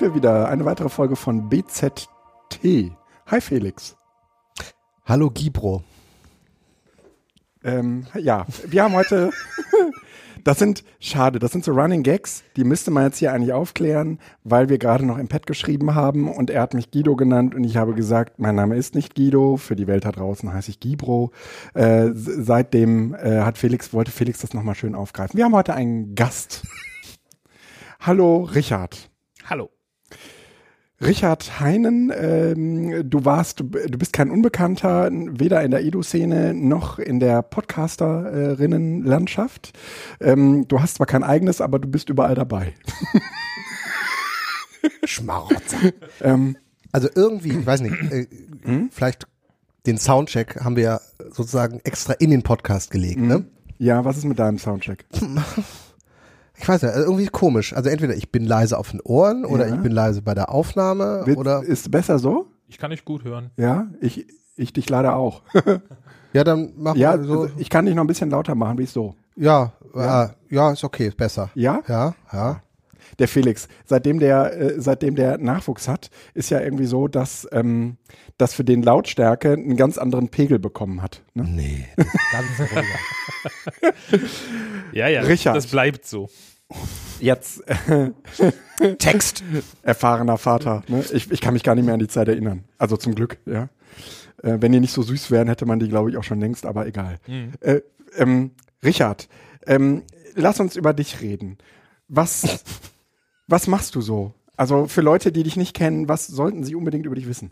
Sind wir wieder. Eine weitere Folge von BZT. Hi Felix. Hallo Gibro. Ähm, ja, wir haben heute, das sind, schade, das sind so Running Gags, die müsste man jetzt hier eigentlich aufklären, weil wir gerade noch im Pad geschrieben haben und er hat mich Guido genannt und ich habe gesagt, mein Name ist nicht Guido, für die Welt da draußen heiße ich Gibro. Äh, seitdem äh, hat Felix, wollte Felix das nochmal schön aufgreifen. Wir haben heute einen Gast. Hallo Richard. Hallo. Richard Heinen, ähm, du warst, du, bist kein Unbekannter, weder in der Edu-Szene noch in der Podcasterinnen-Landschaft. Ähm, du hast zwar kein eigenes, aber du bist überall dabei. Schmarotzer. ähm, also irgendwie, ich weiß nicht, äh, hm? vielleicht den Soundcheck haben wir ja sozusagen extra in den Podcast gelegt, ne? Ja, was ist mit deinem Soundcheck? Ich weiß nicht, also irgendwie komisch. Also entweder ich bin leise auf den Ohren oder ja. ich bin leise bei der Aufnahme Wird, oder. Ist besser so? Ich kann dich gut hören. Ja, ich, ich dich leider auch. ja, dann mach ja, mal so. Also ich kann dich noch ein bisschen lauter machen, wie ich so. Ja, ja, äh, ja, ist okay, ist besser. Ja? Ja, ja der Felix, seitdem der, äh, seitdem der Nachwuchs hat, ist ja irgendwie so, dass, ähm, dass für den Lautstärke einen ganz anderen Pegel bekommen hat. Ne? Nee, das ist ganz ruhiger. ja, ja, Richard. das bleibt so. Jetzt Text. Erfahrener Vater. Ne? Ich, ich kann mich gar nicht mehr an die Zeit erinnern. Also zum Glück, ja. Äh, wenn die nicht so süß wären, hätte man die, glaube ich, auch schon längst, aber egal. Mhm. Äh, ähm, Richard, ähm, lass uns über dich reden. Was, was machst du so? Also für Leute, die dich nicht kennen, was sollten sie unbedingt über dich wissen?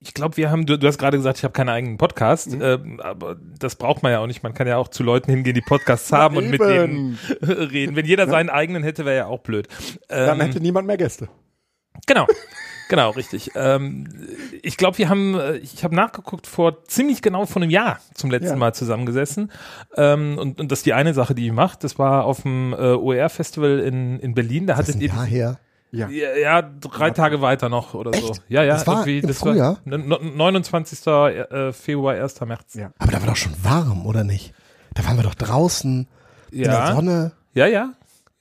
Ich glaube, wir haben, du, du hast gerade gesagt, ich habe keinen eigenen Podcast, mhm. ähm, aber das braucht man ja auch nicht. Man kann ja auch zu Leuten hingehen, die Podcasts haben und mit denen reden. Wenn jeder seinen eigenen hätte, wäre ja auch blöd. Ähm, Dann hätte niemand mehr Gäste. Genau. Genau, richtig. Ähm, ich glaube, wir haben, äh, ich habe nachgeguckt, vor ziemlich genau vor einem Jahr zum letzten ja. Mal zusammengesessen. Ähm, und, und das ist die eine Sache, die ich mache. Das war auf dem äh, OER-Festival in, in Berlin. Da hattet ihr. Her? Ja. ja, ja drei Tage weiter noch oder Echt? so. Ja, ja. Das war das Frühjahr? War 29. Äh, Februar, 1. März. Ja. Aber da war doch schon warm, oder nicht? Da waren wir doch draußen ja. in der Sonne. Ja, ja.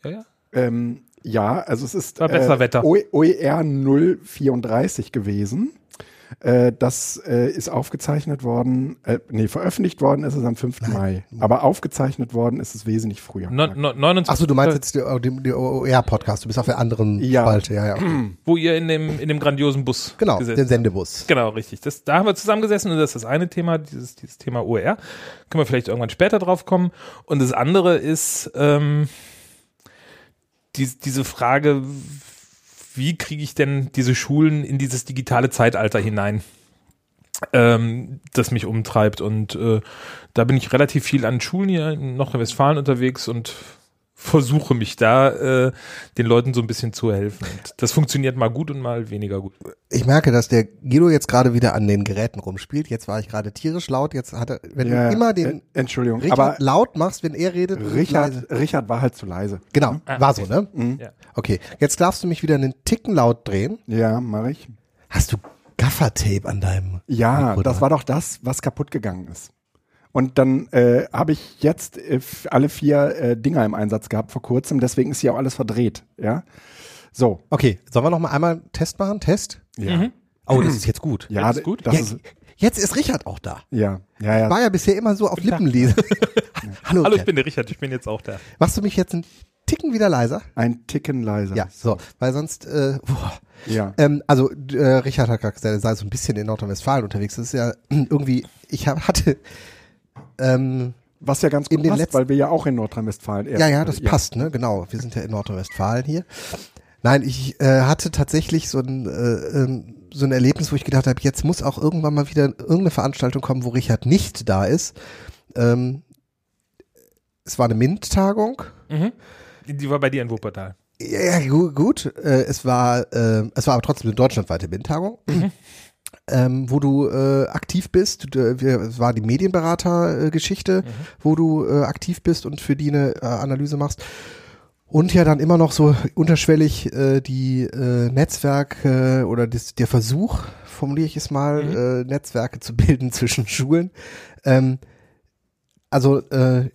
Ja, ja. Ähm, ja, also es ist War besser äh, Wetter. OER 034 gewesen. Äh, das äh, ist aufgezeichnet worden, äh, nee, veröffentlicht worden ist es am 5. Nein. Mai. Aber aufgezeichnet worden ist es wesentlich früher. No, no, 29. Achso, du meinst jetzt den, den OER-Podcast, du bist auf der anderen ja. Spalte, ja, ja. Okay. Wo ihr in dem, in dem grandiosen Bus Genau, den Sendebus. Genau, richtig. Das, da haben wir zusammengesessen und das ist das eine Thema, dieses, dieses Thema OER. Können wir vielleicht irgendwann später drauf kommen. Und das andere ist, ähm, die, diese Frage, wie kriege ich denn diese Schulen in dieses digitale Zeitalter hinein, ähm, das mich umtreibt. Und äh, da bin ich relativ viel an Schulen hier in Nordrhein-Westfalen unterwegs und versuche mich da äh, den Leuten so ein bisschen zu helfen. Und das funktioniert mal gut und mal weniger gut. Ich merke, dass der Guido jetzt gerade wieder an den Geräten rumspielt. Jetzt war ich gerade tierisch laut. Jetzt hat er, wenn ja, du immer den äh, Entschuldigung, Richard aber laut machst, wenn er redet. Richard, Richard war halt zu leise. Genau, ah, war so, ne? Mhm. Ja. Okay, jetzt darfst du mich wieder einen Ticken laut drehen. Ja, mache ich. Hast du Gaffertape an deinem? Ja, Mikro das war doch das, was kaputt gegangen ist. Und dann äh, habe ich jetzt äh, alle vier äh, Dinger im Einsatz gehabt vor kurzem, deswegen ist hier auch alles verdreht, ja. So. Okay, sollen wir noch mal einmal einen Test machen? Test? Ja. Mhm. Oh, das ist jetzt gut. Ja, das ist gut. Das ja, ist, jetzt ist Richard auch da. Ja, ja, ja. War ja bisher immer so auf Lippenlese. Hallo, Hallo, ich bin der Richard, ich bin jetzt auch da. Machst du mich jetzt einen Ticken wieder leiser? Ein Ticken leiser. Ja, so, weil sonst, äh, boah. Ja. Ähm, also äh, Richard hat gerade gesagt, er sei so ein bisschen in Nordrhein-Westfalen unterwegs. Das ist ja irgendwie, ich hab, hatte ähm, was ja ganz gut passt, letzten, weil wir ja auch in Nordrhein-Westfalen Ja, ja, das ja. passt, ne? Genau. Wir sind ja in Nordrhein-Westfalen hier. Nein, ich äh, hatte tatsächlich so ein, äh, ähm, so ein Erlebnis, wo ich gedacht habe, jetzt muss auch irgendwann mal wieder irgendeine Veranstaltung kommen, wo Richard nicht da ist. Ähm, es war eine MINT-Tagung. Mhm. Die, die, war bei dir in Wuppertal. Ja, gut. gut. Äh, es war, äh, es war aber trotzdem eine deutschlandweite MINT-Tagung. Mhm ähm, wo du äh, aktiv bist. Du, wir, es war die Medienberater-Geschichte, mhm. wo du äh, aktiv bist und für die eine äh, Analyse machst. Und ja dann immer noch so unterschwellig äh, die äh, Netzwerke oder das, der Versuch, formuliere ich es mal, mhm. äh, Netzwerke zu bilden zwischen Schulen. Ähm, also äh,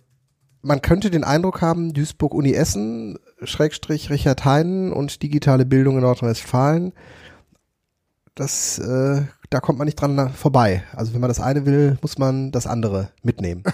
man könnte den Eindruck haben, Duisburg Uni Essen, Schrägstrich Richard Heinen und digitale Bildung in Nordrhein-Westfalen, das, äh, da kommt man nicht dran vorbei. Also wenn man das eine will, muss man das andere mitnehmen.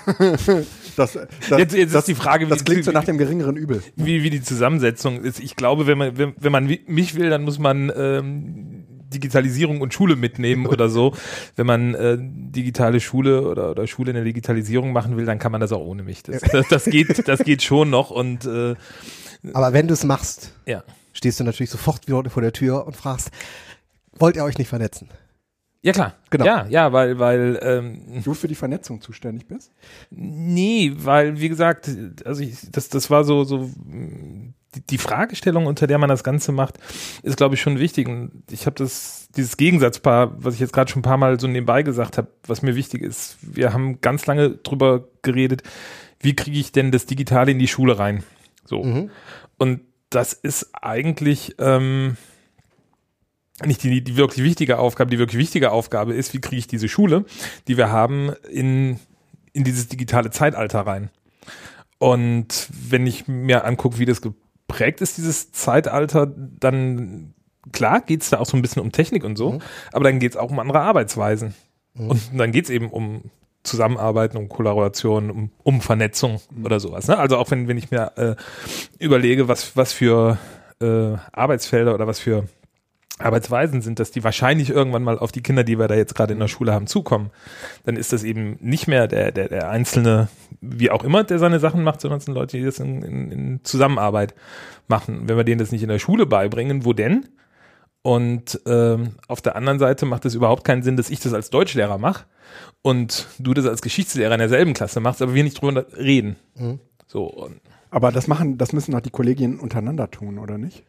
Das, das, Jetzt, jetzt das, ist die Frage, wie, das klingt so nach dem geringeren Übel. wie, wie die Zusammensetzung ist. Ich glaube, wenn man, wenn, wenn man mich will, dann muss man ähm, Digitalisierung und Schule mitnehmen oder so. Wenn man äh, digitale Schule oder, oder Schule in der Digitalisierung machen will, dann kann man das auch ohne mich. Das, das, das geht, das geht schon noch und äh, Aber wenn du es machst, ja. stehst du natürlich sofort wieder vor der Tür und fragst, wollt ihr euch nicht vernetzen? Ja klar, Genau. Ja, ja, weil, weil ähm, Du für die Vernetzung zuständig bist? Nee, weil, wie gesagt, also ich, das, das war so, so die Fragestellung, unter der man das Ganze macht, ist, glaube ich, schon wichtig. Und ich habe das, dieses Gegensatzpaar, was ich jetzt gerade schon ein paar Mal so nebenbei gesagt habe, was mir wichtig ist. Wir haben ganz lange drüber geredet, wie kriege ich denn das Digitale in die Schule rein? So. Mhm. Und das ist eigentlich ähm, nicht die, die wirklich wichtige Aufgabe. Die wirklich wichtige Aufgabe ist, wie kriege ich diese Schule, die wir haben, in, in dieses digitale Zeitalter rein. Und wenn ich mir angucke, wie das geprägt ist, dieses Zeitalter, dann klar geht's da auch so ein bisschen um Technik und so, Mhm. aber dann geht's auch um andere Arbeitsweisen. Und dann geht's eben um Zusammenarbeiten, um Kollaboration, um, um Vernetzung oder sowas. Ne? Also auch wenn, wenn ich mir äh, überlege, was, was für äh, Arbeitsfelder oder was für Arbeitsweisen sind, dass die wahrscheinlich irgendwann mal auf die Kinder, die wir da jetzt gerade in der Schule haben, zukommen, dann ist das eben nicht mehr der, der, der einzelne, wie auch immer, der seine Sachen macht, sondern es sind Leute, die das in, in, in Zusammenarbeit machen. Wenn wir denen das nicht in der Schule beibringen, wo denn? Und ähm, auf der anderen Seite macht es überhaupt keinen Sinn, dass ich das als Deutschlehrer mache und du das als Geschichtslehrer in derselben Klasse machst, aber wir nicht drüber reden. Mhm. So, Aber das machen, das müssen doch die Kolleginnen untereinander tun, oder nicht?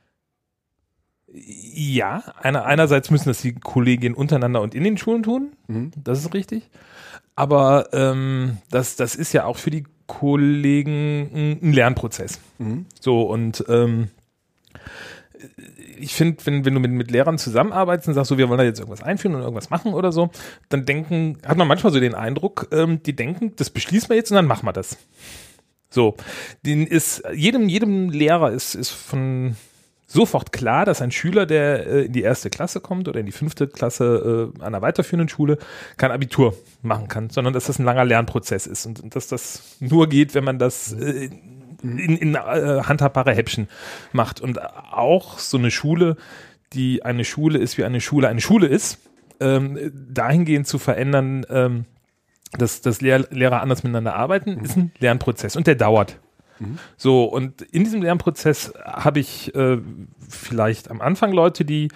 Ja, einer, einerseits müssen das die Kolleginnen untereinander und in den Schulen tun, Mhm. das ist richtig. Aber ähm, das, das ist ja auch für die Kollegen ein- Lernprozess. Mhm. So, und ähm, ich finde, wenn, wenn du mit, mit Lehrern zusammenarbeitest und sagst, so, wir wollen da jetzt irgendwas einführen und irgendwas machen oder so, dann denken, hat man manchmal so den Eindruck, ähm, die denken, das beschließen wir jetzt und dann machen wir das. So, den ist, jedem, jedem Lehrer ist, ist von sofort klar, dass ein Schüler, der äh, in die erste Klasse kommt oder in die fünfte Klasse äh, einer weiterführenden Schule, kein Abitur machen kann, sondern dass das ein langer Lernprozess ist und, und dass das nur geht, wenn man das äh, in, in äh, handhabbare Häppchen macht. Und auch so eine Schule, die eine Schule ist, wie eine Schule eine Schule ist, ähm, dahingehend zu verändern, ähm, dass, dass Lehr Lehrer anders miteinander arbeiten, ist ein Lernprozess und der dauert. So, und in diesem Lernprozess habe ich äh, vielleicht am Anfang Leute, die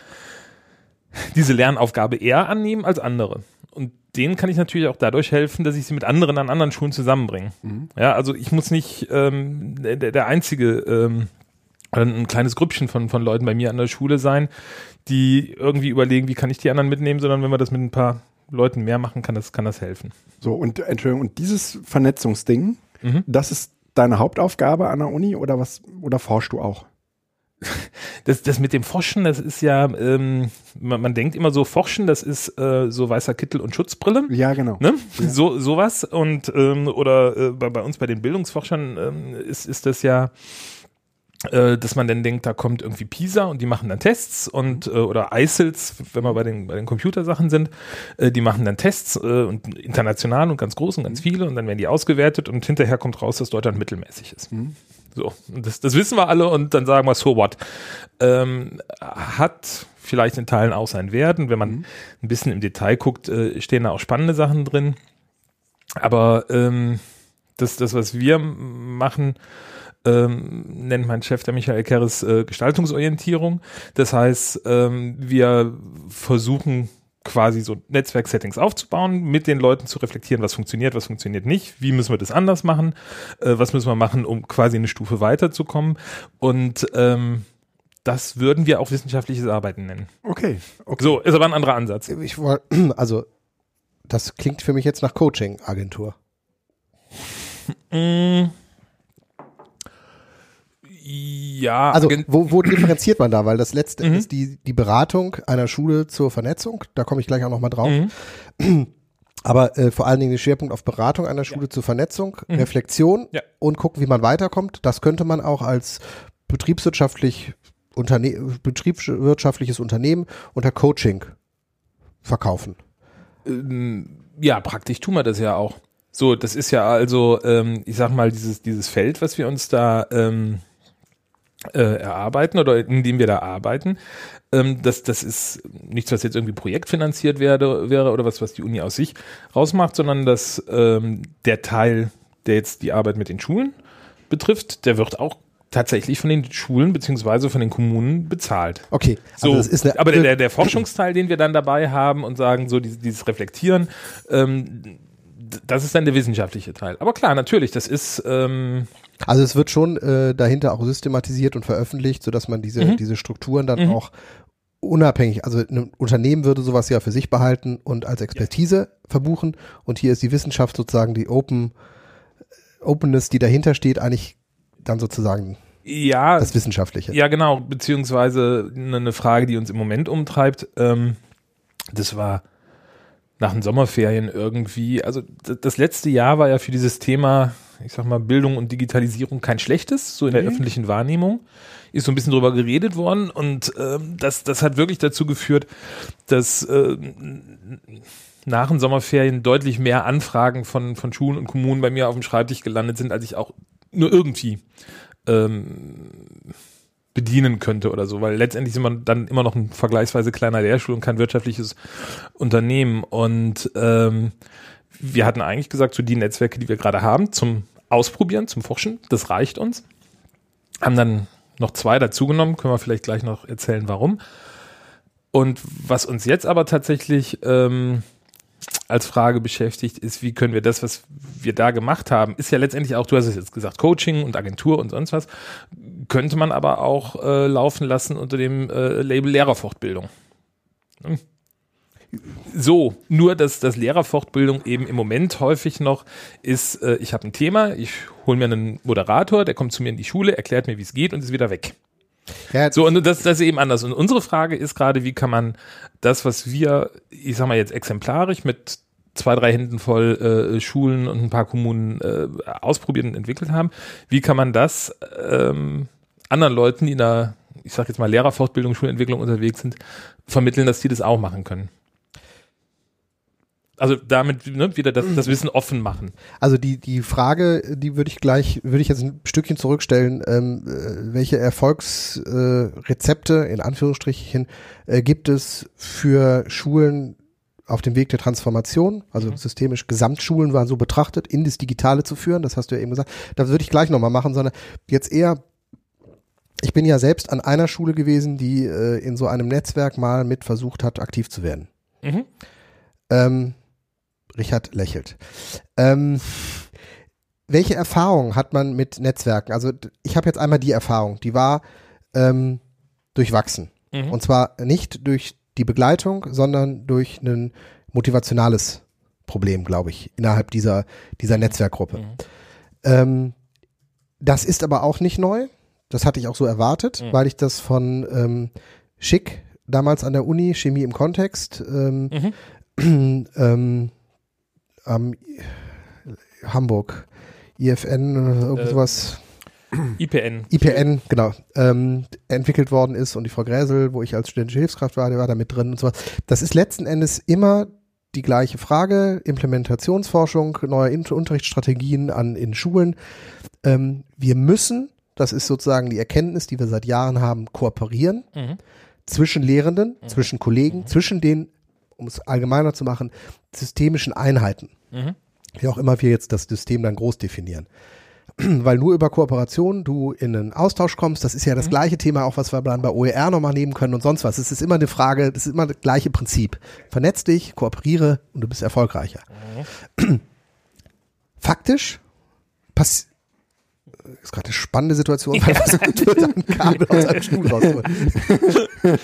diese Lernaufgabe eher annehmen als andere. Und denen kann ich natürlich auch dadurch helfen, dass ich sie mit anderen an anderen Schulen zusammenbringe. Ja, also ich muss nicht ähm, der, der einzige ähm, ein kleines Grüppchen von, von Leuten bei mir an der Schule sein, die irgendwie überlegen, wie kann ich die anderen mitnehmen, sondern wenn wir das mit ein paar Leuten mehr machen, kann das, kann das helfen. So, und Entschuldigung, und dieses Vernetzungsding, Mhm. das ist deine Hauptaufgabe an der Uni oder was, oder forschst du auch? Das, das mit dem Forschen, das ist ja, ähm, man, man denkt immer so, Forschen, das ist äh, so weißer Kittel und Schutzbrille. Ja, genau. Ne? So sowas und ähm, oder äh, bei, bei uns bei den Bildungsforschern ähm, ist, ist das ja dass man dann denkt, da kommt irgendwie PISA und die machen dann Tests und äh, oder ISILs, wenn wir bei den, bei den Computersachen sind, äh, die machen dann Tests äh, und international und ganz groß und ganz viele und dann werden die ausgewertet und hinterher kommt raus, dass Deutschland mittelmäßig ist. So, und das, das wissen wir alle und dann sagen wir, so what? Ähm, hat vielleicht in Teilen auch seinen Wert und wenn man ein bisschen im Detail guckt, äh, stehen da auch spannende Sachen drin. Aber ähm, das, das, was wir machen, ähm, nennt mein Chef, der Michael Kerres, äh, Gestaltungsorientierung. Das heißt, ähm, wir versuchen quasi so Netzwerksettings aufzubauen, mit den Leuten zu reflektieren, was funktioniert, was funktioniert nicht, wie müssen wir das anders machen, äh, was müssen wir machen, um quasi eine Stufe weiterzukommen. Und ähm, das würden wir auch wissenschaftliches Arbeiten nennen. Okay, okay. So, ist aber ein anderer Ansatz. Ich wollt, also, das klingt für mich jetzt nach Coaching-Agentur. Ja, Also, wo, wo differenziert man da? Weil das letzte Mhm. ist die, die Beratung einer Schule zur Vernetzung. Da komme ich gleich auch nochmal drauf. Mhm. Aber äh, vor allen Dingen den Schwerpunkt auf Beratung einer Schule zur Vernetzung, Reflexion Ja. und gucken, wie man weiterkommt. Das könnte man auch als betriebswirtschaftlich Unterne betriebswirtschaftliches Unternehmen unter Coaching verkaufen. Ähm, ja, praktisch tun wir das ja auch. So, das ist ja also, ähm, ich sag mal, dieses, dieses Feld, was wir uns da ähm, äh, erarbeiten oder in dem wir da arbeiten, ähm, das, das ist nichts, was jetzt irgendwie projektfinanziert werde, wäre oder was, was die Uni aus sich rausmacht, sondern dass ähm, der Teil, der jetzt die Arbeit mit den Schulen betrifft, der wird auch tatsächlich von den Schulen beziehungsweise von den Kommunen bezahlt. Okay, So, also das ist eine, aber der, der, der Forschungsteil, den wir dann dabei haben und sagen, so dieses, dieses Reflektieren, ähm, das ist dann der wissenschaftliche Teil. Aber klar, natürlich, das ist, ähm, Also es wird schon äh, dahinter auch systematisiert und veröffentlicht, sodass man diese, Mhm. diese Strukturen dann auch unabhängig, also ein Unternehmen würde sowas ja für sich behalten und als Expertise verbuchen und hier ist die Wissenschaft sozusagen die Open Openness, die dahinter steht, eigentlich dann sozusagen ja, das Wissenschaftliche. ja genau, beziehungsweise eine eine Frage, die uns im Moment umtreibt, ähm, das war nach den Sommerferien irgendwie, also das letzte Jahr war ja für dieses Thema, ich sag mal, Bildung und Digitalisierung kein schlechtes, so in der öffentlichen Wahrnehmung. Ist so ein bisschen drüber geredet worden und ähm, das, das hat wirklich dazu geführt, dass ähm, nach den Sommerferien deutlich mehr Anfragen von, von Schulen und Kommunen bei mir auf dem Schreibtisch gelandet sind, als ich auch nur irgendwie ähm, bedienen könnte oder so, weil letztendlich sind wir dann immer noch ein vergleichsweise kleiner Lehrstuhl und kein wirtschaftliches Unternehmen. Und ähm, wir hatten eigentlich gesagt, so die Netzwerke, die wir gerade haben, zum Ausprobieren, zum Forschen, das reicht uns. Haben dann noch zwei dazugenommen, können wir vielleicht gleich noch erzählen, warum. Und was uns jetzt aber tatsächlich ähm, als Frage beschäftigt, ist, wie können wir das, was wir da gemacht haben, ist ja letztendlich auch, du hast es jetzt gesagt, Coaching und Agentur und sonst was, könnte man aber auch äh, laufen lassen unter dem äh, Label Lehrerfortbildung. Hm. So, nur dass das Lehrerfortbildung eben im Moment häufig noch ist, äh, ich habe ein Thema, ich hole mir einen Moderator, der kommt zu mir in die Schule, erklärt mir, wie es geht und ist wieder weg. Ja, So, und das, das ist eben anders. Und unsere Frage ist gerade, wie kann man das, was wir, ich sag mal jetzt exemplarisch mit zwei, drei Händen voll äh, Schulen und ein paar Kommunen äh, ausprobiert und entwickelt haben, wie kann man das ähm, anderen Leuten, die in der, ich sag jetzt mal Lehrerfortbildung, Schulentwicklung unterwegs sind, vermitteln, dass die das auch machen können? Also damit ne, wieder das, das Wissen offen machen. Also die, die Frage, die würde ich gleich, würde ich jetzt ein Stückchen zurückstellen, ähm, äh, welche Erfolgsrezepte, äh, in Anführungsstrichen, äh, gibt es für Schulen auf dem Weg der Transformation, also systemisch Gesamtschulen waren so betrachtet, in das Digitale zu führen, das hast du ja eben gesagt. Das würde ich gleich nochmal machen, sondern jetzt eher, ich bin ja selbst an einer Schule gewesen, die äh, in so einem Netzwerk mal mit versucht hat, aktiv zu werden. Mhm. Ähm, Richard lächelt. Ähm, welche Erfahrung hat man mit Netzwerken? Also ich habe jetzt einmal die Erfahrung, die war ähm, durchwachsen. Mhm. Und zwar nicht durch die Begleitung, sondern durch ein motivationales Problem, glaube ich, innerhalb dieser, dieser Netzwerkgruppe. Mhm. Ähm, das ist aber auch nicht neu. Das hatte ich auch so erwartet, Mhm. weil ich das von ähm, Schick damals an der Uni, Chemie im Kontext, ähm, Mhm. ähm, am Hamburg, IFN, Äh, sowas, IPN. IPN, genau, ähm, entwickelt worden ist und die Frau Gräsel, wo ich als studentische Hilfskraft war, die war da mit drin und sowas. Das ist letzten Endes immer die gleiche Frage, Implementationsforschung, neue In Unterrichtsstrategien an, in Schulen. Ähm, wir müssen, das ist sozusagen die Erkenntnis, die wir seit Jahren haben, kooperieren Mhm. zwischen Lehrenden, zwischen Kollegen, zwischen den, um es allgemeiner zu machen, systemischen Einheiten. Mhm. Wie auch immer wir jetzt das System dann groß definieren. Weil nur über Kooperation du in einen Austausch kommst, das ist ja das gleiche Thema, auch was wir dann bei OER nochmal nehmen können und sonst was. Es ist immer eine Frage, das ist immer das gleiche Prinzip. Vernetz dich, kooperiere und du bist erfolgreicher. Faktisch pass ist gerade eine spannende Situation, weil was wird ein Kabel aus einem Stuhl rausholen.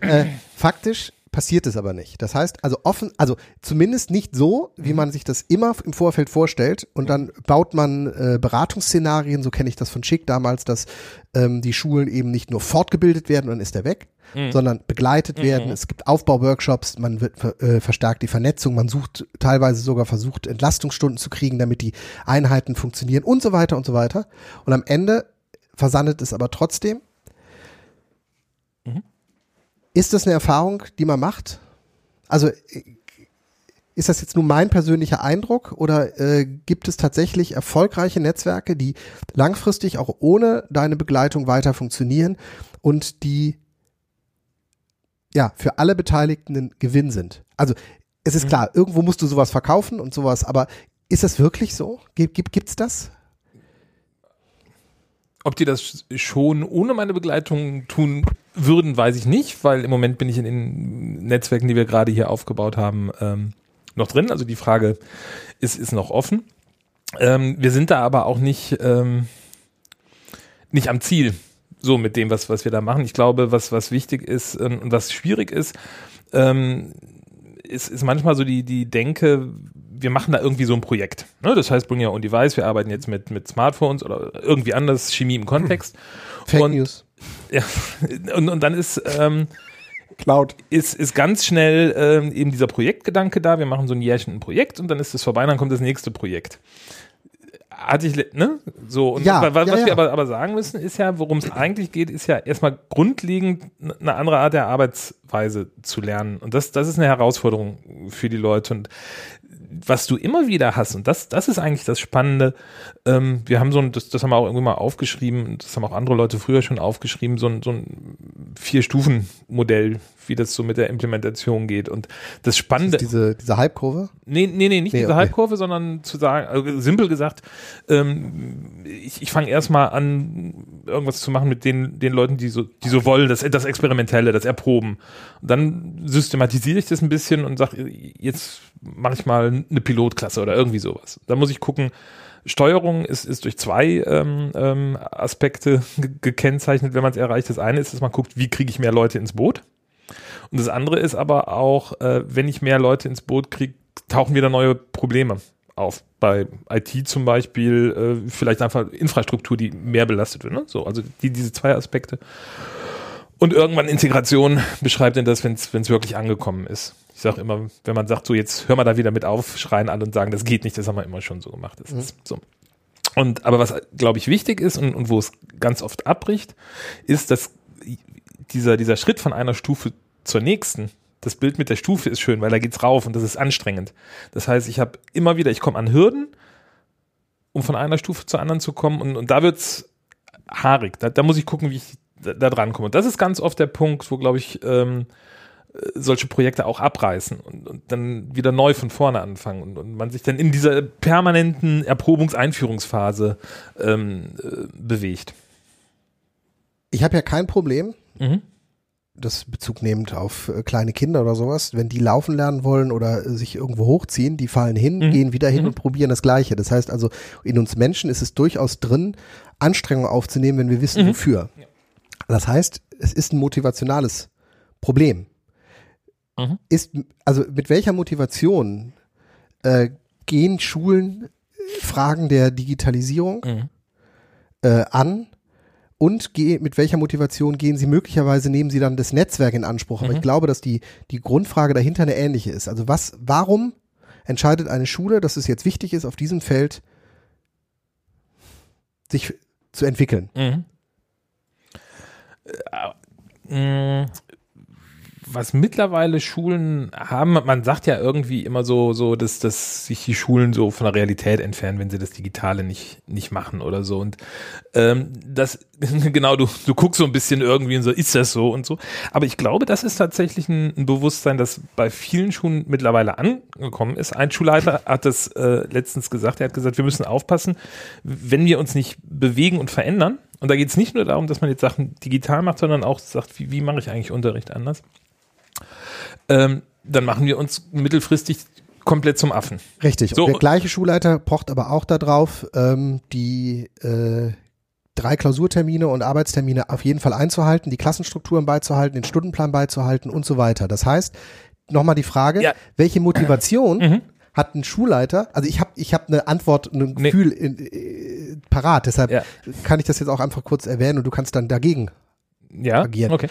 äh, faktisch passiert es aber nicht. Das heißt, also offen, also zumindest nicht so, wie man sich das immer im Vorfeld vorstellt. Und dann baut man äh, Beratungsszenarien, so kenne ich das von Schick damals, dass ähm, die Schulen eben nicht nur fortgebildet werden und dann ist er weg, mhm. sondern begleitet mhm. werden. Es gibt Aufbauworkshops, man wird äh, verstärkt die Vernetzung, man sucht teilweise sogar versucht, Entlastungsstunden zu kriegen, damit die Einheiten funktionieren und so weiter und so weiter. Und am Ende versandet es aber trotzdem. Mhm. Ist das eine Erfahrung, die man macht? Also ist das jetzt nur mein persönlicher Eindruck oder äh, gibt es tatsächlich erfolgreiche Netzwerke, die langfristig auch ohne deine Begleitung weiter funktionieren und die ja für alle Beteiligten ein Gewinn sind? Also es ist mhm. klar, irgendwo musst du sowas verkaufen und sowas, aber ist das wirklich so? Gibt, gibt's das? Ob die das schon ohne meine Begleitung tun würden, weiß ich nicht, weil im Moment bin ich in den Netzwerken, die wir gerade hier aufgebaut haben, ähm, noch drin. Also die Frage ist, ist noch offen. Ähm, wir sind da aber auch nicht, ähm, nicht am Ziel, so mit dem, was, was wir da machen. Ich glaube, was, was wichtig ist ähm, und was schwierig ist, ähm, ist, ist manchmal so die, die Denke, wir machen da irgendwie so ein Projekt. Ne? Das heißt, Bring Your Own Device, wir arbeiten jetzt mit, mit Smartphones oder irgendwie anders, Chemie im Kontext. Fake und, News. Ja, und, und dann ist, ähm, Cloud. Ist, ist ganz schnell ähm, eben dieser Projektgedanke da. Wir machen so ein Jährchen ein Projekt und dann ist es vorbei, dann kommt das nächste Projekt. Hatte ich, ne? So, und ja, was, was ja, ja. wir aber, aber sagen müssen, ist ja, worum es eigentlich geht, ist ja erstmal grundlegend eine andere Art der Arbeitsweise zu lernen. Und das, das ist eine Herausforderung für die Leute. Und was du immer wieder hast, und das, das ist eigentlich das Spannende, ähm, wir haben so ein, das, das haben wir auch irgendwann mal aufgeschrieben, das haben auch andere Leute früher schon aufgeschrieben, so ein, so ein Vier-Stufen-Modell, wie das so mit der Implementation geht. Und das Spannende. Das diese, diese Halbkurve? Nee, nee, nee, nicht nee, diese okay. Halbkurve, sondern zu sagen, also simpel gesagt, ähm, ich, ich fange erstmal an, irgendwas zu machen mit den, den Leuten, die so, die so wollen, das, das Experimentelle, das Erproben. Und dann systematisiere ich das ein bisschen und sage, jetzt mache ich mal eine Pilotklasse oder irgendwie sowas. Da muss ich gucken, Steuerung ist, ist durch zwei ähm, ähm, Aspekte gekennzeichnet, wenn man es erreicht. Das eine ist, dass man guckt, wie kriege ich mehr Leute ins Boot. Und das andere ist aber auch, äh, wenn ich mehr Leute ins Boot kriege, tauchen wieder neue Probleme auf. Bei IT zum Beispiel äh, vielleicht einfach Infrastruktur, die mehr belastet wird. Ne? So, also die, diese zwei Aspekte. Und irgendwann Integration beschreibt denn das, wenn es wirklich angekommen ist. Ich sage immer, wenn man sagt, so jetzt hör mal da wieder mit auf, schreien alle und sagen, das geht nicht, das haben wir immer schon so gemacht. Das mhm. ist so. Und aber was, glaube ich, wichtig ist und, und wo es ganz oft abbricht, ist, dass dieser, dieser Schritt von einer Stufe zur nächsten, das Bild mit der Stufe ist schön, weil da geht's rauf und das ist anstrengend. Das heißt, ich habe immer wieder, ich komme an Hürden, um von einer Stufe zur anderen zu kommen und, und da wird's haarig. Da, da muss ich gucken, wie ich da, da dran komme. Und das ist ganz oft der Punkt, wo, glaube ich, ähm, solche Projekte auch abreißen und, und, dann wieder neu von vorne anfangen und, und man sich dann in dieser permanenten Erprobungseinführungsphase ähm, äh, bewegt. Ich habe ja kein Problem, mhm das Bezug nehmend auf äh, kleine Kinder oder sowas, wenn die laufen lernen wollen oder äh, sich irgendwo hochziehen, die fallen hin, mhm. gehen wieder hin mhm. und probieren das Gleiche. Das heißt also, in uns Menschen ist es durchaus drin, Anstrengungen aufzunehmen, wenn wir wissen, mhm. wofür. Das heißt, es ist ein motivationales Problem. Mhm. Ist, also mit welcher Motivation äh, gehen Schulen Fragen der Digitalisierung mhm. äh, an und mit welcher Motivation gehen sie möglicherweise, nehmen sie dann das Netzwerk in Anspruch. Aber mhm. ich glaube, dass die, die Grundfrage dahinter eine ähnliche ist. Also was, warum entscheidet eine Schule, dass es jetzt wichtig ist, auf diesem Feld sich zu entwickeln? Mhm. Was mittlerweile Schulen haben, man sagt ja irgendwie immer so, so, dass, dass sich die Schulen so von der Realität entfernen, wenn sie das Digitale nicht, nicht machen oder so. Und ähm, das, genau, du, du guckst so ein bisschen irgendwie und so, ist das so und so. Aber ich glaube, das ist tatsächlich ein, ein Bewusstsein, das bei vielen Schulen mittlerweile angekommen ist. Ein Schulleiter hat das äh, letztens gesagt, er hat gesagt, wir müssen aufpassen, wenn wir uns nicht bewegen und verändern, und da geht es nicht nur darum, dass man jetzt Sachen digital macht, sondern auch sagt, wie, wie mache ich eigentlich Unterricht anders? Ähm, dann machen wir uns mittelfristig komplett zum Affen. Richtig. So. Und der gleiche Schulleiter pocht aber auch darauf, ähm, die äh, drei Klausurtermine und Arbeitstermine auf jeden Fall einzuhalten, die Klassenstrukturen beizuhalten, den Stundenplan beizuhalten und so weiter. Das heißt, nochmal die Frage, ja. welche Motivation mhm. hat ein Schulleiter? Also ich habe ich hab eine Antwort, ein Gefühl nee. in, äh, parat, deshalb ja. kann ich das jetzt auch einfach kurz erwähnen und du kannst dann dagegen ja? agieren. Okay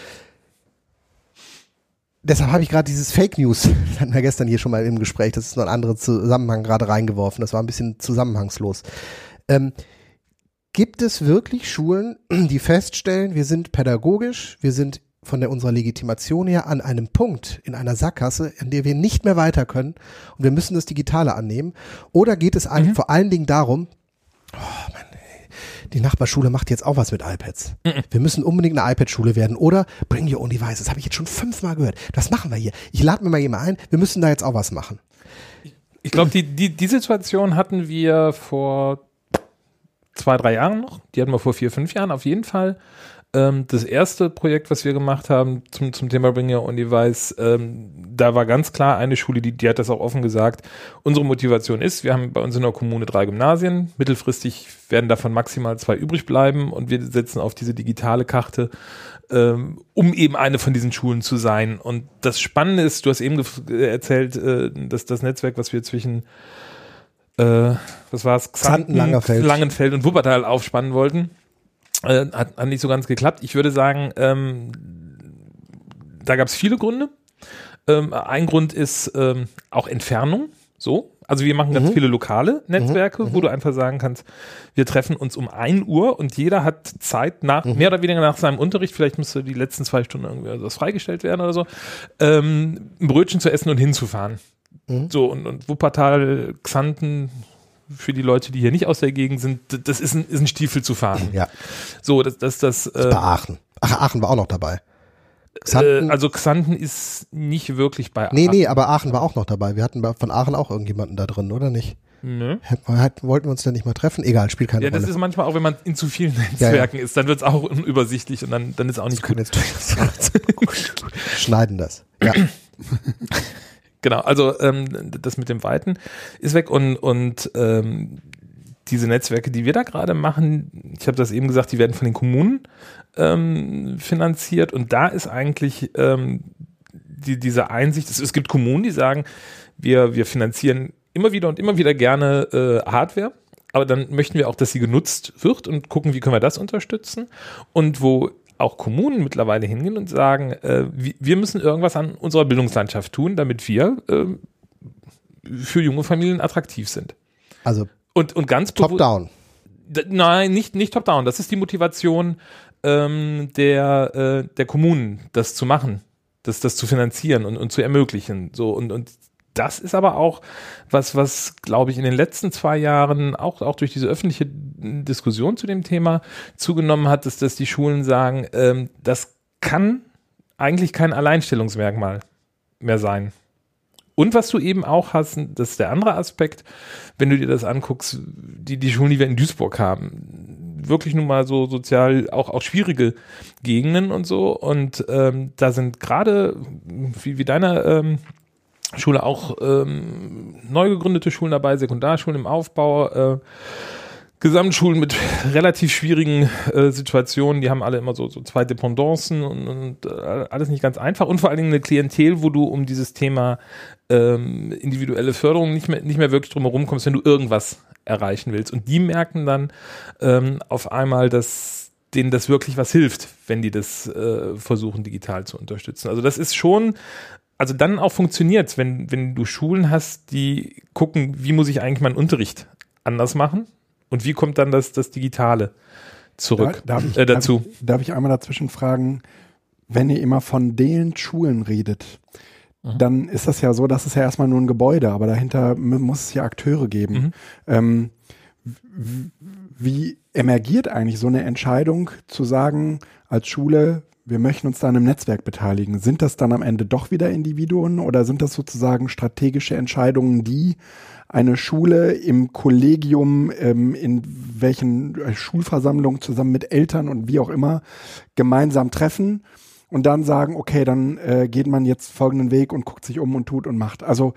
deshalb habe ich gerade dieses Fake News, das hatten wir gestern hier schon mal im Gespräch, das ist noch ein anderer Zusammenhang gerade reingeworfen, das war ein bisschen zusammenhangslos. Ähm, gibt es wirklich Schulen, die feststellen, wir sind pädagogisch, wir sind von der, unserer Legitimation her an einem Punkt in einer Sackgasse, in der wir nicht mehr weiter können und wir müssen das Digitale annehmen? Oder geht es mhm. vor allen Dingen darum, oh die Nachbarschule macht jetzt auch was mit iPads. Mhm. Wir müssen unbedingt eine iPad-Schule werden oder bring your own device. Das habe ich jetzt schon fünfmal gehört. Das machen wir hier. Ich lade mir mal jemand ein. Wir müssen da jetzt auch was machen. Ich glaube, die, die, die Situation hatten wir vor zwei, drei Jahren noch. Die hatten wir vor vier, fünf Jahren auf jeden Fall. Ähm, das erste Projekt, was wir gemacht haben zum, zum Thema Bring Your Own Device, ähm, da war ganz klar eine Schule, die, die hat das auch offen gesagt. Unsere Motivation ist, wir haben bei uns in der Kommune drei Gymnasien. Mittelfristig werden davon maximal zwei übrig bleiben und wir setzen auf diese digitale Karte, ähm, um eben eine von diesen Schulen zu sein. Und das Spannende ist, du hast eben erzählt, äh, dass das Netzwerk, was wir zwischen äh, was war es? Xanten, Langenfeld. Langenfeld und Wuppertal aufspannen wollten. Äh, hat, hat nicht so ganz geklappt. Ich würde sagen, ähm, da gab es viele Gründe. Ähm, ein Grund ist ähm, auch Entfernung. So. Also wir machen ganz mhm. viele lokale Netzwerke, mhm. wo du einfach sagen kannst, wir treffen uns um ein Uhr und jeder hat Zeit nach, mhm. mehr oder weniger nach seinem Unterricht, vielleicht müsste die letzten zwei Stunden irgendwie was freigestellt werden oder so, ähm, ein Brötchen zu essen und hinzufahren. Mhm. So, und, und Wuppertal, Xanten, für die Leute, die hier nicht aus der Gegend sind, das ist ein, ist ein Stiefel zu fahren. Ja. So, das, das, das. Äh, bei Aachen. Ach, Aachen war auch noch dabei. Xanten, äh, also Xanten ist nicht wirklich bei Aachen. Nee, nee, aber Aachen war auch noch dabei. Wir hatten von Aachen auch irgendjemanden da drin, oder nicht? Nö. Wollten wir uns denn nicht mal treffen? Egal, spielt keine ja, Rolle. Ja, das ist manchmal auch, wenn man in zu vielen Netzwerken ja, ja. ist, dann wird es auch unübersichtlich und dann, dann ist auch nicht das gut. Jetzt Schneiden das. Ja. Genau, also ähm, das mit dem Weiten ist weg und, und ähm, diese Netzwerke, die wir da gerade machen, ich habe das eben gesagt, die werden von den Kommunen ähm, finanziert und da ist eigentlich ähm, die, diese Einsicht, es, es gibt Kommunen, die sagen, wir, wir finanzieren immer wieder und immer wieder gerne äh, Hardware, aber dann möchten wir auch, dass sie genutzt wird und gucken, wie können wir das unterstützen. Und wo auch Kommunen mittlerweile hingehen und sagen, äh, wir müssen irgendwas an unserer Bildungslandschaft tun, damit wir äh, für junge Familien attraktiv sind. Also und, und ganz top-down. Nein, nicht, nicht top-down. Das ist die Motivation ähm, der, äh, der Kommunen, das zu machen, das, das zu finanzieren und, und zu ermöglichen. So, und, und das ist aber auch was, was, glaube ich, in den letzten zwei Jahren auch, auch durch diese öffentliche Diskussion zu dem Thema zugenommen hat, ist, dass die Schulen sagen, ähm, das kann eigentlich kein Alleinstellungsmerkmal mehr sein. Und was du eben auch hast, das ist der andere Aspekt, wenn du dir das anguckst, die, die Schulen, die wir in Duisburg haben, wirklich nun mal so sozial auch, auch schwierige Gegenden und so. Und ähm, da sind gerade, wie, wie deine ähm, Schule auch ähm, neu gegründete Schulen dabei, Sekundarschulen im Aufbau, äh, Gesamtschulen mit relativ schwierigen äh, Situationen, die haben alle immer so, so zwei Dependancen und, und äh, alles nicht ganz einfach und vor allen Dingen eine Klientel, wo du um dieses Thema ähm, individuelle Förderung nicht mehr, nicht mehr wirklich drum herum kommst, wenn du irgendwas erreichen willst. Und die merken dann ähm, auf einmal, dass denen das wirklich was hilft, wenn die das äh, versuchen, digital zu unterstützen. Also das ist schon also dann auch funktioniert, wenn, wenn du Schulen hast, die gucken, wie muss ich eigentlich meinen Unterricht anders machen und wie kommt dann das, das Digitale zurück da, darf ich, äh, dazu? Darf ich, darf ich einmal dazwischen fragen, wenn ihr immer von den Schulen redet, mhm. dann ist das ja so, dass es ja erstmal nur ein Gebäude, aber dahinter muss es ja Akteure geben. Mhm. Ähm, wie emergiert eigentlich so eine Entscheidung zu sagen, als Schule, wir möchten uns da an einem Netzwerk beteiligen. Sind das dann am Ende doch wieder Individuen oder sind das sozusagen strategische Entscheidungen, die eine Schule im Kollegium, ähm, in welchen äh, Schulversammlungen zusammen mit Eltern und wie auch immer gemeinsam treffen und dann sagen, okay, dann äh, geht man jetzt folgenden Weg und guckt sich um und tut und macht. Also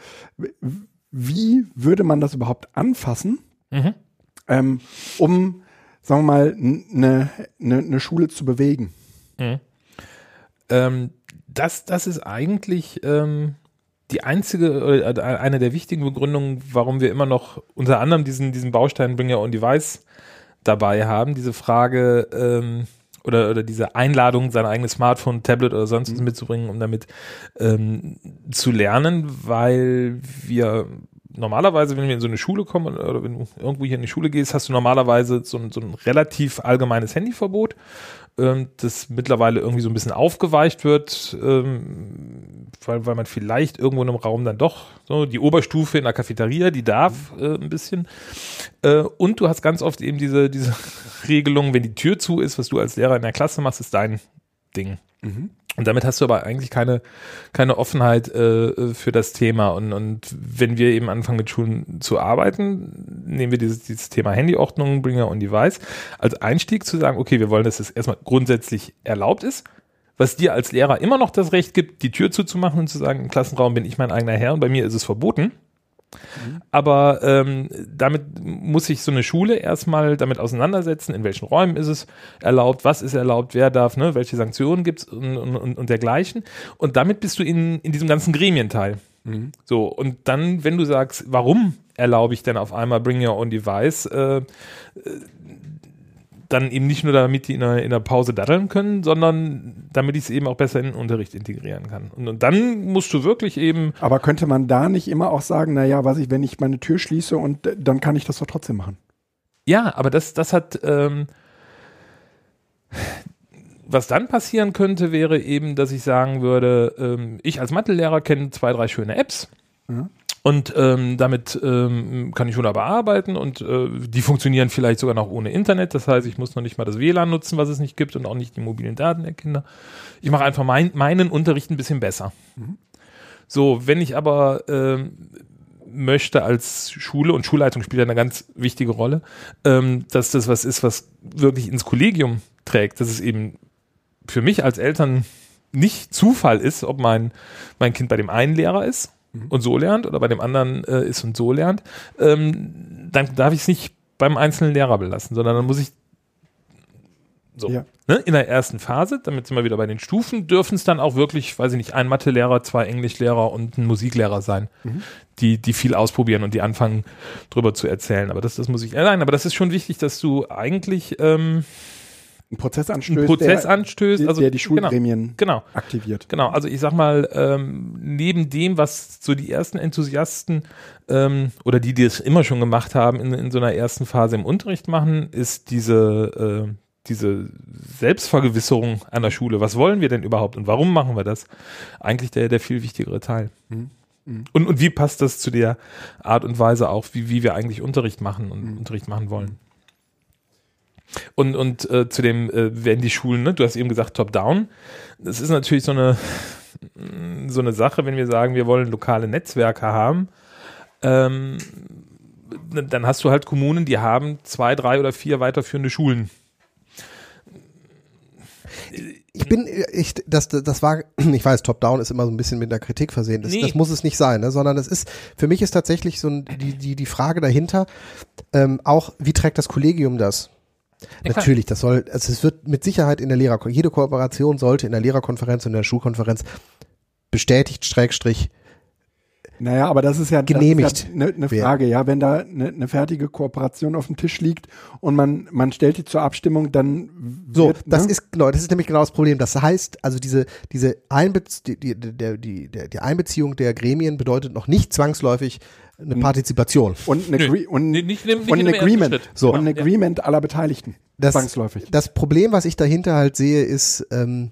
wie würde man das überhaupt anfassen, mhm. ähm, um, sagen wir mal, eine ne, ne Schule zu bewegen? Mhm. Ähm, das, das ist eigentlich ähm, die einzige, äh, eine der wichtigen Begründungen, warum wir immer noch unter anderem diesen, diesen Baustein Bring Your Own Device dabei haben. Diese Frage, ähm, oder, oder diese Einladung, sein eigenes Smartphone, Tablet oder sonst was Mhm. mitzubringen, um damit ähm, zu lernen, weil wir normalerweise, wenn wir in so eine Schule kommen oder- oder wenn du irgendwo hier in die Schule gehst, hast du normalerweise so ein, so ein relativ allgemeines Handyverbot, ähm, das mittlerweile irgendwie so ein bisschen aufgeweicht wird, ähm, weil, weil man vielleicht irgendwo in einem Raum dann doch so die Oberstufe in der Cafeteria, die darf äh, ein bisschen. Äh, und du hast ganz oft eben diese, diese Regelung, wenn die Tür zu ist, was du als Lehrer in der Klasse machst, ist dein Ding. Und damit hast du aber eigentlich keine, keine Offenheit äh, für das Thema. Und, und wenn wir eben anfangen mit Schulen zu arbeiten, nehmen wir dieses, dieses Thema Handyordnung, Bringer und Device als Einstieg zu sagen, okay, wir wollen, dass es erstmal grundsätzlich erlaubt ist, was dir als Lehrer immer noch das Recht gibt, die Tür zuzumachen und zu sagen, im Klassenraum bin ich mein eigener Herr und bei mir ist es verboten. Aber ähm, damit muss sich so eine Schule erstmal damit auseinandersetzen, in welchen Räumen ist es erlaubt, was ist erlaubt, wer darf, ne, welche Sanktionen gibt es und, und, und, dergleichen. Und damit bist du in, in diesem ganzen Gremienteil. So, und dann, wenn du sagst, warum erlaube ich denn auf einmal Bring Your Own Device, äh, dann eben nicht nur damit die in der, in der Pause daddeln können, sondern damit ich es eben auch besser in den Unterricht integrieren kann. Und, und dann musst du wirklich eben Aber könnte man da nicht immer auch sagen, naja, was ich, wenn ich meine Tür schließe und äh, dann kann ich das doch trotzdem machen? Ja, aber das, das hat, ähm, was dann passieren könnte, wäre eben, dass ich sagen würde, ähm, ich als Mathelehrer kenne zwei, drei schöne Apps. Ja. Und ähm, damit ähm, kann ich wunderbar arbeiten und äh, die funktionieren vielleicht sogar noch ohne Internet. Das heißt, ich muss noch nicht mal das WLAN nutzen, was es nicht gibt und auch nicht die mobilen Daten der Kinder. Ich mache einfach mein, meinen Unterricht ein bisschen besser. So, wenn ich aber ähm, möchte als Schule und Schulleitung spielt eine ganz wichtige Rolle, ähm, dass das was ist, was wirklich ins Kollegium trägt, dass es eben für mich als Eltern nicht Zufall ist, ob mein, mein Kind bei dem einen Lehrer ist und so lernt oder bei dem anderen äh, ist und so lernt, ähm, dann darf ich es nicht beim einzelnen Lehrer belassen, sondern dann muss ich so. Ja. Ne, in der ersten Phase, damit sind wir wieder bei den Stufen, dürfen es dann auch wirklich, weiß ich nicht, ein Mathelehrer, zwei Englischlehrer und ein Musiklehrer sein, die, die viel ausprobieren und die anfangen, drüber zu erzählen. Aber das, das muss ich, nein, aber das ist schon wichtig, dass du eigentlich ähm, Ein Prozess anstößt, einen Prozess der, anstößt, also der die genau, Schulgremien genau. aktiviert. Genau, also ich sag mal, ähm, neben dem, was so die ersten Enthusiasten ähm, oder die, die es immer schon gemacht haben, in, in so einer ersten Phase im Unterricht machen, ist diese, äh, diese Selbstvergewisserung an der Schule. Was wollen wir denn überhaupt und warum machen wir das? Eigentlich der, der viel wichtigere Teil. Und, und wie passt das zu der Art und Weise auch, wie, wie wir eigentlich Unterricht machen und Unterricht machen wollen? Und, und äh, zu dem äh, werden die Schulen, ne? du hast eben gesagt, top-down. Das ist natürlich so eine, so eine Sache, wenn wir sagen, wir wollen lokale Netzwerke haben. Ähm, dann hast du halt Kommunen, die haben zwei, drei oder vier weiterführende Schulen. Ich bin, ich, das, das war, ich weiß, Top-Down ist immer so ein bisschen mit der Kritik versehen. Das, Nee. das muss es nicht sein, ne? sondern es ist, für mich ist tatsächlich so ein, die, die, die Frage dahinter, ähm, auch, wie trägt das Kollegium das? Klar. Natürlich, das soll, also es wird mit Sicherheit in der Lehrer, jede Kooperation sollte in der Lehrerkonferenz und in der Schulkonferenz bestätigt, Schrägstrich, Naja, aber das ist ja Genehmigt das ist ja eine, eine werden. Frage, ja, wenn da eine, eine fertige Kooperation auf dem Tisch liegt und man, man stellt die zur Abstimmung, dann So, wird, das ne? ist genau, das ist nämlich genau das Problem. Das heißt, also diese diese Einbez die, die, die, der, die Einbeziehung der Gremien bedeutet noch nicht zwangsläufig eine Partizipation. und, eine Nö, und, nicht- nicht nicht und in ein Agreement. So. und ein Ja. Agreement aller Beteiligten, Das, zwangsläufig. das Problem, was ich dahinter halt sehe, ist, ähm,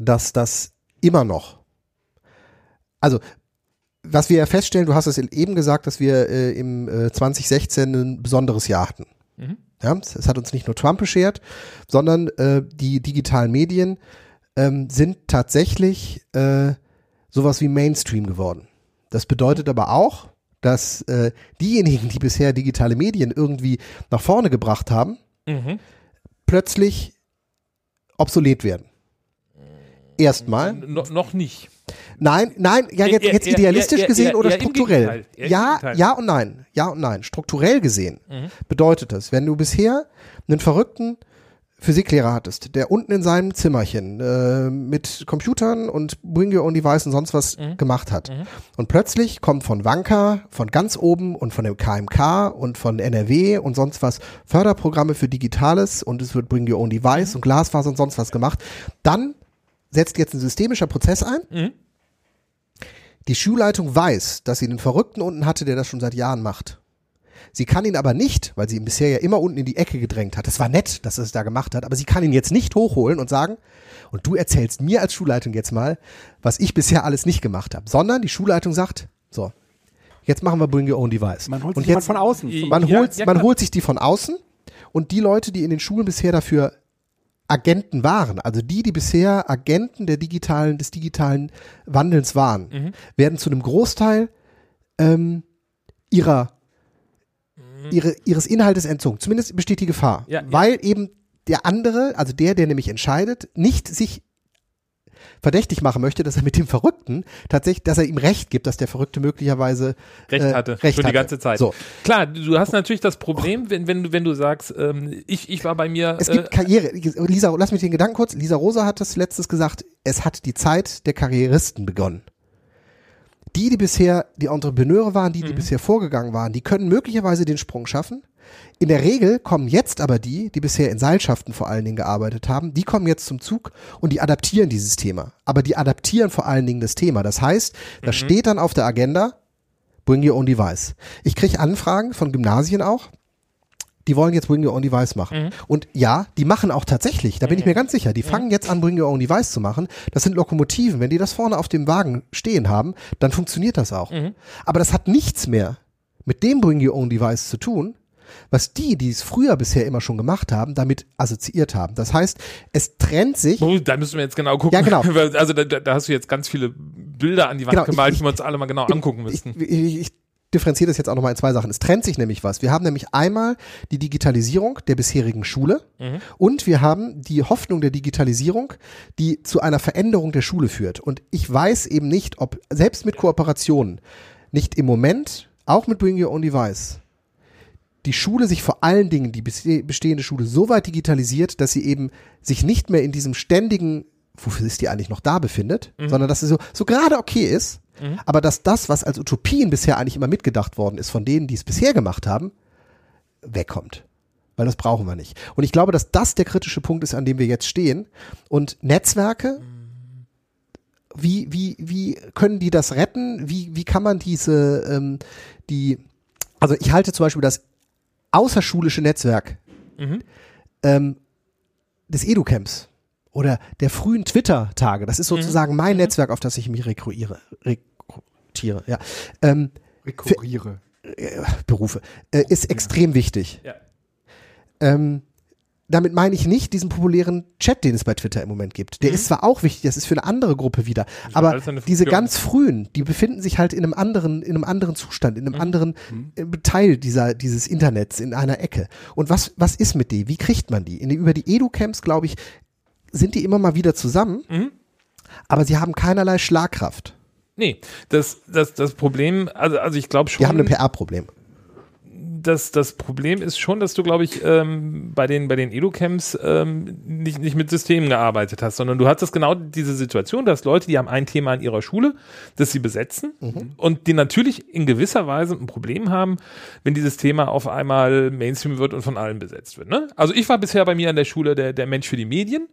dass das immer noch, also was wir ja feststellen, du hast es eben gesagt, dass wir äh, im äh, 2016 ein besonderes Jahr hatten. Mhm. Ja, es hat uns nicht nur Trump beschert, sondern äh, die digitalen Medien ähm, sind tatsächlich äh, sowas wie Mainstream geworden. Das bedeutet aber auch, dass äh, diejenigen, die bisher digitale Medien irgendwie nach vorne gebracht haben, Mhm. plötzlich obsolet werden. Erstmal. No, noch nicht. Nein, nein, ja, jetzt, jetzt idealistisch gesehen oder strukturell? Ja, ja und nein. Ja und nein. Strukturell gesehen Mhm. bedeutet das, wenn du bisher einen verrückten Physiklehrer hattest, der unten in seinem Zimmerchen äh, mit Computern und Bring Your Own Device und sonst was Mhm. gemacht hat. Und plötzlich kommt von Wanka, von ganz oben und von dem KMK und von NRW und sonst was Förderprogramme für Digitales und es wird Bring Your Own Device und Glasfaser und sonst was gemacht. Dann setzt jetzt ein systemischer Prozess ein. Die Schulleitung weiß, dass sie einen Verrückten unten hatte, der das schon seit Jahren macht. Sie kann ihn aber nicht, weil sie ihn bisher ja immer unten in die Ecke gedrängt hat. Es war nett, dass er es da gemacht hat, aber sie kann ihn jetzt nicht hochholen und sagen, und du erzählst mir als Schulleitung jetzt mal, was ich bisher alles nicht gemacht habe, sondern die Schulleitung sagt, so, jetzt machen wir Bring Your Own Device. Man holt und sich jetzt, von außen. Man Ja, holt, ja, man holt sich die von außen und die Leute, die in den Schulen bisher dafür Agenten waren, also die, die bisher Agenten der digitalen, des digitalen Wandelns waren, Mhm. werden zu einem Großteil ähm, ihrer, ihre, ihres Inhaltes entzogen. Zumindest besteht die Gefahr. Mhm. Ja, ja. weil eben der andere, also der, der nämlich entscheidet, nicht sich verdächtig machen möchte, dass er mit dem Verrückten tatsächlich, dass er ihm Recht gibt, dass der Verrückte möglicherweise Recht äh, hatte, Recht schon die hatte. ganze Zeit. So. Klar, du hast natürlich das Problem, wenn, wenn, du, wenn du sagst, ähm, ich, ich war bei mir. Es gibt äh, Karriere. Lisa, lass mich den Gedanken kurz. Lisa Rosa hat das letztes gesagt. Es hat die Zeit der Karrieristen begonnen. Die, die bisher die Entrepreneure waren, die, die bisher vorgegangen waren, die können möglicherweise den Sprung schaffen. In der Regel kommen jetzt aber die, die bisher in Seilschaften vor allen Dingen gearbeitet haben, die kommen jetzt zum Zug und die adaptieren dieses Thema. Aber die adaptieren vor allen Dingen das Thema. Das heißt, da steht dann auf der Agenda, bring your own device. Ich kriege Anfragen von Gymnasien auch, die wollen jetzt Bring Your Own Device machen. Und ja, die machen auch tatsächlich, da bin ich mir ganz sicher, die fangen jetzt an, Bring Your Own Device zu machen. Das sind Lokomotiven. Wenn die das vorne auf dem Wagen stehen haben, dann funktioniert das auch. Aber das hat nichts mehr mit dem Bring Your Own Device zu tun, was die, die es früher bisher immer schon gemacht haben, damit assoziiert haben. Das heißt, es trennt sich. Oh, da müssen wir jetzt genau gucken. Ja, genau. Also da, da hast du jetzt ganz viele Bilder an die Wand Genau, gemalt, ich- die wir uns alle mal genau angucken Ich, müssten. ich, ich differenziere das jetzt auch nochmal in zwei Sachen. Es trennt sich nämlich was. Wir haben nämlich einmal die Digitalisierung der bisherigen Schule und wir haben die Hoffnung der Digitalisierung, die zu einer Veränderung der Schule führt. Und ich weiß eben nicht, ob selbst mit Kooperationen nicht im Moment, auch mit Bring Your Own Device, die Schule sich vor allen Dingen, die beste- bestehende Schule, so weit digitalisiert, dass sie eben sich nicht mehr in diesem ständigen, wofür ist die eigentlich noch da befindet, sondern dass sie so, so gerade okay ist, aber dass das, was als Utopien bisher eigentlich immer mitgedacht worden ist, von denen, die es bisher gemacht haben, wegkommt. Weil das brauchen wir nicht. Und ich glaube, dass das der kritische Punkt ist, an dem wir jetzt stehen. Und Netzwerke, wie, wie, wie können die das retten? Wie, wie kann man diese, ähm, die, also ich halte zum Beispiel das außerschulische Netzwerk ähm, des Educamps oder der frühen Twitter-Tage, das ist sozusagen mein Netzwerk, auf das ich mich rekrutiere. rekrutiere ja. ähm, Rekurriere. äh, Berufe, äh, ist extrem wichtig. Ja. Ähm, damit meine ich nicht diesen populären Chat, den es bei Twitter im Moment gibt. Der ist zwar auch wichtig, das ist für eine andere Gruppe wieder, aber alles eine diese ganz frühen, die befinden sich halt in einem anderen, in einem anderen Zustand, in einem anderen äh, Teil dieser, dieses Internets, in einer Ecke. Und was, was ist mit denen? Wie kriegt man die? In, über die Edu-Camps, glaube ich, sind die immer mal wieder zusammen, aber sie haben keinerlei Schlagkraft. Nee, das, das, das Problem, also, also ich glaube schon. Die haben ein PR-Problem. Das, das Problem ist schon, dass du, glaube ich, ähm, bei den, bei den Edu-Camps ähm, nicht, nicht mit Systemen gearbeitet hast, sondern du hattest genau diese Situation, dass Leute, die haben ein Thema in ihrer Schule, das sie besetzen und die natürlich in gewisser Weise ein Problem haben, wenn dieses Thema auf einmal Mainstream wird und von allen besetzt wird. Ne? Also ich war bisher bei mir an der Schule der, der Mensch für die Medien,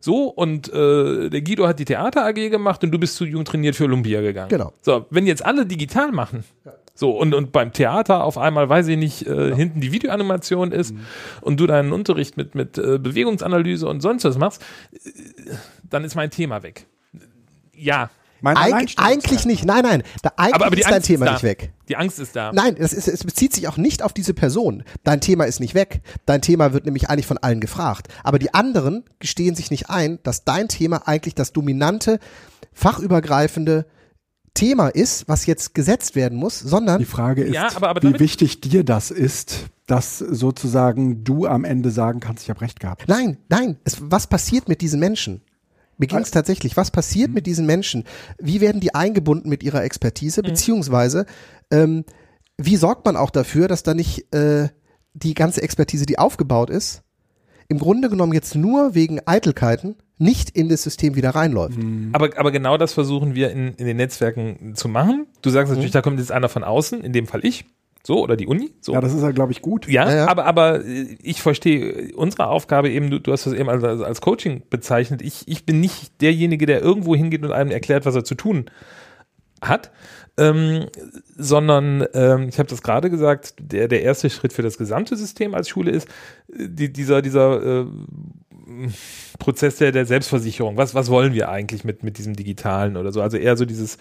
so, und äh, der Guido hat die Theater AG gemacht und du bist zu Jugend trainiert für Olympia gegangen. Genau. So, wenn jetzt alle digital machen, so, und, und beim Theater auf einmal, weiß ich nicht, äh, hinten die Videoanimation ist und du deinen Unterricht mit, mit äh, Bewegungsanalyse und sonst was machst, äh, dann ist mein Thema weg. Ja, Mein Eig eigentlich nicht. Nein, nein. Da, eigentlich aber, aber die ist dein Angst Thema ist da. nicht weg. Die Angst ist da. Nein, das ist, es bezieht sich auch nicht auf diese Person. Dein Thema ist nicht weg. Dein Thema wird nämlich eigentlich von allen gefragt. Aber die anderen gestehen sich nicht ein, dass dein Thema eigentlich das dominante, fachübergreifende Thema ist, was jetzt gesetzt werden muss, sondern Die Frage ist, Ja, aber- aber wie wichtig dir das ist, dass sozusagen du am Ende sagen kannst, ich habe recht gehabt. Nein, nein. Es, was passiert mit diesen Menschen? Mir ging es tatsächlich. Was passiert mit diesen Menschen? Wie werden die eingebunden mit ihrer Expertise? Beziehungsweise, ähm, wie sorgt man auch dafür, dass da nicht äh, die ganze Expertise, die aufgebaut ist, im Grunde genommen jetzt nur wegen Eitelkeiten nicht in das System wieder reinläuft. Aber, aber genau das versuchen wir in, in den Netzwerken zu machen. Du sagst natürlich, da kommt jetzt einer von außen, in dem Fall ich, so, oder die Uni, so. Ja, das ist ja, glaube ich, gut. Ja, Ja, ja. aber aber äh, ich verstehe unsere Aufgabe eben, du, du hast das eben als, als als Coaching bezeichnet. Ich, ich bin nicht derjenige, der irgendwo hingeht und einem erklärt, was er zu tun hat, ähm, sondern ähm, ich habe das gerade gesagt, der, der erste Schritt für das gesamte System als Schule ist äh, die, dieser, dieser äh, Prozess der, der Selbstversicherung. Was, was wollen wir eigentlich mit, mit diesem Digitalen oder so? Also eher so dieses,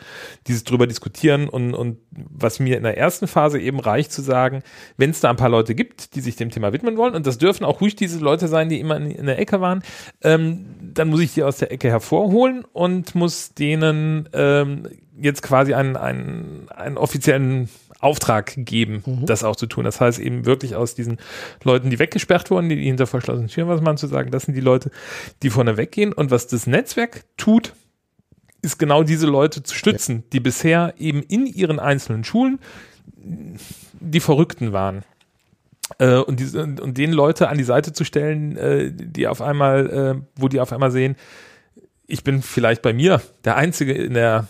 dieses drüber diskutieren und, und was mir in der ersten Phase eben reicht zu sagen, wenn es da ein paar Leute gibt, die sich dem Thema widmen wollen, und das dürfen auch ruhig diese Leute sein, die immer in, in der Ecke waren, ähm, dann muss ich die aus der Ecke hervorholen und muss denen ähm, jetzt quasi einen, einen, einen offiziellen Auftrag geben, das auch zu tun. Das heißt eben wirklich aus diesen Leuten, die weggesperrt wurden, die hinter verschlossenen Türen was machen, zu sagen, das sind die Leute, die vorne weggehen. Und was das Netzwerk tut, ist genau diese Leute zu stützen, die bisher eben in ihren einzelnen Schulen die Verrückten waren. Äh, und, diese, und den Leute an die Seite zu stellen, äh, die auf einmal, äh, wo die auf einmal sehen, ich bin vielleicht bei mir der Einzige in der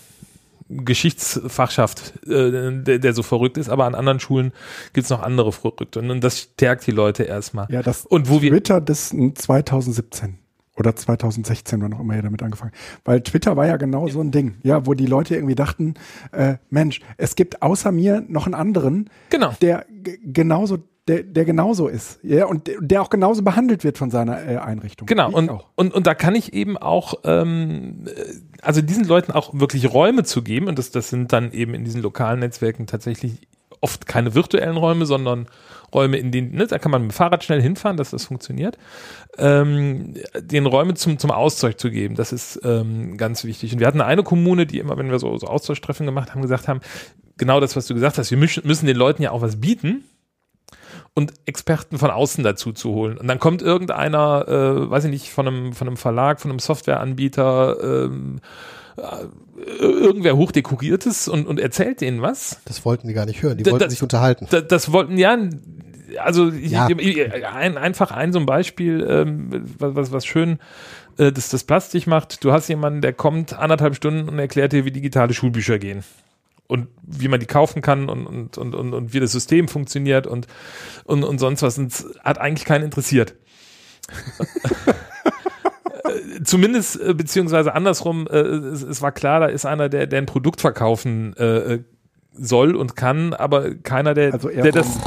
Geschichtsfachschaft, äh, der, der so verrückt ist, aber an anderen Schulen gibt es noch andere Verrückte. Und, und das stärkt die Leute erstmal. Ja, das Und wo wir- Twitter das 2017 oder 2016, wann auch immer ihr damit angefangen. Weil Twitter war ja genau so ein Ding, ja, wo die Leute irgendwie dachten, äh, Mensch, es gibt außer mir noch einen anderen, Genau. der genauso, der, der genauso ist, ja, und der- auch genauso behandelt wird von seiner äh, Einrichtung. Genau, und, auch. und, und da kann ich eben auch, ähm, äh, also diesen Leuten auch wirklich Räume zu geben, und das, das sind dann eben in diesen lokalen Netzwerken tatsächlich oft keine virtuellen Räume, sondern Räume, in denen, ne, da kann man mit dem Fahrrad schnell hinfahren, dass das funktioniert, ähm, den Räume zum, zum Austausch zu geben, das ist ähm, ganz wichtig. Und wir hatten eine Kommune, die immer, wenn wir so, so Austauschtreffen gemacht haben, gesagt haben, genau das, was du gesagt hast, wir müssen, müssen den Leuten ja auch was bieten, und Experten von außen dazu zu holen. Und dann kommt irgendeiner, äh, weiß ich nicht, von einem, von einem Verlag, von einem Softwareanbieter, ähm, äh, irgendwer hochdekoriertes und, und erzählt denen was. Das wollten die gar nicht hören. Die Da- wollten da- sich unterhalten. Das, das wollten, ja, also ich, Ja. ich, ein, einfach ein so ein Beispiel, ähm, was, was, was schön äh, das, das Plastik macht. Du hast jemanden, der kommt anderthalb Stunden und erklärt dir, wie digitale Schulbücher gehen. Und wie man die kaufen kann und, und, und, und, und wie das System funktioniert und, und, und sonst was. Und hat eigentlich keinen interessiert. Äh, Zumindest, äh, beziehungsweise andersrum, äh, es, es war klar, da ist einer, der, der ein Produkt verkaufen äh, soll und kann, aber keiner, der, Also der das.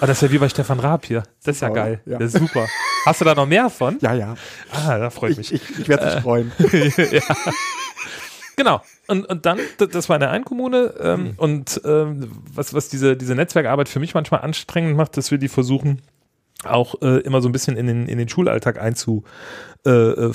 Ah, das ist ja wie bei Stefan Raab hier. Das ist ja geil. ja. Das ist super. Hast du da noch mehr von? Ja, ja. Ah, da freue ich mich. Ich, ich, ich werde mich freuen. Genau. Und, und dann, das war in der einen Kommune ähm, und ähm, was, was diese, diese Netzwerkarbeit für mich manchmal anstrengend macht, dass wir die versuchen, auch äh, immer so ein bisschen in den, in den Schulalltag einzuphasen. Äh,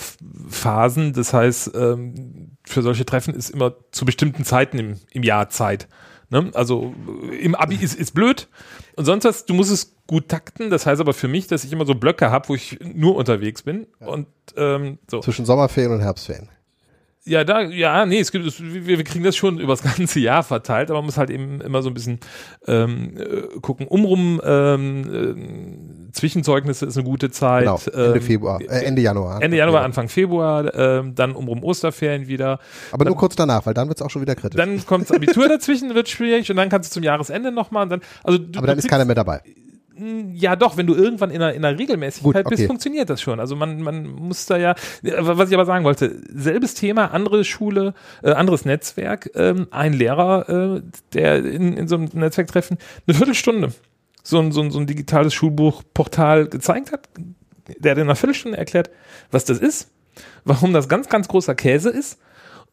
phasen. das heißt, ähm, für solche Treffen ist immer zu bestimmten Zeiten im, im Jahr Zeit. Ne? Also äh, im Abi ist, ist blöd und sonst was, du musst es gut takten. Das heißt aber für mich, dass ich immer so Blöcke habe, wo ich nur unterwegs bin. Und ähm, so. Zwischen Sommerferien und Herbstferien. Ja, da, ja, nee, es gibt, es, wir, wir kriegen das schon übers ganze Jahr verteilt, aber man muss halt eben immer so ein bisschen ähm, äh, gucken. Umrum, ähm, äh, Zwischenzeugnisse ist eine gute Zeit. Genau. Ende ähm, Februar, äh, Ende Januar. Ende Januar, Ja. Anfang Februar, ähm, dann umrum Osterferien wieder. Aber nur kurz danach, weil dann wird es auch schon wieder kritisch. Dann kommt das Abitur dazwischen, wird schwierig und dann kannst du zum Jahresende nochmal und dann, also du, Aber dann ist keiner mehr dabei. Ja, doch, wenn du irgendwann in einer, in einer Regelmäßigkeit Gut, bist, okay. funktioniert das schon. Also man, man muss da ja, was ich aber sagen wollte, selbes Thema, andere Schule, äh, anderes Netzwerk, ähm, ein Lehrer, äh, der in, in so einem Netzwerktreffen eine Viertelstunde so ein, so ein, so ein digitales Schulbuchportal gezeigt hat, der hat in einer Viertelstunde erklärt, was das ist, warum das ganz, ganz großer Käse ist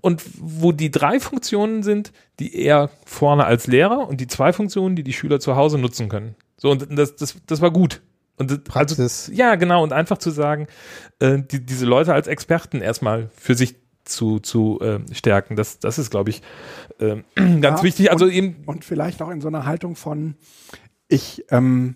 und wo die drei Funktionen sind, die er vorne als Lehrer und die zwei Funktionen, die die Schüler zu Hause nutzen können. So, und das, das, das war gut. Und also, ja, genau, und einfach zu sagen, äh, die, diese Leute als Experten erstmal für sich zu, zu äh, stärken, das, das ist, glaube ich, äh, ganz Ja, wichtig. Also und, eben, Und vielleicht auch in so einer Haltung von, ich, ähm,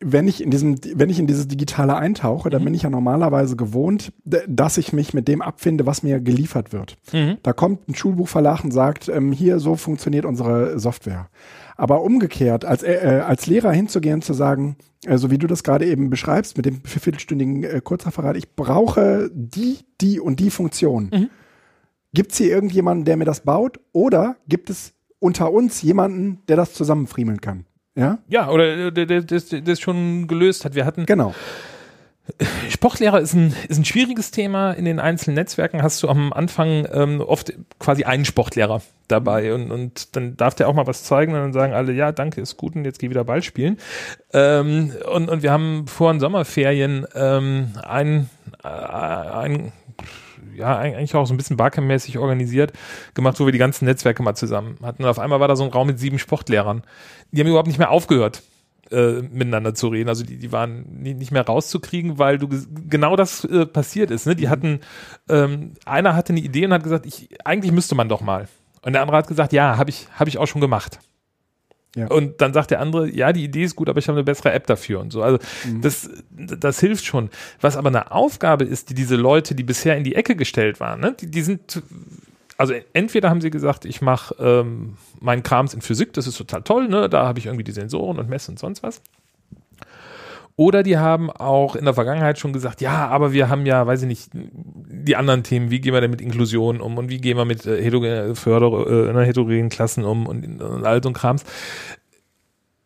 wenn ich in diesem, wenn ich in dieses Digitale eintauche, Mhm. dann bin ich ja normalerweise gewohnt, dass ich mich mit dem abfinde, was mir geliefert wird. Mhm. Da kommt ein Schulbuchverlag und sagt, ähm, hier, so funktioniert unsere Software. Aber umgekehrt, als, äh, äh als Lehrer hinzugehen, zu sagen, äh, so wie du das gerade eben beschreibst, mit dem vierviertelstündigen äh, Kurzreferat, ich brauche die, die und die Funktion. Mhm. Gibt es hier irgendjemanden, der mir das baut? Oder gibt es unter uns jemanden, der das zusammenfriemeln kann? Ja, ja oder äh, der das schon gelöst hat. Wir hatten. Genau. Sportlehrer ist ein, ist ein schwieriges Thema. In den einzelnen Netzwerken hast du am Anfang ähm, oft quasi einen Sportlehrer dabei und, und dann darf der auch mal was zeigen und dann sagen alle, ja, danke, ist gut und jetzt geh wieder Ball spielen. Ähm, und, und wir haben vor den Sommerferien ähm, ein, äh, ein ja, eigentlich auch so ein bisschen Barcamp-mäßig organisiert, gemacht, wo wir die ganzen Netzwerke mal zusammen hatten. Und auf einmal war da so ein Raum mit sieben Sportlehrern. Die haben überhaupt nicht mehr aufgehört äh, miteinander zu reden. Also die, die waren nie, nicht mehr rauszukriegen, weil du genau das äh, passiert ist. Ne? Die hatten, ähm, einer hatte eine Idee und hat gesagt, ich, eigentlich müsste man doch mal. Und der andere hat gesagt, ja, habe ich, hab ich auch schon gemacht. Ja. Und dann sagt der andere, ja, die Idee ist gut, aber ich habe eine bessere App dafür und so. Also mhm. das, das hilft schon. Was aber eine Aufgabe ist, die diese Leute, die bisher in die Ecke gestellt waren, ne, die, die sind also entweder haben sie gesagt, ich mache ähm, meinen Krams in Physik, das ist total toll, ne? da habe ich irgendwie die Sensoren und Messen und sonst was. Oder die haben auch in der Vergangenheit schon gesagt, ja, aber wir haben ja, weiß ich nicht, die anderen Themen, wie gehen wir denn mit Inklusion um und wie gehen wir mit äh, heterogen, Förder, äh, heterogenen Klassen um und, und all so ein Krams.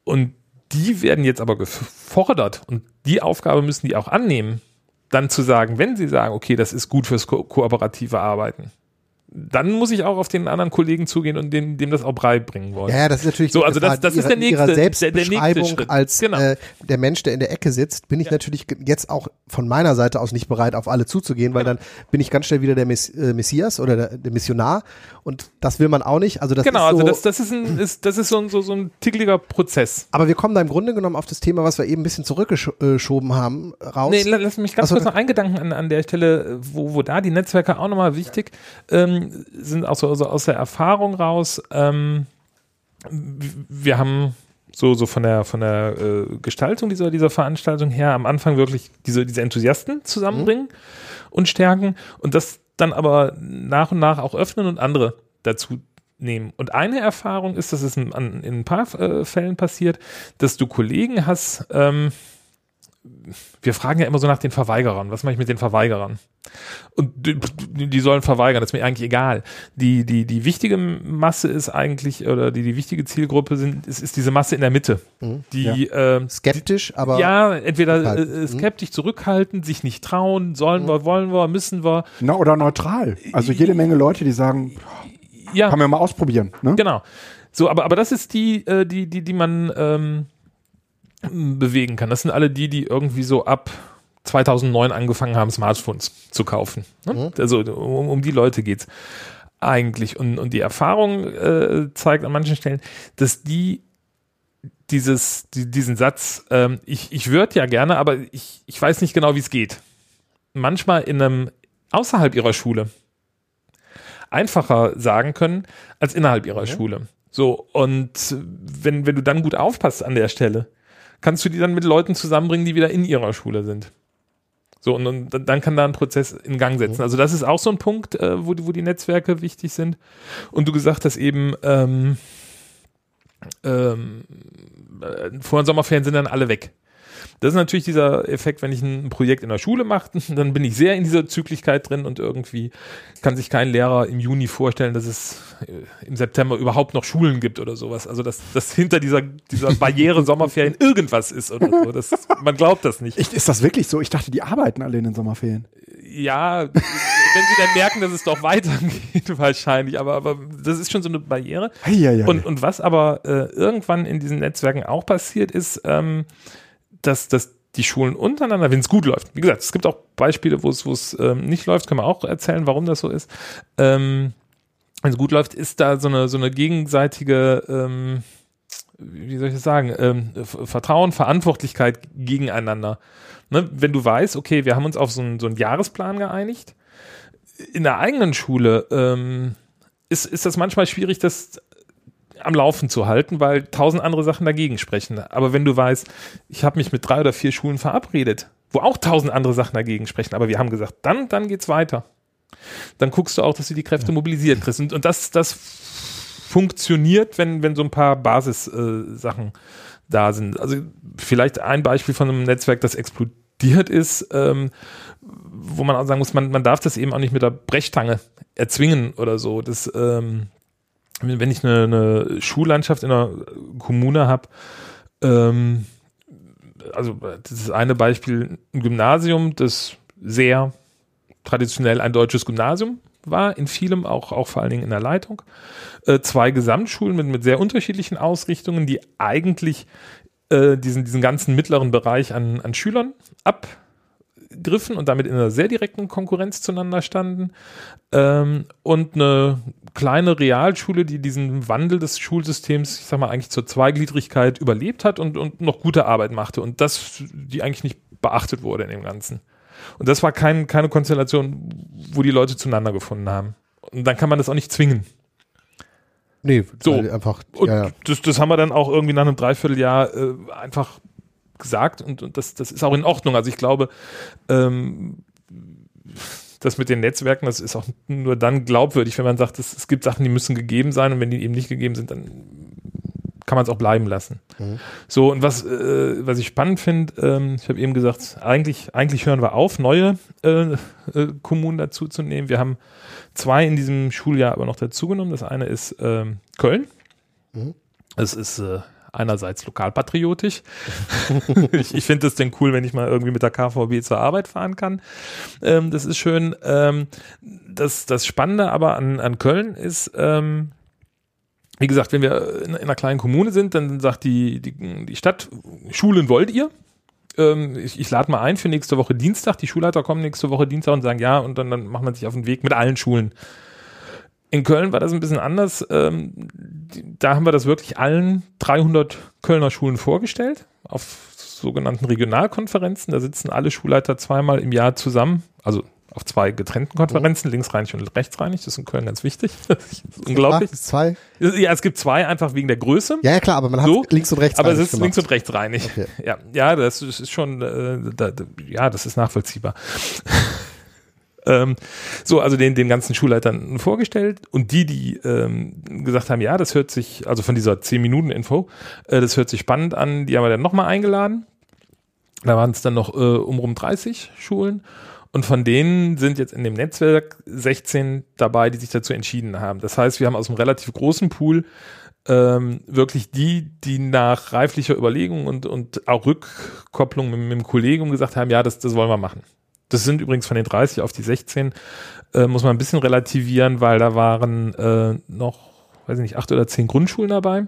Und die werden jetzt aber gefordert und die Aufgabe müssen die auch annehmen, dann zu sagen, wenn sie sagen, okay, das ist gut fürs ko kooperative Arbeiten, dann muss ich auch auf den anderen Kollegen zugehen und dem, dem das auch beibringen wollen. Ja, das ist natürlich so. Also das, das ihrer, ist der nächste, ihrer Selbstbeschreibung der, der als genau. äh, der Mensch, der in der Ecke sitzt, bin ich ja. natürlich jetzt auch von meiner Seite aus nicht bereit, auf alle zuzugehen, weil genau. dann bin ich ganz schnell wieder der Mess, äh, Messias oder der, der, Missionar und das will man auch nicht. Also das genau, ist also so, also das, das ist ein, ist, das ist so ein, so, so ein tickliger Prozess. Aber wir kommen da im Grunde genommen auf das Thema, was wir eben ein bisschen zurückgeschoben haben, raus. Nee, lass mich ganz also, kurz noch einen Gedanken an, an der Stelle, wo, wo da die Netzwerke auch nochmal wichtig ähm, sind, auch so also aus der Erfahrung raus, ähm, wir haben so, so von der, von der äh, Gestaltung dieser, dieser Veranstaltung her am Anfang wirklich diese, diese Enthusiasten zusammenbringen mhm. und stärken und das dann aber nach und nach auch öffnen und andere dazu nehmen. Und eine Erfahrung ist, dass es in, in ein paar äh, Fällen passiert, dass du Kollegen hast, ähm, wir fragen ja immer so nach den Verweigerern. Was mache ich mit den Verweigerern? Und die, die, sollen verweigern, das ist mir eigentlich egal. Die, die, die wichtige Masse ist eigentlich, oder die, die wichtige Zielgruppe sind, ist, ist diese Masse in der Mitte. Mhm. Die ja. äh, skeptisch, aber. Ja, entweder äh, mhm. skeptisch zurückhalten, sich nicht trauen, sollen mhm. wir, wollen wir, müssen wir. Na, oder neutral. Also jede Menge Leute, die sagen, ja. kann man mal ausprobieren. Ne? Genau. So, aber, aber das ist die, äh, die, die, die man ähm, bewegen kann. Das sind alle die, die irgendwie so ab 2009 angefangen haben, Smartphones zu kaufen. Ne? Mhm. Also um, um die Leute geht's eigentlich. Und, und die Erfahrung äh, zeigt an manchen Stellen, dass die dieses, die, diesen Satz, ähm, ich, ich würde ja gerne, aber ich, ich weiß nicht genau, wie es geht. Manchmal in einem außerhalb ihrer Schule einfacher sagen können als innerhalb ihrer mhm. Schule. So, und wenn, wenn du dann gut aufpasst an der Stelle, kannst du die dann mit Leuten zusammenbringen, die wieder in ihrer Schule sind. So, und, und dann kann da ein Prozess in Gang setzen. Mhm. Also das ist auch so ein Punkt, äh, wo, die, wo die Netzwerke wichtig sind. Und du gesagt hast eben, ähm, ähm, äh, vor den Sommerferien sind dann alle weg. Das ist natürlich dieser Effekt, wenn ich ein Projekt in der Schule mache, dann bin ich sehr in dieser Zyklichkeit drin und irgendwie kann sich kein Lehrer im Juni vorstellen, dass es äh, im September überhaupt noch Schulen gibt oder sowas. Also dass, dass hinter dieser, dieser Barriere Sommerferien irgendwas ist oder so. Das, man glaubt das nicht. Ich, ist das wirklich so? Ich dachte, die arbeiten alle in den Sommerferien. Ja, wenn sie dann merken, dass es doch weitergeht, wahrscheinlich. Aber, aber das ist schon so eine Barriere. Ei, ei, ei. Und, und was aber äh, irgendwann in diesen Netzwerken auch passiert ist, ähm, dass, dass die Schulen untereinander, wenn es gut läuft, wie gesagt, es gibt auch Beispiele, wo es, ähm, nicht läuft, können wir auch erzählen, warum das so ist. Ähm, wenn es gut läuft, ist da so eine, so eine gegenseitige, ähm, wie soll ich das sagen, ähm, Vertrauen, Verantwortlichkeit gegeneinander. Ne? Wenn du weißt, okay, wir haben uns auf so einen, so einen Jahresplan geeinigt, in der eigenen Schule ähm, ist, ist das manchmal schwierig, das am Laufen zu halten, weil tausend andere Sachen dagegen sprechen. Aber wenn du weißt, ich habe mich mit drei oder vier Schulen verabredet, wo auch tausend andere Sachen dagegen sprechen, aber wir haben gesagt, dann, dann geht's weiter. Dann guckst du auch, dass du die Kräfte mobilisiert kriegst. Und, und das, das funktioniert, wenn, wenn so ein paar Basissachen äh, da sind. Also vielleicht ein Beispiel von einem Netzwerk, das explodiert ist, ähm, wo man auch sagen muss, man, man darf das eben auch nicht mit der Brechstange erzwingen oder so. Das, ähm, wenn ich eine, eine Schullandschaft in einer Kommune habe, ähm, also das ist eine Beispiel, ein Gymnasium, das sehr traditionell ein deutsches Gymnasium war, in vielem, auch, auch vor allen Dingen in der Leitung. Äh, zwei Gesamtschulen mit, mit sehr unterschiedlichen Ausrichtungen, die eigentlich äh, diesen, diesen ganzen mittleren Bereich an, an Schülern abgriffen und damit in einer sehr direkten Konkurrenz zueinander standen. Ähm, und eine kleine Realschule, die diesen Wandel des Schulsystems, ich sag mal, eigentlich zur Zweigliedrigkeit überlebt hat und, und noch gute Arbeit machte. Und das, die eigentlich nicht beachtet wurde in dem Ganzen. Und das war kein, keine Konstellation, wo die Leute zueinander gefunden haben. Und dann kann man das auch nicht zwingen. Nee, So. einfach. Und ja, ja. Das, das haben wir dann auch irgendwie nach einem Dreivierteljahr äh, einfach gesagt und, und das, das ist auch in Ordnung. Also ich glaube, ähm, das mit den Netzwerken, das ist auch nur dann glaubwürdig, wenn man sagt, es, es gibt Sachen, die müssen gegeben sein und wenn die eben nicht gegeben sind, dann kann man es auch bleiben lassen. Mhm. So, und was, äh, was ich spannend finde, ähm, ich habe eben gesagt, eigentlich, eigentlich hören wir auf, neue äh, äh, Kommunen dazuzunehmen. Wir haben zwei in diesem Schuljahr aber noch dazugenommen. Das eine ist ähm, Köln. Mhm. Es ist äh, einerseits lokalpatriotisch. ich ich finde es denn cool, wenn ich mal irgendwie mit der KVB zur Arbeit fahren kann. Ähm, das ist schön. Ähm, das, das Spannende aber an, an Köln ist, ähm, wie gesagt, wenn wir in, in einer kleinen Kommune sind, dann sagt die, die, die Stadt, Schulen wollt ihr? Ähm, ich ich lade mal ein für nächste Woche Dienstag. Die Schulleiter kommen nächste Woche Dienstag und sagen ja und dann, dann macht man sich auf den Weg mit allen Schulen. In Köln war das ein bisschen anders. Ähm, da haben wir das wirklich allen 300 Kölner Schulen vorgestellt auf sogenannten Regionalkonferenzen. Da sitzen alle Schulleiter zweimal im Jahr zusammen, also auf zwei getrennten Konferenzen, linksrheinig und rechtsrheinig. Das ist in Köln ganz wichtig. Unglaublich. Ah, zwei. Ja, es gibt zwei einfach wegen der Größe. Ja, ja, klar, aber man hat So, links und rechts. Aber es ist gemacht. links und rechts reinig. Okay. Ja, ja, das ist schon, äh, da, ja, das ist nachvollziehbar. ähm, so, also den, den ganzen Schulleitern vorgestellt und die, die ähm, gesagt haben, ja, das hört sich, also von dieser 10-Minuten-Info, äh, das hört sich spannend an, die haben wir dann nochmal eingeladen. Da waren es dann noch äh, um rum 30 Schulen. Und von denen sind jetzt in dem Netzwerk 16 dabei, die sich dazu entschieden haben. Das heißt, wir haben aus einem relativ großen Pool ähm, wirklich die, die nach reiflicher Überlegung und, und auch Rückkopplung mit, mit dem Kollegium gesagt haben, ja, das, das wollen wir machen. Das sind übrigens von den 30 auf die 16, äh, muss man ein bisschen relativieren, weil da waren äh, noch, weiß ich nicht, acht oder zehn Grundschulen dabei.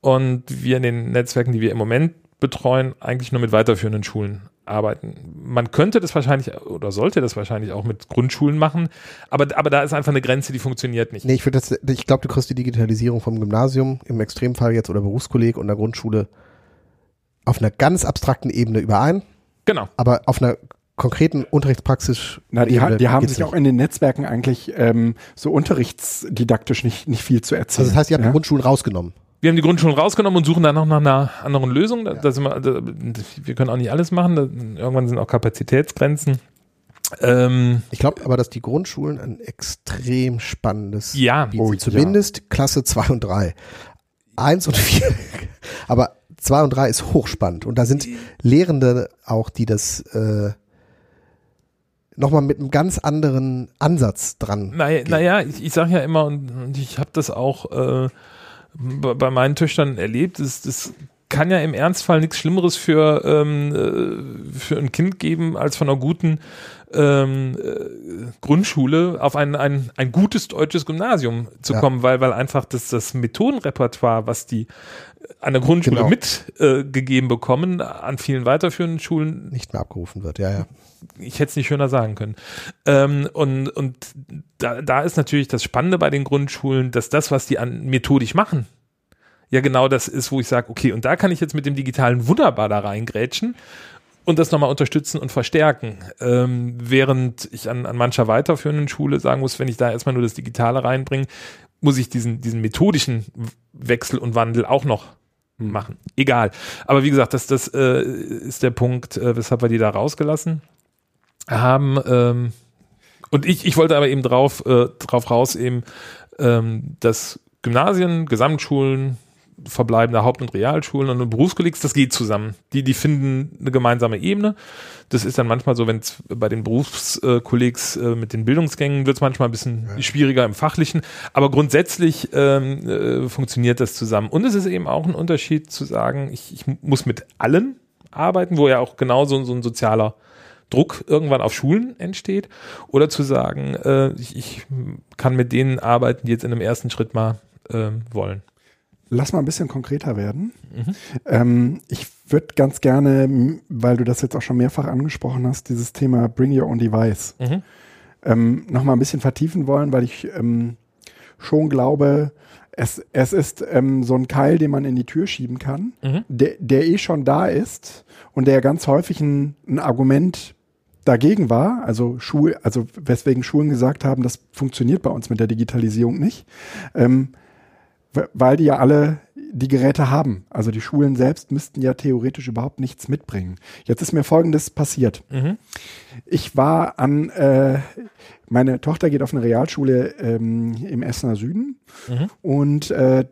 Und wir in den Netzwerken, die wir im Moment betreuen, eigentlich nur mit weiterführenden Schulen arbeiten. Man könnte das wahrscheinlich oder sollte das wahrscheinlich auch mit Grundschulen machen, aber, aber da ist einfach eine Grenze, die funktioniert nicht. Nee, ich das, ich glaube, du kriegst die Digitalisierung vom Gymnasium im Extremfall jetzt oder Berufskolleg und der Grundschule auf einer ganz abstrakten Ebene überein, Genau. aber auf einer konkreten Unterrichtspraxis. Na, die, ha die haben sich auch nicht. in den Netzwerken eigentlich ähm, so unterrichtsdidaktisch nicht, nicht viel zu erzählen. Also das heißt, ihr habt ja? die Grundschulen rausgenommen. Wir haben die Grundschulen rausgenommen und suchen dann noch nach einer anderen Lösung. Da, da sind wir, da, wir können auch nicht alles machen. Da, irgendwann sind auch Kapazitätsgrenzen. Ähm, Ich glaube aber, dass die Grundschulen ein extrem spannendes Ja. bieten. Oh, ja. Zumindest Klasse 2 und 3. 1 und 4. aber 2 und 3 ist hochspannend. Und da sind Lehrende auch, die das äh, nochmal mit einem ganz anderen Ansatz dran. naja, naja, ich, ich sage ja immer, und, und ich habe das auch äh, bei, bei meinen Töchtern erlebt, das, das kann ja im Ernstfall nichts Schlimmeres für, ähm, äh, für ein Kind geben, als von einer guten ähm, äh, Grundschule auf ein, ein, ein gutes deutsches Gymnasium zu Ja. kommen, weil, weil einfach das, das Methodenrepertoire, was die an der Grundschule Genau. mitgegeben äh, bekommen, an vielen weiterführenden Schulen nicht mehr abgerufen wird. Ja, ja. ich hätte es nicht schöner sagen können. Ähm, und und da, da ist natürlich das Spannende bei den Grundschulen, dass das, was die an methodisch machen, ja genau das ist, wo ich sage, okay, und da kann ich jetzt mit dem Digitalen wunderbar da reingrätschen und das nochmal unterstützen und verstärken. Ähm, während ich an, an mancher weiterführenden Schule sagen muss, wenn ich da erstmal nur das Digitale reinbringe, muss ich diesen, diesen methodischen Wechsel und Wandel auch noch machen. Egal. Aber wie gesagt, das, das äh, ist der Punkt, äh, weshalb wir die da rausgelassen haben. Ähm, und ich, ich wollte aber eben drauf, äh, drauf raus, eben, ähm, dass Gymnasien, Gesamtschulen, verbleibende Haupt- und Realschulen und Berufskollegs, das geht zusammen. Die, die finden eine gemeinsame Ebene. Das ist dann manchmal so, wenn es bei den Berufskollegs äh, mit den Bildungsgängen wird es manchmal ein bisschen ja. schwieriger im Fachlichen. Aber grundsätzlich ähm, äh, funktioniert das zusammen. Und es ist eben auch ein Unterschied zu sagen, ich, ich muss mit allen arbeiten, wo ja auch genauso so ein sozialer Druck irgendwann auf Schulen entsteht. Oder zu sagen, äh, ich, ich kann mit denen arbeiten, die jetzt in einem ersten Schritt mal äh, wollen. Lass mal ein bisschen konkreter werden. Mhm. Ähm, ich würde ganz gerne, weil du das jetzt auch schon mehrfach angesprochen hast, dieses Thema Bring Your Own Device mhm. ähm, nochmal ein bisschen vertiefen wollen, weil ich ähm, schon glaube, es, es ist ähm, so ein Keil, den man in die Tür schieben kann, mhm. der, der eh schon da ist und der ganz häufig ein, ein Argument dagegen war, also Schul, also weswegen Schulen gesagt haben, das funktioniert bei uns mit der Digitalisierung nicht. Ähm, weil die ja alle die Geräte haben. Also die Schulen selbst müssten ja theoretisch überhaupt nichts mitbringen. Jetzt ist mir Folgendes passiert. Mhm. Ich war an, äh, meine Tochter geht auf eine Realschule ähm, im Essener Süden mhm. und äh,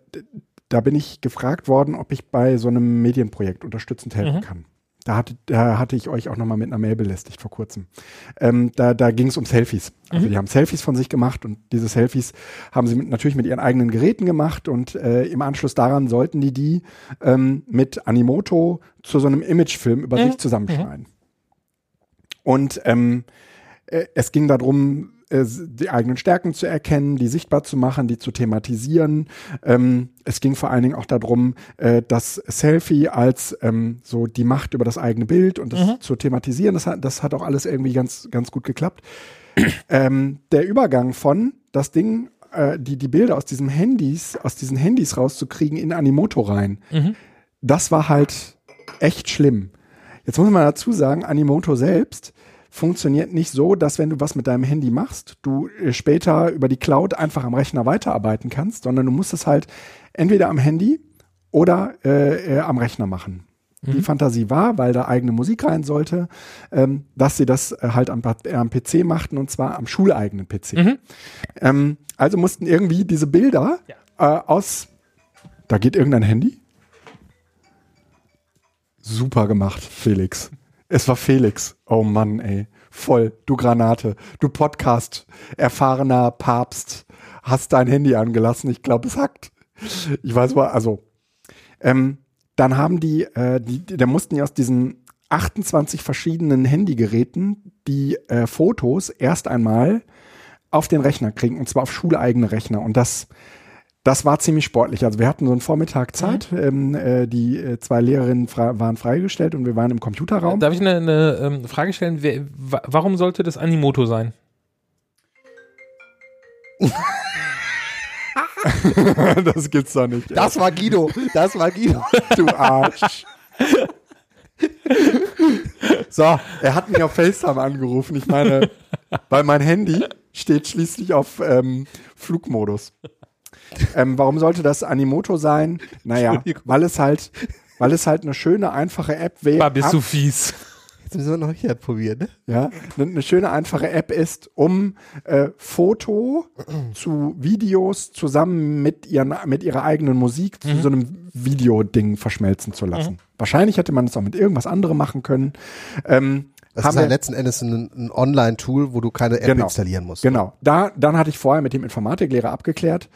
da bin ich gefragt worden, ob ich bei so einem Medienprojekt unterstützend helfen mhm. kann. Da hatte, da hatte ich euch auch nochmal mit einer Mail belästigt vor kurzem. Ähm, da da ging es um Selfies. Also mhm. die haben Selfies von sich gemacht und diese Selfies haben sie mit, natürlich mit ihren eigenen Geräten gemacht und äh, im Anschluss daran sollten die die ähm, mit Animoto zu so einem Imagefilm über mhm. sich zusammenschneiden. Mhm. Und ähm, äh, es ging darum, äh, die eigenen Stärken zu erkennen, die sichtbar zu machen, die zu thematisieren. Ähm, es ging vor allen Dingen auch darum, äh, das Selfie als ähm, so die Macht über das eigene Bild und das mhm. zu thematisieren. Das hat, das hat auch alles irgendwie ganz, ganz gut geklappt. ähm, der Übergang von das Ding, äh, die, die Bilder aus diesem Handys, aus diesen Handys rauszukriegen in Animoto rein, mhm. das war halt echt schlimm. Jetzt muss man dazu sagen, Animoto selbst funktioniert nicht so, dass wenn du was mit deinem Handy machst, du äh, später über die Cloud einfach am Rechner weiterarbeiten kannst, sondern du musst es halt entweder am Handy oder äh, äh, am Rechner machen. Mhm. Die Fantasie war, weil da eigene Musik rein sollte, ähm, dass sie das äh, halt am, äh, am, PC machten und zwar am schuleigenen PC. Mhm. Ähm, also mussten irgendwie diese Bilder ja. äh, aus, da geht irgendein Handy? Super gemacht, Felix. Es war Felix. Oh Mann, ey. Voll. Du Granate. Du Podcast. Erfahrener Papst. Hast dein Handy angelassen. Ich glaube, es hackt. Ich weiß mal, also. Ähm, dann haben die, äh, die, die, da mussten ja aus diesen 28 verschiedenen Handygeräten die äh, Fotos erst einmal auf den Rechner kriegen und zwar auf schuleigene Rechner. Und das das war ziemlich sportlich. Also wir hatten so einen Vormittag Zeit. Mhm. Ähm, äh, die äh, zwei Lehrerinnen fra waren freigestellt und wir waren im Computerraum. Darf ich eine, eine ähm, Frage stellen? Wer, warum sollte das Animoto sein? das gibt's doch nicht. Das ey. war Guido. Das war Guido. Du Arsch. so, er hat mich auf FaceTime angerufen. Ich meine, weil mein Handy steht schließlich auf ähm, Flugmodus. Ähm, warum sollte das Animoto sein? Naja, weil es halt, weil es halt eine schöne, einfache App wäre. War bist du fies. Jetzt müssen wir noch hier probieren, ne? Ja, eine, eine schöne, einfache App ist, um äh, Foto zu Videos zusammen mit, ihren, mit ihrer eigenen Musik mhm. zu so einem Videoding verschmelzen zu lassen. Mhm. Wahrscheinlich hätte man es auch mit irgendwas anderem machen können. Ähm, das ist halt letzten Endes ein, ein Online-Tool, wo du keine App genau, installieren musst. Genau. Da, dann hatte ich vorher mit dem Informatiklehrer abgeklärt,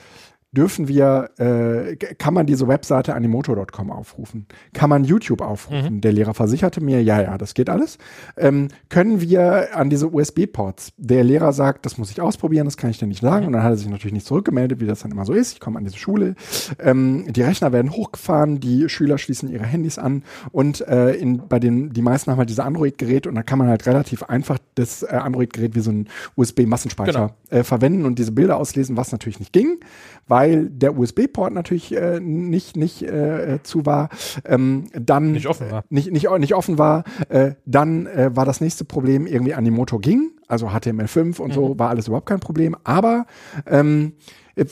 dürfen wir, äh, kann man diese Webseite animoto.com aufrufen? Kann man YouTube aufrufen? Mhm. Der Lehrer versicherte mir, ja, ja, das geht alles. Ähm, können wir an diese USB-Ports? Der Lehrer sagt, das muss ich ausprobieren, das kann ich dir nicht sagen. Mhm. Und dann hat er sich natürlich nicht zurückgemeldet, wie das dann immer so ist. Ich komme an diese Schule. Ähm, die Rechner werden hochgefahren, die Schüler schließen ihre Handys an und äh, in, bei den, die meisten haben halt diese Android-Geräte und da kann man halt relativ einfach das äh, Android-Gerät wie so ein USB-Massenspeicher genau. äh, verwenden und diese Bilder auslesen, was natürlich nicht ging, weil der USB-Port natürlich äh, nicht, nicht äh, zu war. Ähm, dann nicht offen war. Nicht, nicht, nicht offen war. Äh, dann äh, war das nächste Problem irgendwie Animoto ging, also HTML5 und mhm. so war alles überhaupt kein Problem. Aber ähm,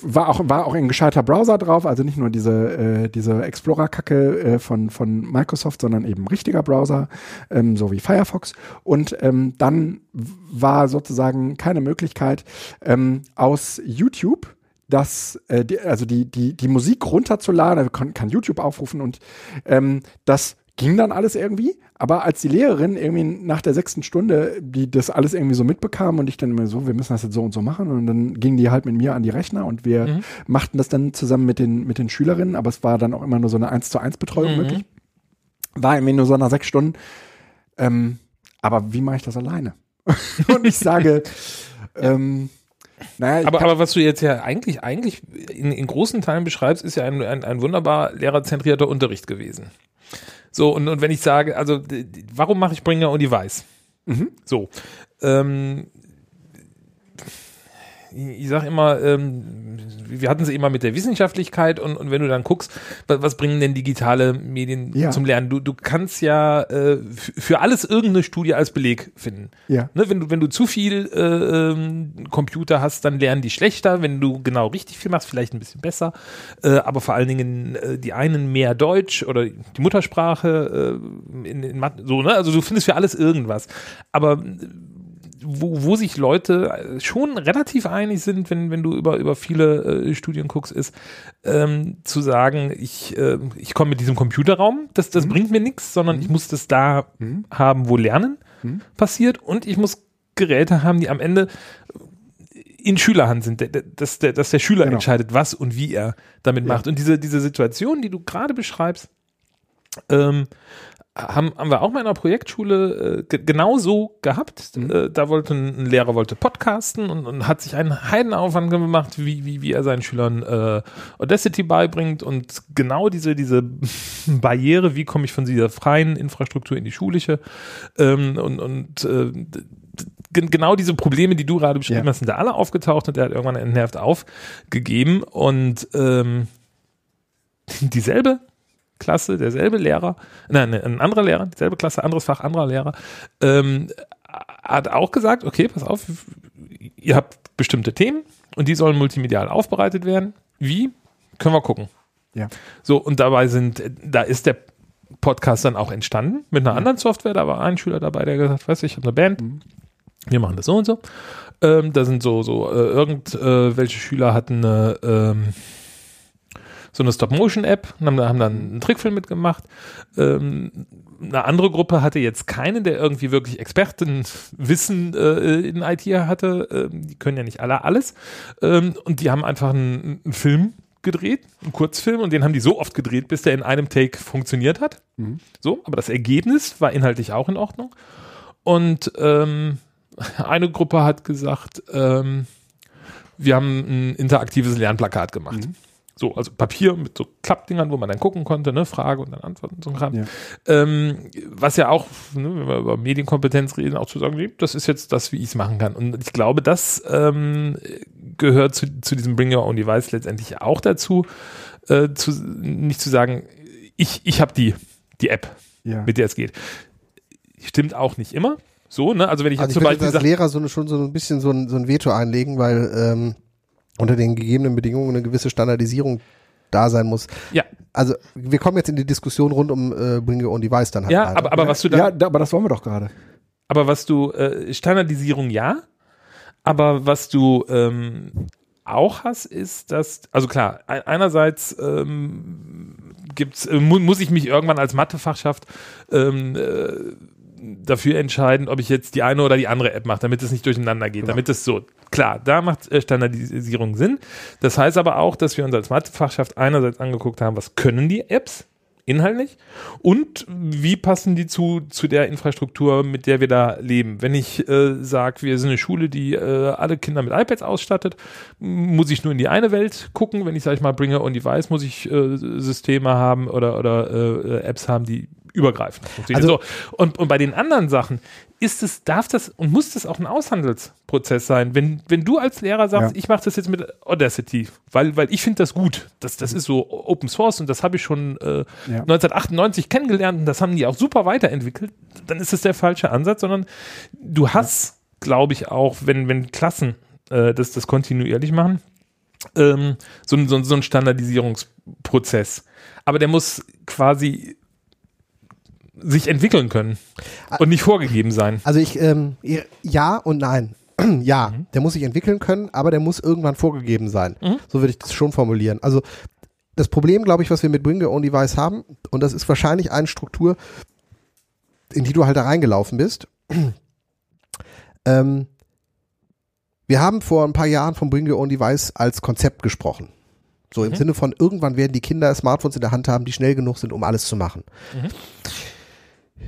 war auch, war auch ein gescheiter Browser drauf, also nicht nur diese, äh, diese Explorer-Kacke äh, von, von Microsoft, sondern eben richtiger Browser, ähm, so wie Firefox. Und ähm, dann war sozusagen keine Möglichkeit, ähm, aus YouTube dass äh, die, also die, die, die Musik runterzuladen, er kann, kann YouTube aufrufen und ähm, das ging dann alles irgendwie. Aber als die Lehrerin irgendwie nach der sechsten Stunde, die das alles irgendwie so mitbekam und ich dann immer so, wir müssen das jetzt so und so machen und dann gingen die halt mit mir an die Rechner und wir mhm. machten das dann zusammen mit den, mit den Schülerinnen, aber es war dann auch immer nur so eine 1 zu 1 Betreuung mhm. möglich. War irgendwie nur so nach sechs Stunden. Ähm, aber wie mache ich das alleine? und ich sage, ähm, naja, aber, aber was du jetzt ja eigentlich, eigentlich in, in großen Teilen beschreibst, ist ja ein, ein, ein wunderbar lehrerzentrierter Unterricht gewesen. So, und, und wenn ich sage, also warum mache ich Bringer und die Weiß? Mhm. So. Ähm, ich sage immer, ähm, wir hatten sie immer mit der Wissenschaftlichkeit und, und wenn du dann guckst, was, was bringen denn digitale Medien ja. zum Lernen? Du, du kannst ja äh, für alles irgendeine Studie als Beleg finden. Ja. Ne, wenn, du, wenn du zu viel äh, ähm, Computer hast, dann lernen die schlechter. Wenn du genau richtig viel machst, vielleicht ein bisschen besser. Äh, aber vor allen Dingen äh, die einen mehr Deutsch oder die Muttersprache äh, in, in Mathe, so, ne? Also du findest für alles irgendwas. Aber wo, wo sich Leute äh, schon relativ einig sind, wenn, wenn du über, über viele äh, Studien guckst, ist ähm, zu sagen, ich, äh, ich komme mit diesem Computerraum, das, das mhm. bringt mir nichts, sondern mhm. ich muss das da mhm. haben, wo Lernen mhm. passiert und ich muss Geräte haben, die am Ende in Schülerhand sind, dass der, dass der Schüler genau. entscheidet, was und wie er damit ja. macht. Und diese, diese Situation, die du gerade beschreibst, ähm, haben, haben wir auch mal in einer Projektschule äh, genau so gehabt. Mhm. Äh, da wollte ein, ein, Lehrer wollte podcasten und, und, hat sich einen Heidenaufwand gemacht, wie, wie, wie er seinen Schülern äh, Audacity beibringt und genau diese, diese Barriere, wie komme ich von dieser freien Infrastruktur in die schulische ähm, und, und äh, genau diese Probleme, die du gerade beschrieben ja. hast, sind da alle aufgetaucht und er hat irgendwann entnervt aufgegeben und ähm, dieselbe Klasse, derselbe Lehrer, nein, ein anderer Lehrer, dieselbe Klasse, anderes Fach, anderer Lehrer, ähm, hat auch gesagt, okay, pass auf, ihr habt bestimmte Themen und die sollen multimedial aufbereitet werden. Wie? Können wir gucken. Ja. So, und dabei sind, da ist der Podcast dann auch entstanden mit einer mhm. anderen Software. Da war ein Schüler dabei, der gesagt, weißt du, ich habe eine Band, mhm. wir machen das so und so. Ähm, da sind so, so, äh, irgendwelche äh, Schüler hatten eine, ähm, so eine Stop-Motion-App und haben, haben, dann einen Trickfilm mitgemacht. Ähm, eine andere Gruppe hatte jetzt keinen, der irgendwie wirklich Expertenwissen äh, in IT hatte. Ähm, die können ja nicht alle alles. Ähm, und die haben einfach einen, einen, Film gedreht, einen Kurzfilm, und den haben die so oft gedreht, bis der in einem Take funktioniert hat. Mhm. So, aber das Ergebnis war inhaltlich auch in Ordnung. Und ähm, eine Gruppe hat gesagt, ähm, wir haben ein interaktives Lernplakat gemacht. Mhm. So, also Papier mit so Klappdingern, wo man dann gucken konnte, ne, Frage und dann Antworten und so Kram. Ja. Ähm, was ja auch, ne, wenn wir über Medienkompetenz reden, auch zu sagen, nee, das ist jetzt das, wie ich es machen kann. Und ich glaube, das ähm, gehört zu, zu diesem Bring Your Own Device letztendlich auch dazu, äh, zu, nicht zu sagen, ich, ich habe die, die App, ja. mit der es geht. Stimmt auch nicht immer. So, ne? Also wenn ich also jetzt ich zum Beispiel als Lehrer so eine, schon so ein bisschen so ein, so ein Veto einlegen, weil ähm, unter den gegebenen Bedingungen eine gewisse Standardisierung da sein muss. Ja. Also wir kommen jetzt in die Diskussion rund um äh, Bring Your Own Device dann halt. Ja, aber, aber was du da, Ja, da, aber das wollen wir doch gerade. Aber was du, äh, Standardisierung ja, aber was du ähm, auch hast, ist, dass, also klar, einerseits ähm, gibt's, äh, mu muss ich mich irgendwann als Mathefachschaft ähm, äh, dafür entscheiden, ob ich jetzt die eine oder die andere App mache, damit es nicht durcheinander geht, genau. damit es so, klar, da macht äh, Standardisierung Sinn. Das heißt aber auch, dass wir uns als Mathefachschaft einerseits angeguckt haben, was können die Apps inhaltlich und wie passen die zu, zu der Infrastruktur, mit der wir da leben. Wenn ich äh, sage, wir sind eine Schule, die äh, alle Kinder mit iPads ausstattet, muss ich nur in die eine Welt gucken. Wenn ich, sage ich mal, bringe on Device, muss ich äh, Systeme haben oder, oder äh, Apps haben, die übergreifend. Also, so. und, und bei den anderen Sachen ist es, darf das und muss das auch ein Aushandelsprozess sein. Wenn, wenn du als Lehrer sagst, ja. ich mache das jetzt mit Audacity, weil, weil ich finde das gut, das, das ist so Open Source und das habe ich schon äh, ja. 1998 kennengelernt und das haben die auch super weiterentwickelt, dann ist es der falsche Ansatz, sondern du hast, ja. glaube ich, auch, wenn, wenn Klassen äh, das, das kontinuierlich machen, ähm, so, so, so ein Standardisierungsprozess. Aber der muss quasi sich entwickeln können und nicht vorgegeben sein. Also ich, ähm, ja und nein. ja, der muss sich entwickeln können, aber der muss irgendwann vorgegeben sein. So würde ich das schon formulieren. Also das Problem, glaube ich, was wir mit Bring Your Own Device haben, und das ist wahrscheinlich eine Struktur, in die du halt da reingelaufen bist. ähm, wir haben vor ein paar Jahren von Bring Your Own Device als Konzept gesprochen. So im Sinne von, irgendwann werden die Kinder Smartphones in der Hand haben, die schnell genug sind, um alles zu machen.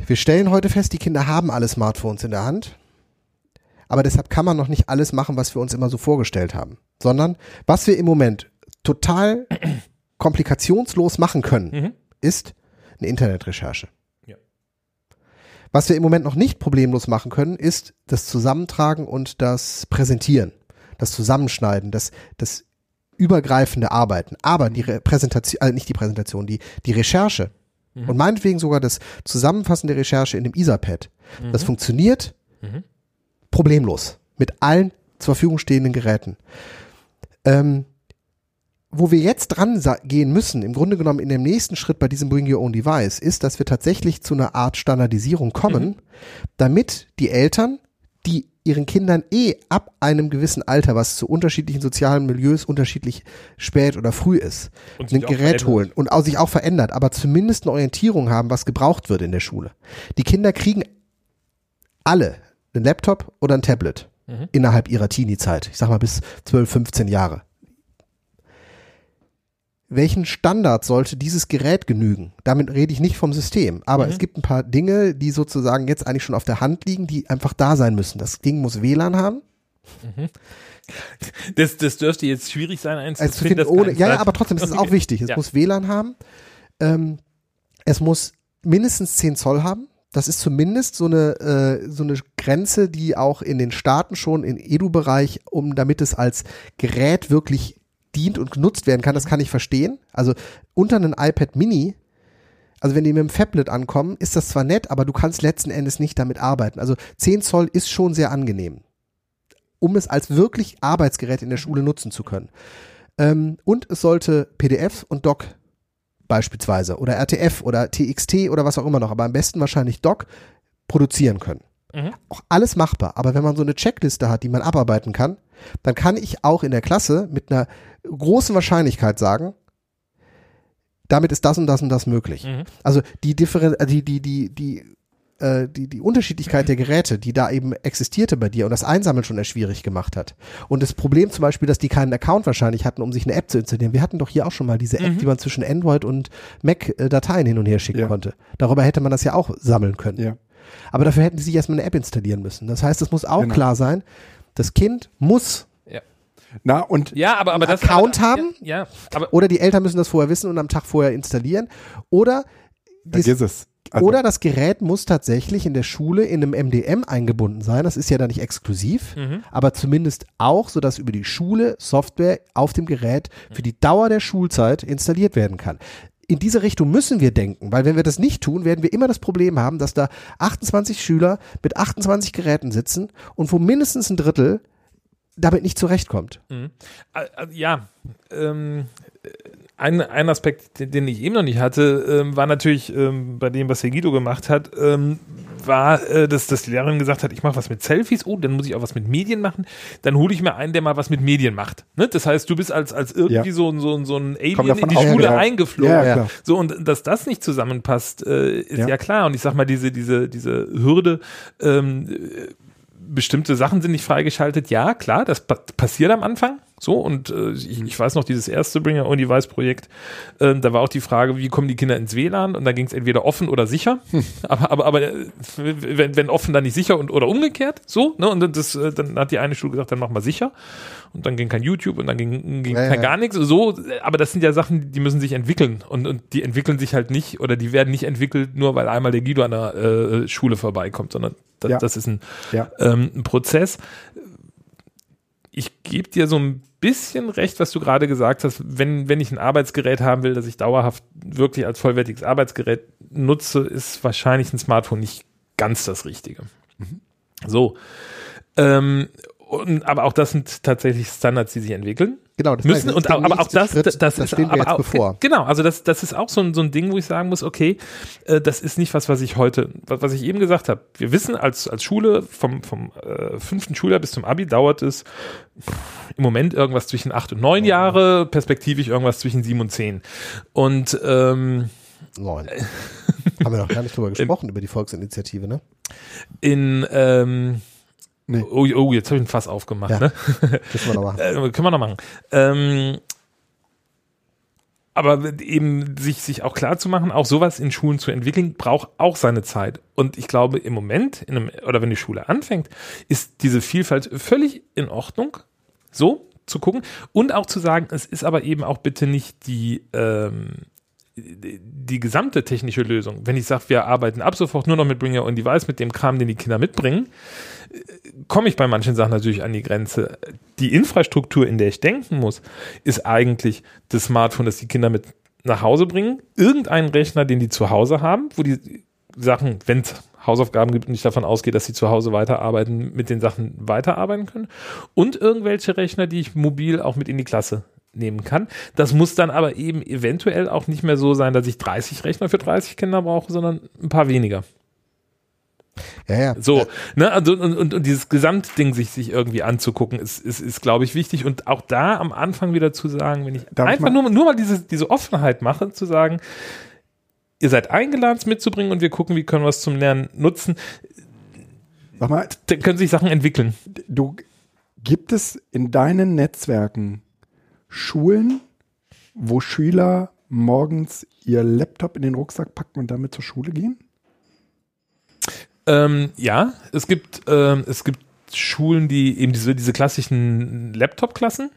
Wir stellen heute fest, die Kinder haben alle Smartphones in der Hand. Aber deshalb kann man noch nicht alles machen, was wir uns immer so vorgestellt haben. Sondern was wir im Moment total komplikationslos machen können, Mhm. ist eine Internetrecherche. Ja. Was wir im Moment noch nicht problemlos machen können, ist das Zusammentragen und das Präsentieren, das Zusammenschneiden, das, das übergreifende Arbeiten. Aber die Präsentation, äh, nicht die Präsentation, die, die Recherche und meinetwegen sogar das zusammenfassende Recherche in dem Etherpad, das funktioniert Mhm. problemlos mit allen zur Verfügung stehenden Geräten. Ähm, wo wir jetzt dran gehen müssen, im Grunde genommen in dem nächsten Schritt bei diesem Bring Your Own Device, ist, dass wir tatsächlich zu einer Art Standardisierung kommen, damit die Eltern, die ihren Kindern eh ab einem gewissen Alter, was zu unterschiedlichen sozialen Milieus unterschiedlich spät oder früh ist, ein Gerät holen und auch sich auch verändert, aber zumindest eine Orientierung haben, was gebraucht wird in der Schule. Die Kinder kriegen alle einen Laptop oder ein Tablet Mhm. innerhalb ihrer Teenie-Zeit. Ich sag mal bis 12, 15 Jahre. Welchen Standard sollte dieses Gerät genügen? Damit rede ich nicht vom System, aber Mhm. es gibt ein paar Dinge, die sozusagen jetzt eigentlich schon auf der Hand liegen, die einfach da sein müssen. Das Ding muss WLAN haben. Das, das dürfte jetzt schwierig sein, eins Also zu finden. ohne, ja, ja, aber trotzdem, es ist auch Okay. wichtig. Es Ja. muss WLAN haben. Ähm, es muss mindestens 10 Zoll haben. Das ist zumindest so eine, äh, so eine Grenze, die auch in den Staaten schon im Edu-Bereich, um damit es als Gerät wirklich dient und genutzt werden kann, das kann ich verstehen. Also unter einem iPad Mini, also wenn die mit dem Fablet ankommen, ist das zwar nett, aber du kannst letzten Endes nicht damit arbeiten. Also 10 Zoll ist schon sehr angenehm, um es als wirklich Arbeitsgerät in der Schule nutzen zu können. Ähm, und es sollte PDF und Doc beispielsweise oder RTF oder TXT oder was auch immer noch, aber am besten wahrscheinlich Doc produzieren können. Mhm. Auch alles machbar. Aber wenn man so eine Checkliste hat, die man abarbeiten kann, dann kann ich auch in der Klasse mit einer großen Wahrscheinlichkeit sagen, damit ist das und das und das möglich. Mhm. Also die Differen äh, die, die, die, die, äh, die, die Unterschiedlichkeit der Geräte, die da eben existierte bei dir und das Einsammeln schon erst schwierig gemacht hat. Und das Problem zum Beispiel, dass die keinen Account wahrscheinlich hatten, um sich eine App zu installieren. Wir hatten doch hier auch schon mal diese App, die man zwischen Android und Mac äh, Dateien hin und her schicken Ja. konnte. Darüber hätte man das ja auch sammeln können. Ja. Aber dafür hätten sie sich erstmal eine App installieren müssen. Das heißt, es muss auch Genau. klar sein, das Kind muss Na, und Ja, aber, aber das. Account aber, haben? Ja, ja, aber oder die Eltern müssen das vorher wissen und am Tag vorher installieren oder dies- es. Also, Oder das Gerät muss tatsächlich in der Schule in einem MDM eingebunden sein. Das ist ja dann nicht exklusiv, Mhm. aber zumindest auch, sodass über die Schule Software auf dem Gerät für die Dauer der Schulzeit installiert werden kann. In diese Richtung müssen wir denken, weil wenn wir das nicht tun, werden wir immer das Problem haben, dass da 28 Schüler mit 28 Geräten sitzen und wo mindestens ein Drittel damit nicht zurechtkommt. Mhm. Äh, äh, Ja, ähm, äh, ein, ein Aspekt, den, ich eben noch nicht hatte, ähm, war natürlich ähm, bei dem, was Herr Guido gemacht hat, ähm, war, äh, dass, dass die Lehrerin gesagt hat, ich mache was mit Selfies, oh, dann muss ich auch was mit Medien machen, dann hole ich mir einen, der mal was mit Medien macht. Ne? Das heißt, du bist als, als irgendwie Ja. so, ein- so, ein- so ein Alien in die Schule genau. eingeflogen. Ja, Ja. So, und dass das nicht zusammenpasst, äh, ist ja. Ja. klar. Und ich sag mal, diese, diese, diese Hürde, ähm, äh, bestimmte Sachen sind nicht freigeschaltet, ja, klar, das pa passiert am Anfang. So, und äh, ich, ich weiß noch, dieses erste Bringer on Device Projekt, äh, da war auch die Frage, wie kommen die Kinder ins WLAN? Und da ging es entweder offen oder sicher. Aber, aber, aber äh, wenn, wenn offen, dann nicht sicher und oder umgekehrt. So, ne? Und dann das, äh, dann hat die eine Schule gesagt, dann mach mal sicher. Und dann ging kein YouTube und dann ging, ging Ja, kein ja. gar nichts. So, aber das sind ja Sachen, die müssen sich entwickeln. Und, und die entwickeln sich halt nicht oder die werden nicht entwickelt, nur weil einmal der Guido an der äh, Schule vorbeikommt, sondern das, Ja. das ist ein, Ja. ähm, ein Prozess. Ich gebe dir so ein bisschen recht, was du gerade gesagt hast. Wenn, wenn ich ein Arbeitsgerät haben will, das ich dauerhaft wirklich als vollwertiges Arbeitsgerät nutze, ist wahrscheinlich ein Smartphone nicht ganz das Richtige. So. Ähm, und, aber auch das sind tatsächlich Standards, die sich entwickeln. Genau, das müssen und aber auch das, Schritt, das, das das ist stehen wir aber auch, bevor. Genau, also das, das ist auch so ein, so ein Ding, wo ich sagen muss, okay, äh, das ist nicht was, was ich heute, was, was ich eben gesagt habe. Wir wissen als, als Schule vom, vom äh, fünften Schuljahr bis zum Abi dauert es im Moment irgendwas zwischen acht und neun Jahre, perspektivisch irgendwas zwischen sieben und zehn. Und ähm, Neun. Haben wir noch gar nicht drüber gesprochen, über die Volksinitiative, ne? in ähm, Nee. oh, oh, jetzt habe ich ein Fass aufgemacht, Ja. ne? Müssen wir noch machen. Äh, können wir noch machen. Ähm, aber eben sich, sich auch klar zu machen, auch sowas in Schulen zu entwickeln, braucht auch seine Zeit. Und ich glaube, im Moment, in einem, oder wenn die Schule anfängt, ist diese Vielfalt völlig in Ordnung, so zu gucken. Und auch zu sagen, es ist aber eben auch bitte nicht die, ähm, die, gesamte technische Lösung. Wenn ich sage, wir arbeiten ab sofort nur noch mit Bring Your Own Device, mit dem Kram, den die Kinder mitbringen, komme ich bei manchen Sachen natürlich an die Grenze. Die Infrastruktur, in der ich denken muss, ist eigentlich das Smartphone, das die Kinder mit nach Hause bringen, irgendeinen Rechner, den die zu Hause haben, wo die Sachen, wenn es Hausaufgaben gibt und ich davon ausgehe, dass sie zu Hause weiterarbeiten, mit den Sachen weiterarbeiten können und irgendwelche Rechner, die ich mobil auch mit in die Klasse nehmen kann. Das muss dann aber eben eventuell auch nicht mehr so sein, dass ich 30 Rechner für 30 Kinder brauche, sondern ein paar weniger. Ja, ja. So, ne, also und, und, und dieses Gesamtding sich, sich irgendwie anzugucken, ist, ist, ist glaube ich, wichtig. Und auch da am Anfang wieder zu sagen, wenn ich Darf ich einfach mal- nur, nur mal diese, diese Offenheit mache, zu sagen, ihr seid eingeladen, es mitzubringen und wir gucken, wie können wir es zum Lernen nutzen, Sag mal, dann können sich Sachen entwickeln. du, gibt es in deinen Netzwerken Schulen, wo Schüler morgens ihr Laptop in den Rucksack packen und damit zur Schule gehen? Ähm, ja, es gibt, ähm, es gibt Schulen, die eben diese, diese klassischen Laptop-Klassen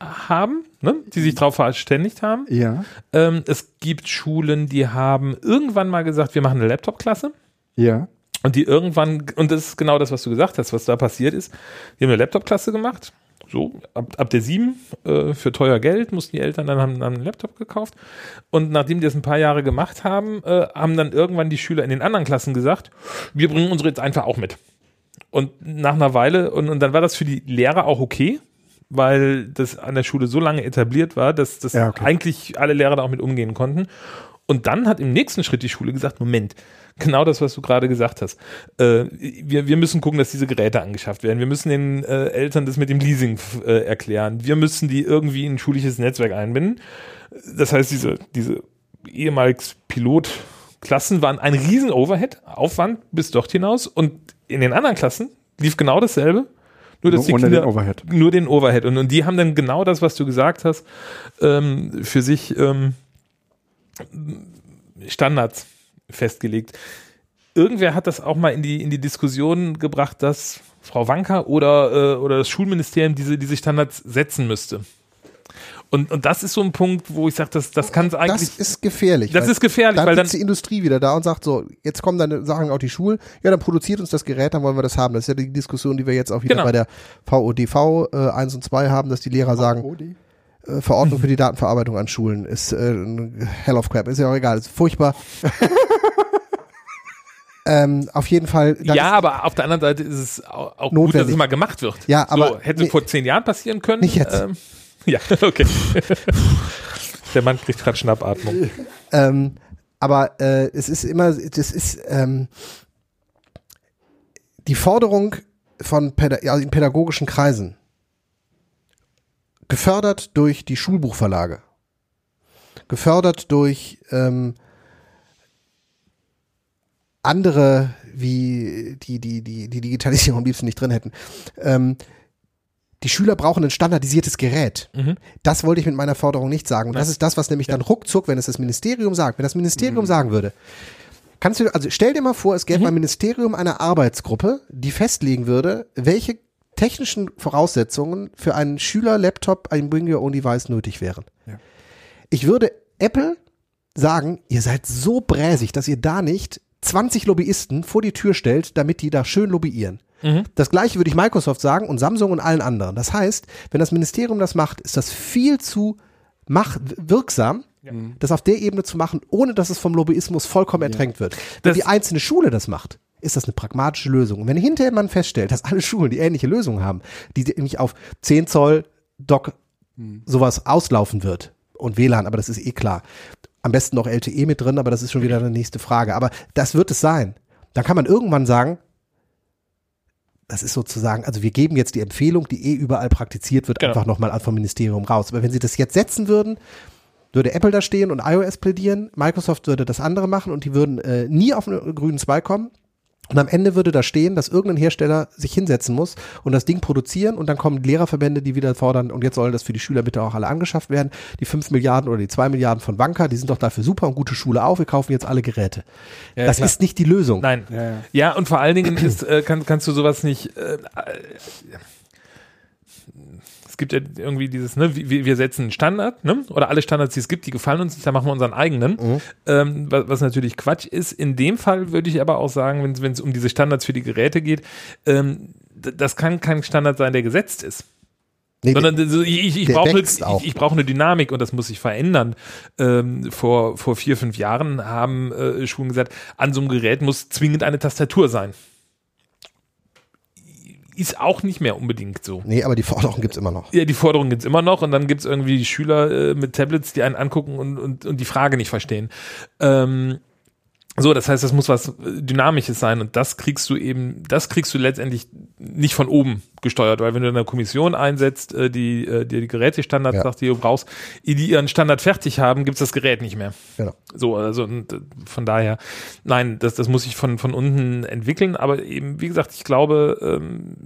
haben, ne, die sich darauf verständigt haben. Ja. Ähm, es gibt Schulen, die haben irgendwann mal gesagt, wir machen eine Laptop-Klasse. Ja. Und die irgendwann, und das ist genau das, was du gesagt hast, was da passiert ist, die haben eine Laptop-Klasse gemacht. So, ab, ab der sieben äh, für teuer Geld mussten die Eltern dann haben, haben einen Laptop gekauft. Und nachdem die das ein paar Jahre gemacht haben, äh, haben dann irgendwann die Schüler in den anderen Klassen gesagt, wir bringen unsere jetzt einfach auch mit. Und nach einer Weile, und, und dann war das für die Lehrer auch okay, weil das an der Schule so lange etabliert war, dass, dass Ja, okay. eigentlich alle Lehrer da auch mit umgehen konnten. Und dann hat im nächsten Schritt die Schule gesagt, Moment, genau das, was du gerade gesagt hast. Äh, wir, wir müssen gucken, dass diese Geräte angeschafft werden. Wir müssen den äh, Eltern das mit dem Leasing äh, erklären. Wir müssen die irgendwie in ein schulisches Netzwerk einbinden. Das heißt, diese, diese ehemals Pilotklassen waren ein riesen Overhead, Aufwand bis dort hinaus. Und in den anderen Klassen lief genau dasselbe. Nur, dass Nur die Kinder, den Overhead. Nur den Overhead. Und, und die haben dann genau das, was du gesagt hast, ähm, für sich ähm, Standards festgelegt. Irgendwer hat das auch mal in die, in die Diskussion gebracht, dass Frau Wanker oder, äh, oder das Schulministerium diese, diese Standards setzen müsste. Und, und das ist so ein Punkt, wo ich sage, das, das kann es eigentlich. Das ist gefährlich. Das ist gefährlich, dann weil dann- sitzt die Industrie wieder da und sagt so, jetzt kommen dann Sachen auf die Schulen, ja, dann produziert uns das Gerät, dann wollen wir das haben. Das ist ja die Diskussion, die wir jetzt auch wieder Genau. bei der VODV äh, 1 und 2 haben, dass die Lehrer sagen, Odi? Äh, Verordnung für die Datenverarbeitung an Schulen ist äh, ein Hell of Crap, ist ja auch egal, ist furchtbar. ähm, auf jeden Fall. ja, aber auf der anderen Seite ist es auch, auch gut, dass es mal gemacht wird. Ja, aber- so, hätte nee. vor zehn Jahren passieren können. Nicht jetzt. Ähm, ja, okay. Der Mann kriegt gerade Schnappatmung. Ähm, aber äh, es ist immer, das ist ähm, die Forderung von Päda ja, in pädagogischen Kreisen, gefördert durch die Schulbuchverlage, gefördert durch ähm, andere, wie die, die, die, die Digitalisierung am liebsten nicht drin hätten. Ähm, die Schüler brauchen ein standardisiertes Gerät. Das wollte ich mit meiner Forderung nicht sagen. Und das ist das, was nämlich dann ruckzuck, wenn es das Ministerium sagt, wenn das Ministerium sagen würde, kannst du, also stell dir mal vor, es gäbe beim Ministerium eine Arbeitsgruppe, die festlegen würde, welche technischen Voraussetzungen für einen Schüler-Laptop, ein Bring Your Own Device nötig wären. Ja. Ich würde Apple sagen, ihr seid so bräsig, dass ihr da nicht 20 Lobbyisten vor die Tür stellt, damit die da schön lobbyieren. Das gleiche würde ich Microsoft sagen und Samsung und allen anderen. Das heißt, wenn das Ministerium das macht, ist das viel zu mach wirksam, das auf der Ebene zu machen, ohne dass es vom Lobbyismus vollkommen ertränkt wird. Wenn Das- die einzelne Schule das macht, ist das eine pragmatische Lösung. Und wenn hinterher man feststellt, dass alle Schulen die ähnliche Lösung haben, die nämlich auf 10 Zoll Dock sowas auslaufen wird und WLAN, aber das ist eh klar. Am besten noch LTE mit drin, aber das ist schon wieder eine nächste Frage. Aber das wird es sein. Dann kann man irgendwann sagen, das ist sozusagen, also wir geben jetzt die Empfehlung, die eh überall praktiziert wird, Genau. einfach nochmal vom Ministerium raus. Aber wenn sie das jetzt setzen würden, würde Apple da stehen und iOS plädieren, Microsoft würde das andere machen und die würden äh, nie auf einen grünen Zweig kommen. Und am Ende würde da stehen, dass irgendein Hersteller sich hinsetzen muss und das Ding produzieren und dann kommen Lehrerverbände, die wieder fordern, und jetzt sollen das für die Schüler bitte auch alle angeschafft werden. Die 5 Milliarden oder die 2 Milliarden von Wanka, die sind doch dafür super und gute Schule auf, wir kaufen jetzt alle Geräte. Ja, das klar. ist nicht die Lösung. Nein. Ja, ja. Ja, und vor allen Dingen ist, äh, kann, kannst du sowas nicht. Äh, äh, gibt ja irgendwie dieses, ne, wir, wir setzen einen Standard, ne? Oder alle Standards, die es gibt, die gefallen uns nicht, dann machen wir unseren eigenen. Ähm, was, was natürlich Quatsch ist. In dem Fall würde ich aber auch sagen, wenn es um diese Standards für die Geräte geht, ähm, das kann kein Standard sein, der gesetzt ist. Nee, Sondern so, ich, ich, der brauche eine, ich, ich brauche eine Dynamik und das muss sich verändern. Ähm, vor, vor vier, fünf Jahren haben äh, Schulen gesagt, an so einem Gerät muss zwingend eine Tastatur sein. Ist auch nicht mehr unbedingt so. nee, aber die Forderung gibt's immer noch. Ja, die Forderung gibt's immer noch und dann gibt's irgendwie Schüler äh, mit Tablets, die einen angucken und, und, und die Frage nicht verstehen. Ähm, so, das heißt, das muss was äh, Dynamisches sein und das kriegst du eben, das kriegst du letztendlich nicht von oben gesteuert, weil wenn du eine Kommission einsetzt, äh, die äh, dir die Gerätestandards Ja. sagt, die du brauchst, die ihren Standard fertig haben, gibt's das Gerät nicht mehr. Genau. So, also und von daher, nein, das, das muss sich von, von unten entwickeln, aber eben, wie gesagt, ich glaube, ähm,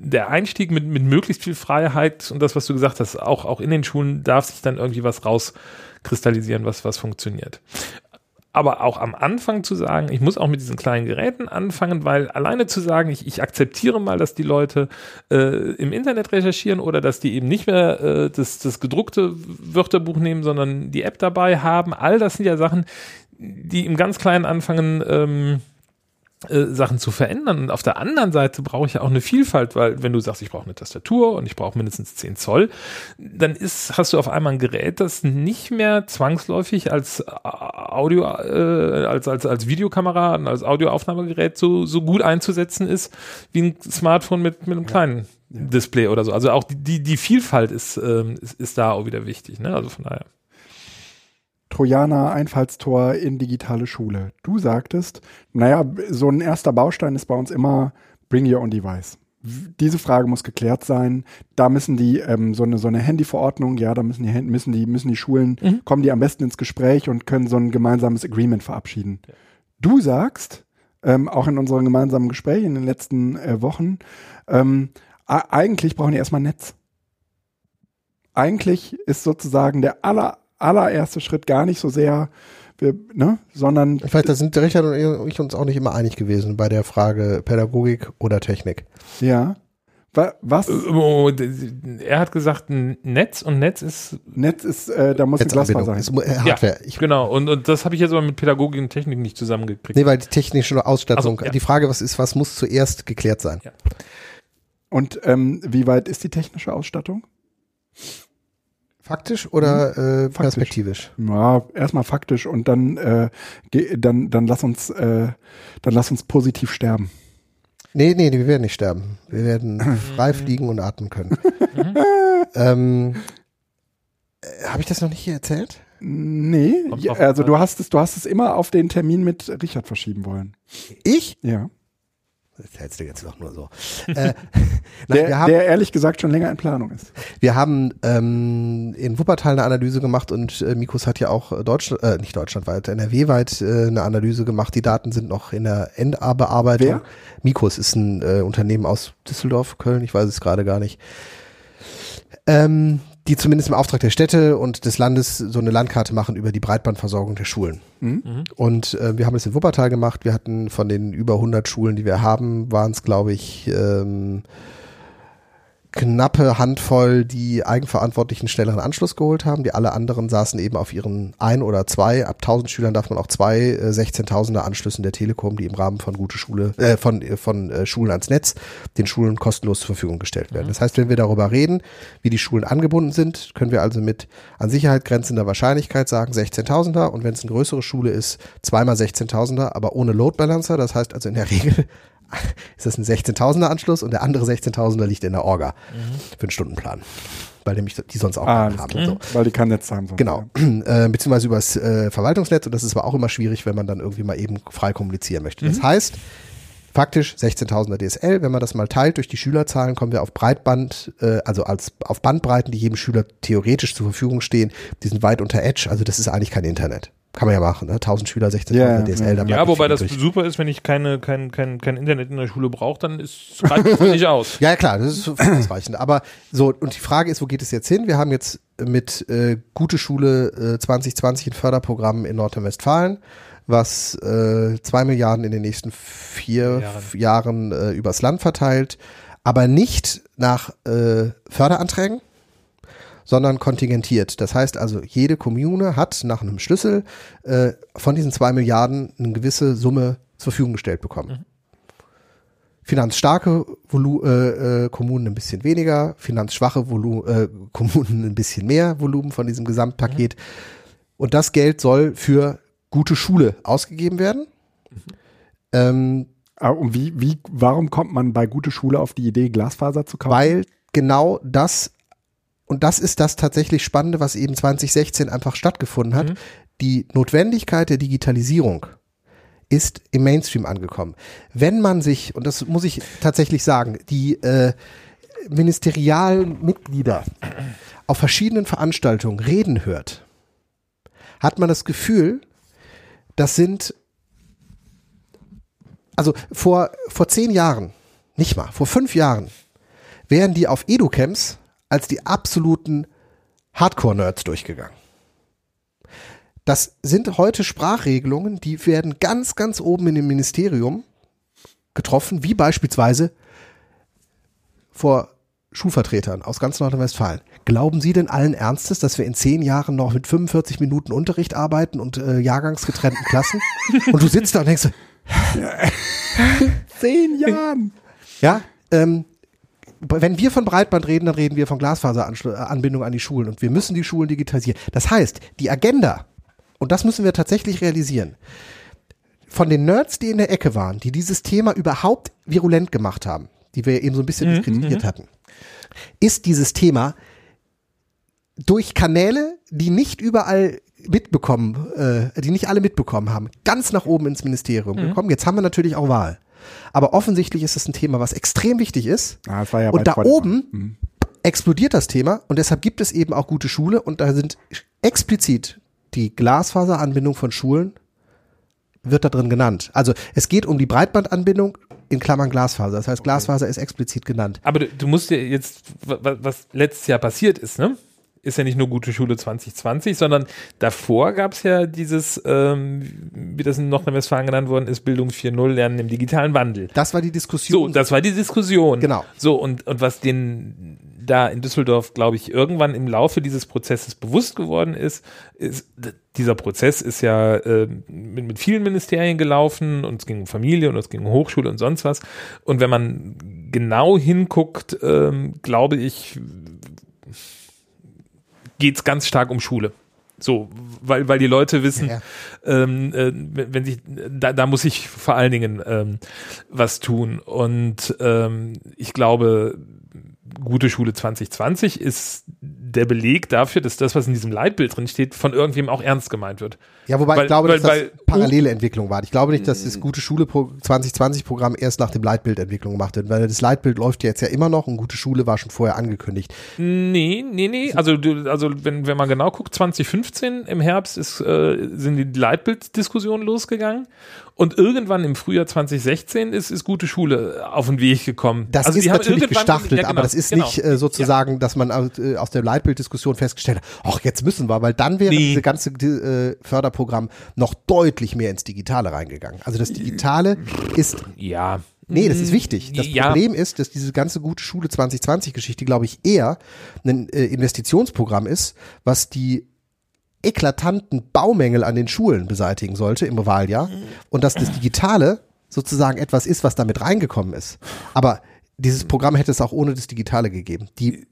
der Einstieg mit, mit möglichst viel Freiheit und das, was du gesagt hast, auch, auch in den Schulen darf sich dann irgendwie was rauskristallisieren, was, was funktioniert. Aber auch am Anfang zu sagen, ich muss auch mit diesen kleinen Geräten anfangen, weil alleine zu sagen, ich, ich akzeptiere mal, dass die Leute äh, im Internet recherchieren oder dass die eben nicht mehr äh, das, das gedruckte Wörterbuch nehmen, sondern die App dabei haben, all das sind ja Sachen, die im ganz Kleinen anfangen, ähm, äh, Sachen zu verändern. Und auf der anderen Seite brauche ich ja auch eine Vielfalt, weil wenn du sagst, ich brauche eine Tastatur und ich brauche mindestens 10 Zoll, dann ist, hast du auf einmal ein Gerät, das nicht mehr zwangsläufig als äh, Audio, äh, als, als, als Videokamera, als Audioaufnahmegerät so, so gut einzusetzen ist, wie ein Smartphone mit, mit einem kleinen Display oder so. Also auch die, die, die Vielfalt ist, ähm, ist, ist da auch wieder wichtig. Ne? Also von daher. Trojaner Einfallstor in digitale Schule. Du sagtest, naja, so ein erster Baustein ist bei uns immer Bring Your Own Device. Diese Frage muss geklärt sein. Da müssen die ähm, so eine so eine Handyverordnung, ja, da müssen die müssen die müssen die Schulen Mhm. kommen die am besten ins Gespräch und können so ein gemeinsames Agreement verabschieden. Du sagst ähm, auch in unseren gemeinsamen Gesprächen in den letzten äh, Wochen, ähm, eigentlich brauchen die erstmal ein Netz. Eigentlich ist sozusagen der aller, allererste Schritt gar nicht so sehr, wir, ne, sondern Vielleicht da sind Richard und ich uns auch nicht immer einig gewesen bei der Frage Pädagogik oder Technik. ja. Wa- Was? Oh, Er hat gesagt, ein Netz und Netz ist Netz ist, äh, da muss ein Glasfaser sein. Mu- äh, Hardware. Ich, Genau, und, und das habe ich jetzt aber mit Pädagogik und Technik nicht zusammengekriegt. nee, weil die technische Ausstattung, so, ja. die Frage, was ist, was muss zuerst geklärt sein? Ja. Und ähm, wie weit ist die technische Ausstattung? Faktisch oder äh, Faktisch. perspektivisch? Ja, erstmal faktisch und dann, äh, ge- dann, dann lass uns, äh, dann lass uns positiv sterben. Nee, nee, wir werden nicht sterben. Wir werden frei fliegen und atmen können. ähm, äh, Habe ich das noch nicht hier erzählt? Nee, also an. du hast es, du hast es immer auf den Termin mit Richard verschieben wollen. Ich? Ja. Das erzählst du jetzt doch nur so. äh, nein, Der, haben, der ehrlich gesagt schon länger in Planung ist. wir haben ähm, in Wuppertal eine Analyse gemacht und äh, Mikus hat ja auch Deutschland, äh, nicht deutschlandweit, NRW-weit äh, eine Analyse gemacht. Die Daten sind noch in der Endbearbeitung. Wer? Mikus ist ein äh, Unternehmen aus Düsseldorf, Köln, ich weiß es gerade gar nicht. Ähm, die zumindest im Auftrag der Städte und des Landes so eine Landkarte machen über die Breitbandversorgung der Schulen. Mhm. Und äh, wir haben das in Wuppertal gemacht. Wir hatten von den über 100 Schulen, die wir haben, waren es, glaube ich, ähm, knappe Handvoll, die eigenverantwortlichen schnelleren Anschluss geholt haben. Die alle anderen saßen eben auf ihren ein oder zwei. Ab 1000 Schülern darf man auch zwei äh, 16.000er Anschlüssen der Telekom, die im Rahmen von gute Schule, äh, von, äh, von äh, Schulen ans Netz den Schulen kostenlos zur Verfügung gestellt werden. Das heißt, wenn wir darüber reden, wie die Schulen angebunden sind, können wir also mit an Sicherheit grenzender Wahrscheinlichkeit sagen 16.000er und wenn es eine größere Schule ist, zweimal 16.000er, aber ohne Load Balancer. Das heißt also in der Regel ist das ein 16.000er Anschluss und der andere 16.000er liegt in der Orga für den Stundenplan. Weil nämlich die sonst auch Ah, haben. So. Weil die kein Netz haben. sonst, Genau, äh, beziehungsweise übers äh, Verwaltungsnetz und das ist aber auch immer schwierig, wenn man dann irgendwie mal eben frei kommunizieren möchte. Das heißt, faktisch 16.000er DSL, wenn man das mal teilt durch die Schülerzahlen, kommen wir auf Breitband, äh, also als auf Bandbreiten, die jedem Schüler theoretisch zur Verfügung stehen, die sind weit unter Edge, also das ist eigentlich kein Internet. Kann man ja machen, ne? 1000 Schüler, 16.000er Ja, DSL. ja. Ja, wobei das übrig. super ist, wenn ich keine, kein, kein, kein Internet in der Schule brauche, dann ist reicht das nicht aus. Ja, klar, das ist so ausreichend. Aber so, und die Frage ist, wo geht es jetzt hin? Wir haben jetzt mit äh, Gute Schule äh, 2020 ein Förderprogramm in Nordrhein-Westfalen, was äh, zwei Milliarden in den nächsten vier Jahren. Jahren, Jahren äh, übers Land verteilt, aber nicht nach äh, Förderanträgen, sondern kontingentiert. Das heißt also, jede Kommune hat nach einem Schlüssel äh, von diesen zwei Milliarden eine gewisse Summe zur Verfügung gestellt bekommen. Finanzstarke Volu äh, äh, Kommunen ein bisschen weniger, finanzschwache Volu äh, Kommunen ein bisschen mehr Volumen von diesem Gesamtpaket. Und das Geld soll für gute Schule ausgegeben werden. Ähm, Ah, und wie, wie, warum kommt man bei gute Schule auf die Idee, Glasfaser zu kaufen? weil genau das, und das ist das tatsächlich Spannende, was eben 2016 einfach stattgefunden hat, die Notwendigkeit der Digitalisierung ist im Mainstream angekommen. Wenn man sich, und das muss ich tatsächlich sagen, die äh, ministerialen Mitglieder auf verschiedenen Veranstaltungen reden hört, hat man das Gefühl, das sind, also vor, vor zehn Jahren, nicht mal, vor fünf Jahren, wären die auf Educamps als die absoluten Hardcore-Nerds durchgegangen. Das sind heute Sprachregelungen, die werden ganz, ganz oben in dem Ministerium getroffen, wie beispielsweise vor Schulvertretern aus ganz Nordrhein-Westfalen. Glauben Sie denn allen Ernstes, dass wir in zehn Jahren noch mit 45 Minuten Unterricht arbeiten und äh, jahrgangsgetrennten Klassen? und du sitzt da und denkst, Zehn Jahren. ja, ähm, wenn wir von Breitband reden, dann reden wir von Glasfaseranbindung an die Schulen und wir müssen die Schulen digitalisieren. Das heißt, die Agenda, und das müssen wir tatsächlich realisieren, von den Nerds, die in der Ecke waren, die dieses Thema überhaupt virulent gemacht haben, die wir eben so ein bisschen diskreditiert hatten, ist dieses Thema durch Kanäle, die nicht überall mitbekommen, äh, die nicht alle mitbekommen haben, ganz nach oben ins Ministerium gekommen. Jetzt haben wir natürlich auch Wahl. Aber offensichtlich ist es ein Thema, was extrem wichtig ist. Ah, das war ja und da oben explodiert das Thema und deshalb gibt es eben auch gute Schule und da sind explizit die Glasfaseranbindung von Schulen wird da drin genannt. Also es geht um die Breitbandanbindung in Klammern Glasfaser. Das heißt, Glasfaser ist explizit genannt. Aber du, du musst dir jetzt, wa- wa- was letztes Jahr passiert ist, ne? Ist ja nicht nur gute Schule 2020, sondern davor gab es ja dieses, ähm, wie das in Nordrhein-Westfalen genannt worden ist, Bildung 4.0, Lernen im digitalen Wandel. Das war die So, Diskussion. das war die Diskussion. Genau. So, und, und was den da in Düsseldorf, glaube ich, irgendwann im Laufe dieses Prozesses bewusst geworden ist, ist, dieser Prozess ist ja äh, mit, mit vielen Ministerien gelaufen und es ging um Familie und es ging um Hochschule und sonst was. Und wenn man genau hinguckt, ähm, glaube ich, geht es ganz stark um Schule. So, weil, weil die Leute wissen, Ja. ähm, äh, wenn sich, da, da muss ich vor allen Dingen ähm, was tun. Und ähm, ich glaube, gute Schule 2020 ist der Beleg dafür, dass das, was in diesem Leitbild drin steht, von irgendwem auch ernst gemeint wird. Ja, wobei Weil- ich glaube, weil- dass weil- das parallele Entwicklung war. Ich glaube nicht, dass das gute Schule Pro 2020 Programm erst nach dem Leitbildentwicklung gemacht wird, weil das Leitbild läuft jetzt ja immer noch und gute Schule war schon vorher angekündigt. Nee, nee, nee. Also, du, also wenn, wenn man genau guckt, 2015 im Herbst ist, äh, sind die Leitbilddiskussionen losgegangen. Und irgendwann im Frühjahr 2016 ist, ist gute Schule auf den Weg gekommen. Das also ist natürlich gestaffelt, ja, genau, aber das ist genau. nicht äh, sozusagen, dass man äh, aus der Leitbilddiskussion festgestellt hat, ach, jetzt müssen wir, weil dann wäre Nee. diese ganze äh, Förderprogramm noch deutlich mehr ins Digitale reingegangen. Also das Digitale ist Ja. Nee, das ist wichtig. Das Ja. Problem ist, dass diese ganze gute Schule 2020 Geschichte, glaube ich, eher ein äh, Investitionsprogramm ist, was die eklatanten Baumängel an den Schulen beseitigen sollte im Wahljahr und dass das Digitale sozusagen etwas ist, was damit reingekommen ist. Aber dieses Programm hätte es auch ohne das Digitale gegeben. Die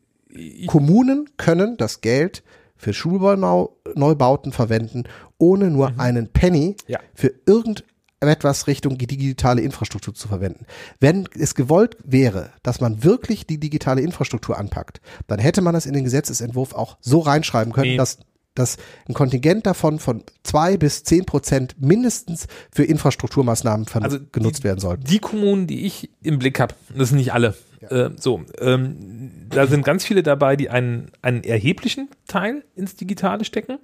Kommunen können das Geld für Schulneubauten verwenden, ohne nur einen Penny Ja. für irgendeine etwas Richtung die digitale Infrastruktur zu verwenden. Wenn es gewollt wäre, dass man wirklich die digitale Infrastruktur anpackt, dann hätte man das in den Gesetzesentwurf auch so reinschreiben können, Nee. dass dass ein Kontingent davon von zwei bis zehn Prozent mindestens für Infrastrukturmaßnahmen Also genutzt die, werden sollten. Die Kommunen, die ich im Blick habe, das sind nicht alle. Äh, so, ähm, da sind ganz viele dabei, die einen, einen erheblichen Teil ins Digitale stecken,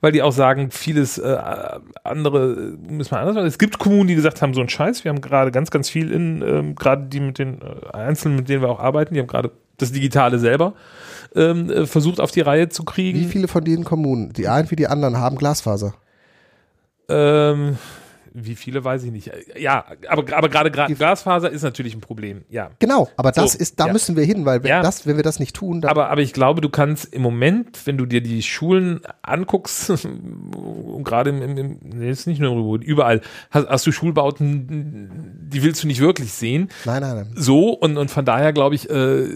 weil die auch sagen, vieles äh, andere müssen wir anders machen. Es gibt Kommunen, die gesagt haben, so ein Scheiß, wir haben gerade ganz, ganz viel in, ähm, gerade die mit den äh, Einzelnen, mit denen wir auch arbeiten, die haben gerade das Digitale selber ähm, äh, versucht auf die Reihe zu kriegen. Wie viele von diesen Kommunen, die einen wie die anderen, haben Glasfaser? Ähm, wie viele weiß ich nicht. Ja, aber, aber gerade Gra Glasfaser ist natürlich ein Problem, ja. Genau, aber das So, ist, da ja. müssen wir hin, weil wenn, Ja. das, wenn wir das nicht tun, dann Aber, aber ich glaube, du kannst im Moment, wenn du dir die Schulen anguckst, gerade im, im, im nee, ist nicht nur im überall, hast, hast du Schulbauten, die willst du nicht wirklich sehen. nein, nein, nein. So, und, und von daher glaube ich, äh,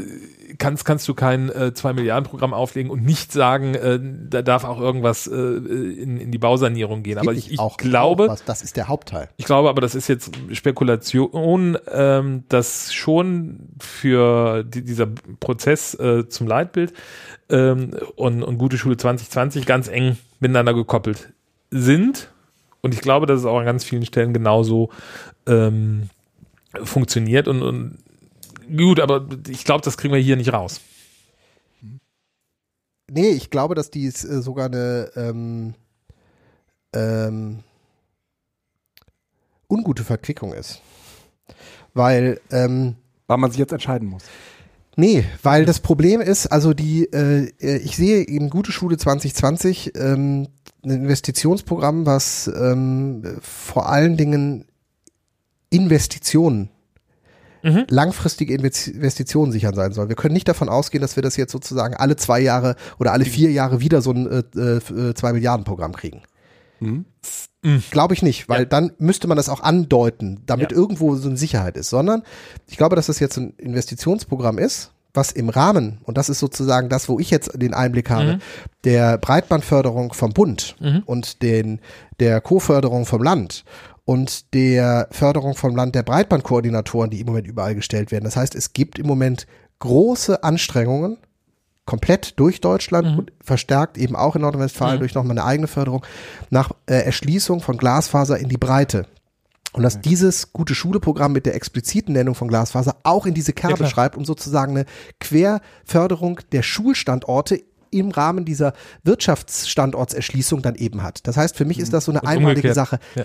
kannst, kannst du kein äh, 2-Milliarden-Programm auflegen und nicht sagen, äh, da darf auch irgendwas äh, in, in die Bausanierung gehen. Aber ich, ich auch- glaube, auch das ist der Hauptteil. ich glaube aber, das ist jetzt Spekulation, ähm, dass schon für die, dieser Prozess äh, zum Leitbild ähm, und, und gute Schule 2020 ganz eng miteinander gekoppelt sind. Und ich glaube, dass es auch an ganz vielen Stellen genauso ähm, funktioniert. Und, und gut, aber ich glaube, das kriegen wir hier nicht raus. Nee, ich glaube, dass dies äh, sogar eine ähm, ähm, ungute Verquickung ist. Weil, ähm, Weil man sich jetzt entscheiden muss. nee, weil das Problem ist, also die, äh, äh, ich sehe in Gute Schule 2020 ähm, ein Investitionsprogramm, was ähm, vor allen Dingen Investitionen Mhm. langfristige Investi- Investitionen sichern sein soll. Wir können nicht davon ausgehen, dass wir das jetzt sozusagen alle zwei Jahre oder alle vier Jahre wieder so ein äh, äh, zwei Milliarden Programm kriegen. Mhm. Glaube ich nicht, weil Ja. dann müsste man das auch andeuten, damit Ja. irgendwo so eine Sicherheit ist, sondern ich glaube, dass das jetzt ein Investitionsprogramm ist, was im Rahmen, und das ist sozusagen das, wo ich jetzt den Einblick habe, Mhm. der Breitbandförderung vom Bund Mhm. und den, der Co-Förderung vom Land und der Förderung vom Land der Breitbandkoordinatoren, die im Moment überall gestellt werden. Das heißt, es gibt im Moment große Anstrengungen, komplett durch Deutschland und verstärkt eben auch in Nordrhein-Westfalen Mhm. durch nochmal eine eigene Förderung nach äh, Erschließung von Glasfaser in die Breite. Und dass dieses gute Schule-Programm mit der expliziten Nennung von Glasfaser auch in diese Kerbe klar. schreibt und sozusagen eine Querförderung der Schulstandorte im Rahmen dieser Wirtschaftsstandortserschließung dann eben hat. Das heißt, für mich ist das so eine Und einmalige umgekehrt. Sache. Ja.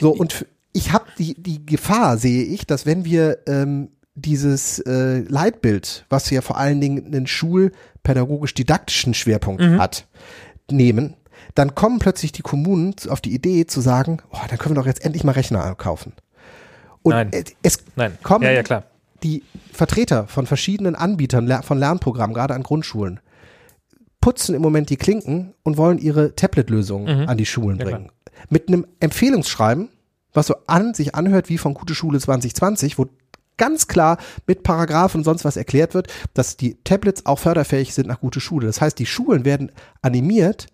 So, und ich habe die, die Gefahr, sehe ich, dass wenn wir ähm, dieses äh, Leitbild, was ja vor allen Dingen einen schulpädagogisch-didaktischen Schwerpunkt Mhm. hat, nehmen, dann kommen plötzlich die Kommunen auf die Idee zu sagen, oh, dann können wir doch jetzt endlich mal Rechner kaufen. Und Nein. es Nein. kommen Ja, ja, klar. die Vertreter von verschiedenen Anbietern von Lernprogrammen, gerade an Grundschulen, putzen im Moment die Klinken und wollen ihre Tablet-Lösungen Mhm. an die Schulen Ja, bringen. Mit einem Empfehlungsschreiben, was so an sich anhört wie von Gute Schule 2020, wo ganz klar mit Paragraphen und sonst was erklärt wird, dass die Tablets auch förderfähig sind nach Gute Schule. Das heißt, die Schulen werden animiert,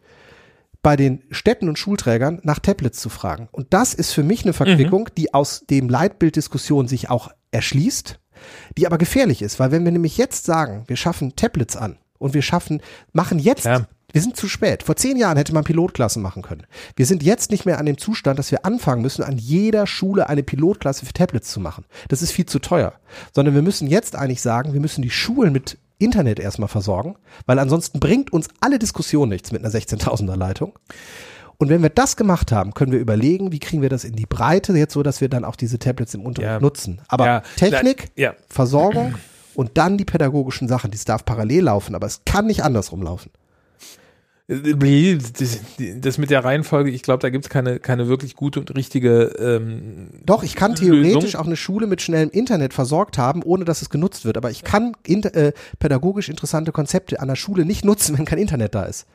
bei den Städten und Schulträgern nach Tablets zu fragen. Und das ist für mich eine Verquickung, die aus dem Leitbilddiskussion sich auch erschließt, die aber gefährlich ist, weil wenn wir nämlich jetzt sagen, wir schaffen Tablets an und wir schaffen, machen jetzt, Klar. wir sind zu spät. Vor zehn Jahren hätte man Pilotklassen machen können. Wir sind jetzt nicht mehr an dem Zustand, dass wir anfangen müssen, an jeder Schule eine Pilotklasse für Tablets zu machen. Das ist viel zu teuer. Sondern wir müssen jetzt eigentlich sagen, wir müssen die Schulen mit Internet erstmal versorgen, weil ansonsten bringt uns alle Diskussion nichts mit einer 16.000er Leitung. Und wenn wir das gemacht haben, können wir überlegen, wie kriegen wir das in die Breite, jetzt so, dass wir dann auch diese Tablets im Unterricht Ja. nutzen. Aber Ja, Technik, Ja. Versorgung und dann die pädagogischen Sachen, das darf parallel laufen, aber es kann nicht andersrum laufen. Das, das mit der Reihenfolge, ich glaube, da gibt es keine, keine wirklich gute und richtige ähm, Doch, ich kann theoretisch Lösung. auch eine Schule mit schnellem Internet versorgt haben, ohne dass es genutzt wird. Aber ich kann inter, äh, pädagogisch interessante Konzepte an der Schule nicht nutzen, wenn kein Internet da ist.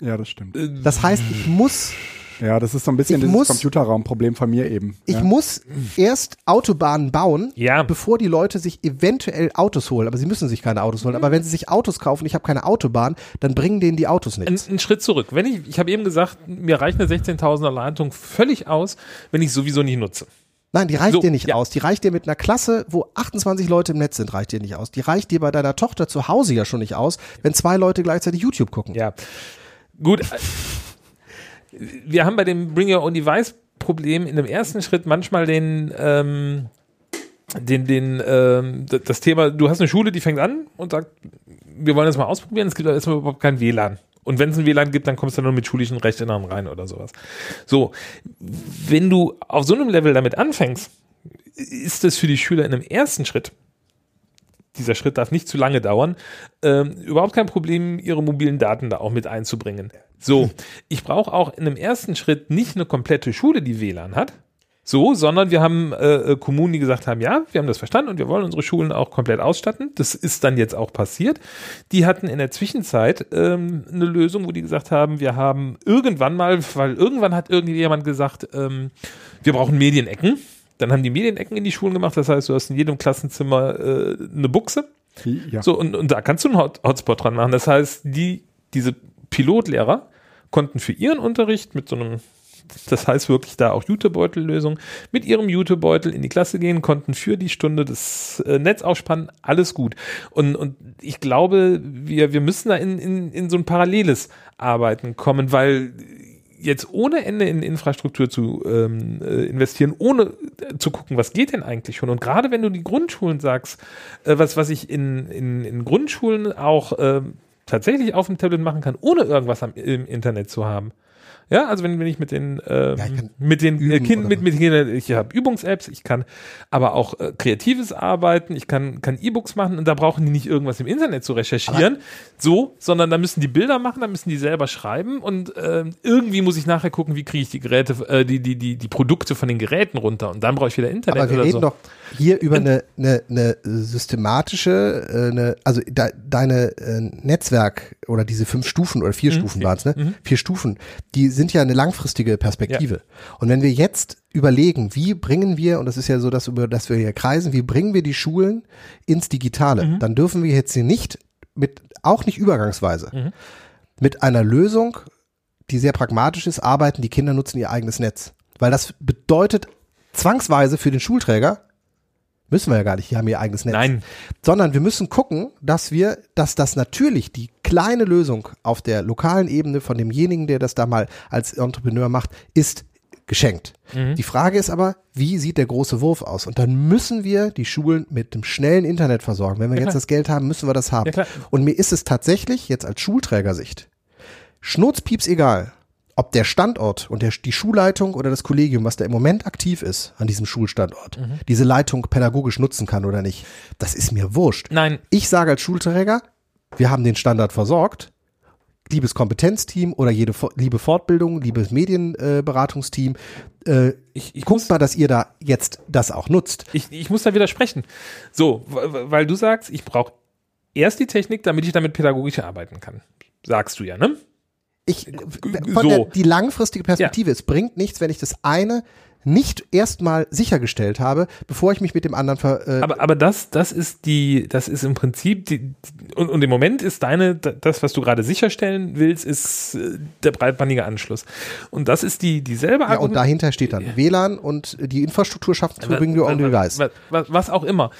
Ja, das stimmt. Das heißt, ich muss Ja, das ist so ein bisschen Ich dieses muss- Computerraumproblem von mir eben. Ich ja. muss erst Autobahnen bauen, Ja. bevor die Leute sich eventuell Autos holen. Aber sie müssen sich keine Autos holen. Aber wenn sie sich Autos kaufen, ich habe keine Autobahn, dann bringen denen die Autos Ein, nichts. ein Schritt zurück. Wenn ich, ich habe eben gesagt, mir reicht eine 16.000er Leitung völlig aus, wenn ich sowieso nicht nutze. Nein, die reicht So, dir nicht ja. aus. Die reicht dir mit einer Klasse, wo 28 Leute im Netz sind, reicht dir nicht aus. Die reicht dir bei deiner Tochter zu Hause ja schon nicht aus, wenn zwei Leute gleichzeitig YouTube gucken. Ja. Gut. Wir haben bei dem Bring Your Own Device Problem in dem ersten Schritt manchmal den, ähm, den, den, ähm, das Thema, du hast eine Schule, die fängt an und sagt, wir wollen das mal ausprobieren, es gibt aber erstmal überhaupt kein WLAN. Und wenn es ein WLAN gibt, dann kommst du nur mit schulischen Rechteinern rein oder sowas. So, wenn du auf so einem Level damit anfängst, ist das für die Schüler in einem ersten Schritt, dieser Schritt darf nicht zu lange dauern, ähm, überhaupt kein Problem, ihre mobilen Daten da auch mit einzubringen. So, ich brauche auch in einem ersten Schritt nicht eine komplette Schule, die WLAN hat. So, sondern wir haben äh, äh, Kommunen, die gesagt haben, ja, wir haben das verstanden und wir wollen unsere Schulen auch komplett ausstatten. Das ist dann jetzt auch passiert. Die hatten in der Zwischenzeit ähm, eine Lösung, wo die gesagt haben, wir haben irgendwann mal, weil irgendwann hat irgendjemand gesagt, ähm, wir brauchen Medienecken. Dann haben die Medienecken in die Schulen gemacht. Das heißt, du hast in jedem Klassenzimmer äh, eine Buchse. Ja. So, und, und da kannst du einen Hot Hotspot dran machen. Das heißt, die, diese Pilotlehrer konnten für ihren Unterricht mit so einem, das heißt wirklich da auch Jutebeutel-Lösung, mit ihrem Jutebeutel in die Klasse gehen, konnten für die Stunde das äh, Netz ausspannen, alles gut. Und, und ich glaube, wir, wir müssen da in, in, in so ein paralleles Arbeiten kommen, weil jetzt ohne Ende in Infrastruktur zu ähm, äh, investieren, ohne äh, zu gucken, was geht denn eigentlich schon. Und gerade wenn du die Grundschulen sagst, äh, was, was ich in, in, in Grundschulen auch ähm, tatsächlich auf dem Tablet machen kann, ohne irgendwas am, im Internet zu haben. Ja, also wenn, wenn ich mit den, ähm, Ja, mit den äh, üben Kindern, mit, mit Kindern, ich habe Übungs-Apps, ich kann aber auch äh, kreatives arbeiten, ich kann, kann E-Books machen und da brauchen die nicht irgendwas im Internet zu recherchieren, so, sondern da müssen die Bilder machen, da müssen die selber schreiben und ähm, irgendwie muss ich nachher gucken, wie kriege ich die Geräte, äh, die, die, die, die Produkte von den Geräten runter und dann brauche ich wieder Internet Aber wir oder reden so. doch hier über eine, eine, eine systematische, äh, eine, also de, deine äh, Netzwerk oder diese fünf Stufen oder vier Stufen vier. waren es, ne? Vier Stufen, die sind ja eine langfristige Perspektive. Ja. Und wenn wir jetzt überlegen, wie bringen wir, und das ist ja so, dass über das wir hier kreisen, wie bringen wir die Schulen ins Digitale, dann dürfen wir jetzt hier nicht mit, auch nicht übergangsweise, mit einer Lösung, die sehr pragmatisch ist, arbeiten, die Kinder nutzen ihr eigenes Netz. Weil das bedeutet zwangsweise für den Schulträger, müssen wir ja gar nicht, die haben ihr eigenes Netz. Nein. Sondern wir müssen gucken, dass wir, dass das natürlich die kleine Lösung auf der lokalen Ebene von demjenigen, der das da mal als Entrepreneur macht, ist geschenkt. Mhm. Die Frage ist aber, wie sieht der große Wurf aus? Und dann müssen wir die Schulen mit dem schnellen Internet versorgen. Wenn wir Ja, jetzt das Geld haben, müssen wir das haben. Ja. Und mir ist es tatsächlich jetzt als Schulträgersicht schnurzpieps egal, ob der Standort und der, die Schulleitung oder das Kollegium, was da im Moment aktiv ist an diesem Schulstandort, Mhm. diese Leitung pädagogisch nutzen kann oder nicht. Das ist mir wurscht. Nein, Ich sage als Schulträger, wir haben den Standard versorgt. Liebes Kompetenzteam oder jede liebe Fortbildung, liebes Medienberatungsteam, äh, ich, ich guckt mal, dass ihr da jetzt das auch nutzt. Ich, ich muss da widersprechen. So, weil du sagst, ich brauche erst die Technik, damit ich damit pädagogisch arbeiten kann. Sagst du ja, ne? Ich, von so. der, die langfristige Perspektive, es bringt nichts, wenn ich das eine nicht erstmal sichergestellt habe, bevor ich mich mit dem anderen ver, äh, Aber, aber das, das ist die, das ist im Prinzip die, und, und im Moment ist deine, das, was du gerade sicherstellen willst, ist äh, der breitbandige Anschluss. Und das ist die, dieselbe ja, und dahinter steht dann WLAN und die Infrastruktur schafft zu Bring Your Own Device. Was auch immer.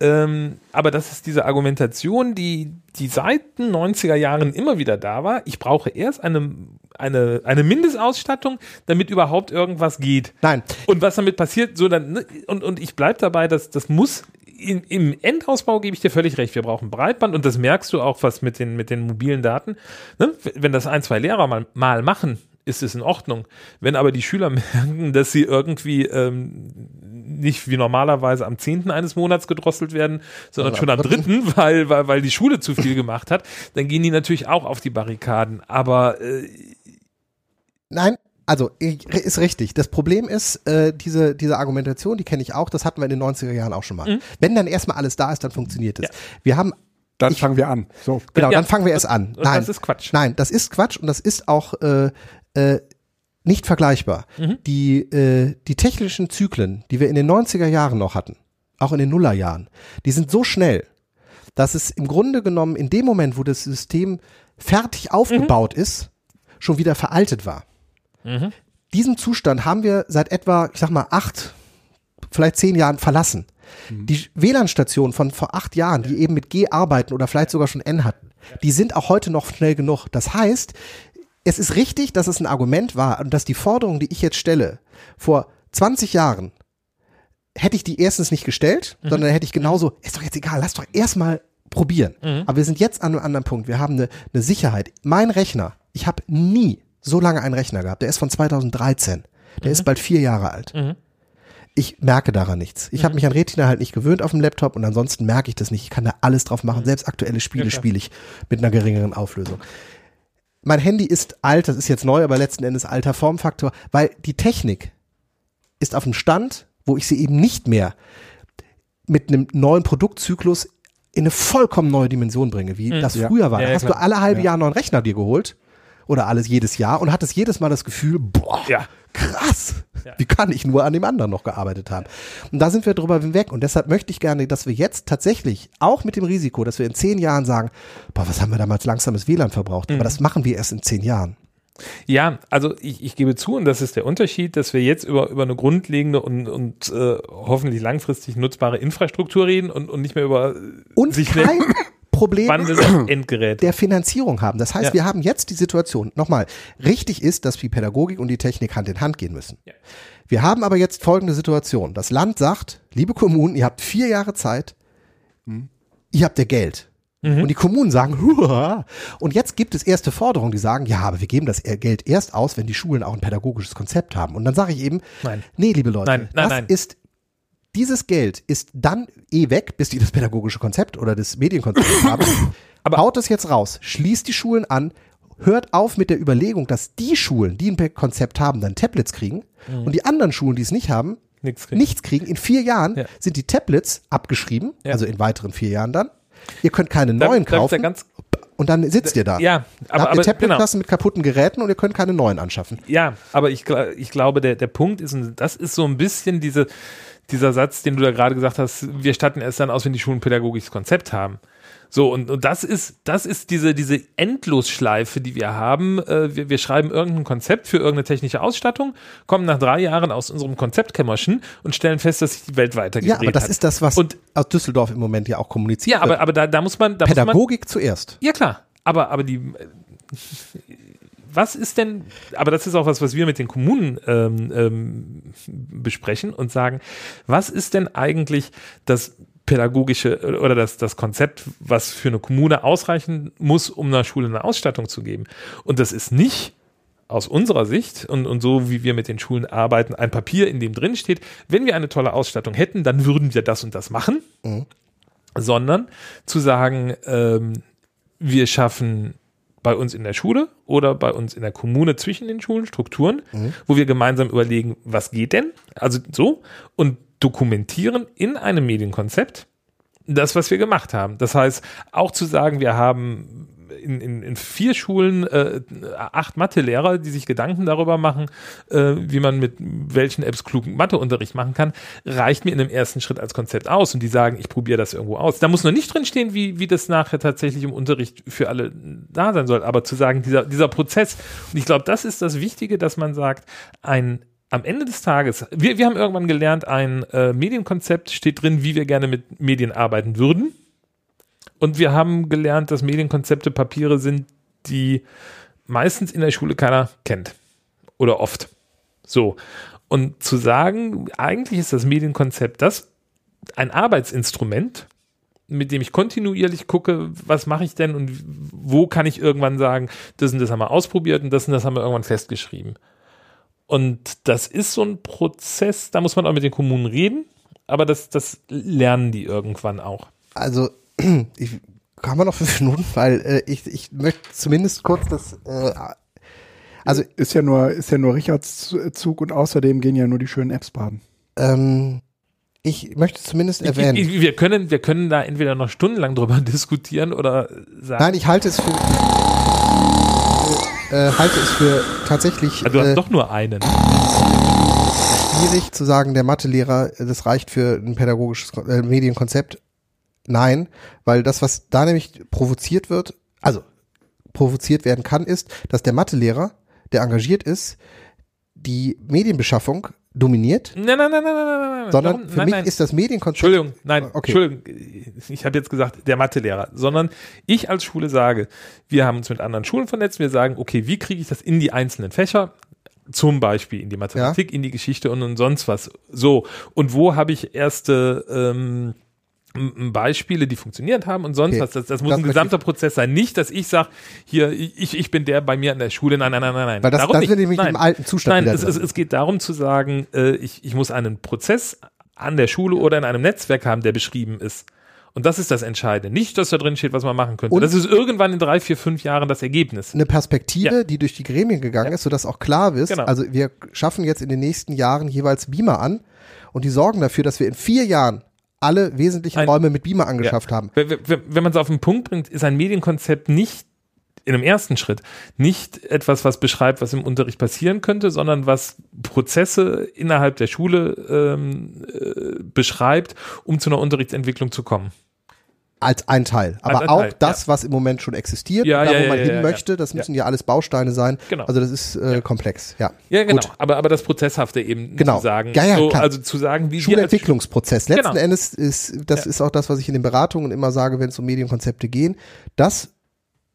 Ähm, aber das ist diese Argumentation, die, die seit den 90er Jahren immer wieder da war. Ich brauche erst eine, eine, eine Mindestausstattung, damit überhaupt irgendwas geht. Nein, Und was damit passiert, so dann, ne, und, und ich bleibe dabei, dass das muss. In, Im Endausbau gebe ich dir völlig recht. Wir brauchen Breitband und das merkst du auch, was mit den, mit den mobilen Daten. Ne? Wenn das ein, zwei Lehrer mal, mal machen, ist es in Ordnung. Wenn aber die Schüler merken, dass sie irgendwie ähm, nicht wie normalerweise am 10. eines Monats gedrosselt werden, sondern Oder schon am am dritten. 3., weil, weil, weil die Schule zu viel gemacht hat, dann gehen die natürlich auch auf die Barrikaden. Aber äh, Nein, also ich- ist richtig. Das Problem ist, äh, diese, diese Argumentation, die kenne ich auch, das hatten wir in den 90er Jahren auch schon mal. Wenn dann erstmal alles da ist, dann funktioniert es. Ja. Wir haben, Dann fangen wir an. So. genau, Ja, dann fangen wir erst an. und Nein, das ist Quatsch. nein, das ist Quatsch und das ist auch äh, äh, nicht vergleichbar. Die, äh, die technischen Zyklen, die wir in den 90er Jahren noch hatten, auch in den Nullerjahren, die sind so schnell, dass es im Grunde genommen in dem Moment, wo das System fertig aufgebaut ist, schon wieder veraltet war. Diesen Zustand haben wir seit etwa, ich sag mal, acht, vielleicht zehn Jahren verlassen. Die WLAN-Stationen von vor acht Jahren, die eben mit G arbeiten oder vielleicht sogar schon N hatten, die sind auch heute noch schnell genug. Das heißt, es ist richtig, dass es ein Argument war und dass die Forderung, die ich jetzt stelle, vor 20 Jahren hätte ich die erstens nicht gestellt, sondern hätte ich genauso, ist doch jetzt egal, lass doch erstmal probieren. Aber wir sind jetzt an einem anderen Punkt. Wir haben eine, eine Sicherheit. Mein Rechner, ich habe nie so lange einen Rechner gehabt. Der ist von 2013. Der ist bald vier Jahre alt. Ich merke daran nichts. Ich habe mich an Retina halt nicht gewöhnt auf dem Laptop und ansonsten merke ich das nicht. Ich kann da alles drauf machen. Selbst aktuelle Spiele Ja, spiele ich mit einer geringeren Auflösung. Mein Handy ist alt, das ist jetzt neu, aber letzten Endes alter Formfaktor, weil die Technik ist auf dem Stand, wo ich sie eben nicht mehr mit einem neuen Produktzyklus in eine vollkommen neue Dimension bringe, wie das Ja. früher war. Ja, da ja, hast klar. du alle halbe Jahr einen neuen Rechner dir geholt oder alles jedes Jahr und hattest jedes Mal das Gefühl, boah, Ja. Krass, Ja. wie kann ich nur an dem anderen noch gearbeitet haben? Und da sind wir drüber hinweg und deshalb möchte ich gerne, dass wir jetzt tatsächlich, auch mit dem Risiko, dass wir in zehn Jahren sagen, boah, was haben wir damals langsames WLAN verbraucht, Mhm. aber das machen wir erst in zehn Jahren. Ja, also ich, ich gebe zu, und das ist der Unterschied, dass wir jetzt über, über eine grundlegende und, und äh, hoffentlich langfristig nutzbare Infrastruktur reden und, und nicht mehr über äh, Und sich kein Problem der Finanzierung haben. Das heißt, Ja. wir haben jetzt die Situation, nochmal, richtig ist, dass die Pädagogik und die Technik Hand in Hand gehen müssen. Ja. Wir haben aber jetzt folgende Situation. Das Land sagt, liebe Kommunen, ihr habt vier Jahre Zeit, ihr habt ja Geld. Und die Kommunen sagen, Huah. und jetzt gibt es erste Forderungen, die sagen, ja, aber wir geben das Geld erst aus, wenn die Schulen auch ein pädagogisches Konzept haben. Und dann sage ich eben, Nein. nee, liebe Leute, Nein, nein, das nein. ist dieses Geld ist dann eh weg, bis die das pädagogische Konzept oder das Medienkonzept haben. Aber- Haut es jetzt raus, schließt die Schulen an, hört auf mit der Überlegung, dass die Schulen, die ein Konzept haben, dann Tablets kriegen und die anderen Schulen, die es nicht haben, Nichts kriegen. nichts kriegen. In vier Jahren Ja. sind die Tablets abgeschrieben, Ja. also in weiteren vier Jahren dann. Ihr könnt keine neuen da kaufen ganz- und dann sitzt ihr da. Ja, Da aber, habt ihr aber genau. Tablet-Klassen mit kaputten Geräten und ihr könnt keine neuen anschaffen. Ja, aber ich, ich glaube, der, der Punkt ist, und das ist so ein bisschen diese, dieser Satz, den du da gerade gesagt hast, wir statten es dann aus, wenn die Schulen ein pädagogisches Konzept haben. So, und, und das ist, das ist diese, diese Endlosschleife, die wir haben. Äh, wir, wir schreiben irgendein Konzept für irgendeine technische Ausstattung, kommen nach drei Jahren aus unserem Konzeptkämmerchen und stellen fest, dass sich die Welt weitergedreht Ja, aber das hat. ist das, was Und- aus Düsseldorf im Moment ja auch kommuniziert ja, aber, aber da, da muss man, da muss man, Pädagogik zuerst. ja, klar. Aber, aber die. Was ist denn, aber das ist auch was, was wir mit den Kommunen ähm, ähm, besprechen und sagen, was ist denn eigentlich das pädagogische oder das, das Konzept, was für eine Kommune ausreichen muss, um einer Schule eine Ausstattung zu geben? Und das ist nicht aus unserer Sicht und, und so wie wir mit den Schulen arbeiten, ein Papier, in dem drin steht, wenn wir eine tolle Ausstattung hätten, dann würden wir das und das machen, sondern zu sagen, ähm, wir schaffen bei uns in der Schule oder bei uns in der Kommune zwischen den Schulen Strukturen, wo wir gemeinsam überlegen, was geht denn? Also so und dokumentieren in einem Medienkonzept das, was wir gemacht haben. Das heißt, auch zu sagen, wir haben in, in, in vier Schulen äh, acht Mathelehrer, die sich Gedanken darüber machen, äh, wie man mit welchen Apps klugen Matheunterricht machen kann, reicht mir in dem ersten Schritt als Konzept aus. Und die sagen, ich probiere das irgendwo aus. Da muss noch nicht drin stehen, wie, wie das nachher tatsächlich im Unterricht für alle da sein soll. Aber zu sagen, dieser, dieser Prozess, und ich glaube, das ist das Wichtige, dass man sagt, ein am Ende des Tages, wir, wir haben irgendwann gelernt, ein äh, Medienkonzept steht drin, wie wir gerne mit Medien arbeiten würden. Und wir haben gelernt, dass Medienkonzepte Papiere sind, die meistens in der Schule keiner kennt. Oder oft. So. Und zu sagen, eigentlich ist das Medienkonzept das ein Arbeitsinstrument, mit dem ich kontinuierlich gucke, was mache ich denn und wo kann ich irgendwann sagen, das und das haben wir ausprobiert und das und das haben wir irgendwann festgeschrieben. Und das ist so ein Prozess, da muss man auch mit den Kommunen reden, aber das, das lernen die irgendwann auch. Also, ich haben wir noch fünf Minuten, weil äh, ich, ich möchte zumindest kurz das. Äh, also, Ist ja nur, ist ja nur Richards Zug und außerdem gehen ja nur die schönen Apps baden. ähm, ich möchte zumindest Ich, erwähnen. ich, wir, können, wir können da entweder noch stundenlang drüber diskutieren oder sagen, Nein, ich halte es für. äh, halte es für tatsächlich Also du hast äh, doch nur einen. schwierig zu sagen, der Mathelehrer, das reicht für ein pädagogisches äh, Medienkonzept. Nein, weil das, was da nämlich provoziert wird, also provoziert werden kann, ist, dass der Mathelehrer, der engagiert ist, die Medienbeschaffung dominiert, Nein, nein, nein, nein, nein, nein, nein. sondern Warum? für nein, mich nein. ist das Medienkonzept Entschuldigung, nein, Okay. Entschuldigung, ich habe jetzt gesagt, der Mathelehrer, sondern ich als Schule sage, wir haben uns mit anderen Schulen vernetzt, wir sagen, okay, wie kriege ich das in die einzelnen Fächer? Zum Beispiel in die Mathematik, in die Geschichte und, und sonst was. So, und wo habe ich erste ähm, Beispiele, die funktioniert haben und sonst Okay. was. Das, das muss Das ein gesamter Prozess sein. Nicht, dass ich sage, hier, ich, ich bin der bei mir an der Schule. Nein, nein, nein, nein, nein. Weil das- Darum das nicht. nämlich nein. im alten Zustand Nein, es, es, es geht darum zu sagen, äh, ich, ich muss einen Prozess an der Schule oder in einem Netzwerk haben, der beschrieben ist. Und das ist das Entscheidende. Nicht, dass da drin steht, was man machen könnte. Und- das ist irgendwann in drei, vier, fünf Jahren das Ergebnis. eine Perspektive, Ja. die durch die Gremien gegangen ist, sodass auch klar ist, Genau. also wir schaffen jetzt in den nächsten Jahren jeweils Beamer an und die sorgen dafür, dass wir in vier Jahren alle wesentlichen Ein- Räume mit Beamer angeschafft haben. Wenn, wenn, wenn man es auf den Punkt bringt, ist ein Medienkonzept nicht in einem ersten Schritt nicht etwas, was beschreibt, was im Unterricht passieren könnte, sondern was Prozesse innerhalb der Schule ähm, äh, beschreibt, um zu einer Unterrichtsentwicklung zu kommen. Als ein Teil. Aber ein auch Teil, das, was im Moment schon existiert, Ja, da ja, wo ja, man ja, hin ja, möchte, ja. das müssen ja alles Bausteine sein. Genau. Also das ist äh, komplex, ja. Ja, genau. Gut. Aber, aber das Prozesshafte eben Genau. zu sagen. Ja, ja, so, klar. Also zu sagen, wie Schulentwicklungsprozess. Letzten Genau. Endes ist, das Ja. ist auch das, was ich in den Beratungen immer sage, wenn es um Medienkonzepte gehen. Das,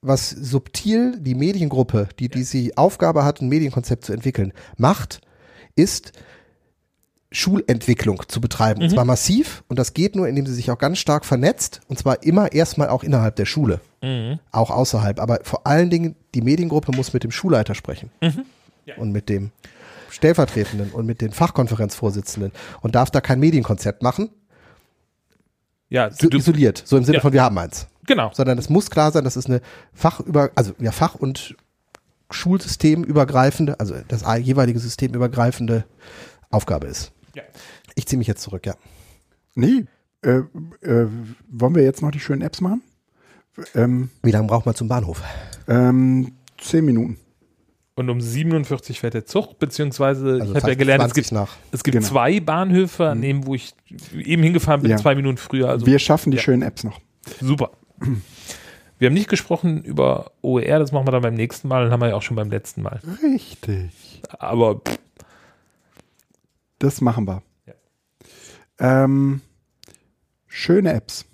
was subtil die Mediengruppe, die diese Aufgabe hat, ein Medienkonzept zu entwickeln, macht, ist Schulentwicklung zu betreiben. Mhm. Und zwar massiv. Und das geht nur, indem sie sich auch ganz stark vernetzt. Und zwar immer erstmal auch innerhalb der Schule. Mhm. Auch außerhalb. Aber vor allen Dingen, die Mediengruppe muss mit dem Schulleiter sprechen. Mhm. Ja. Und mit dem Stellvertretenden und mit den Fachkonferenzvorsitzenden und darf da kein Medienkonzept machen, Ja, so du, du, isoliert, so im Sinne Ja. von wir haben eins. genau. Sondern es muss klar sein, dass es eine Fachüber, also ja Fach- und Schulsystemübergreifende, also das jeweilige systemübergreifende Aufgabe ist. Ja. Ich ziehe mich jetzt zurück, ja. Nee, äh, äh, wollen wir jetzt noch die schönen Apps machen? Ähm, Wie lange braucht man zum Bahnhof? ähm, zehn Minuten. Und um 47 fährt der Zug, beziehungsweise Also ich habe ja gelernt, es gibt, nach. es gibt Genau. zwei Bahnhöfe, an dem, wo ich eben hingefahren bin, Ja. zwei Minuten früher. Also wir schaffen die ja. schönen Apps noch. super. Wir haben nicht gesprochen über OER, das machen wir dann beim nächsten Mal, dann haben wir ja auch schon beim letzten Mal. Richtig. Aber pff, Das machen wir. Ja. Ähm, schöne Apps.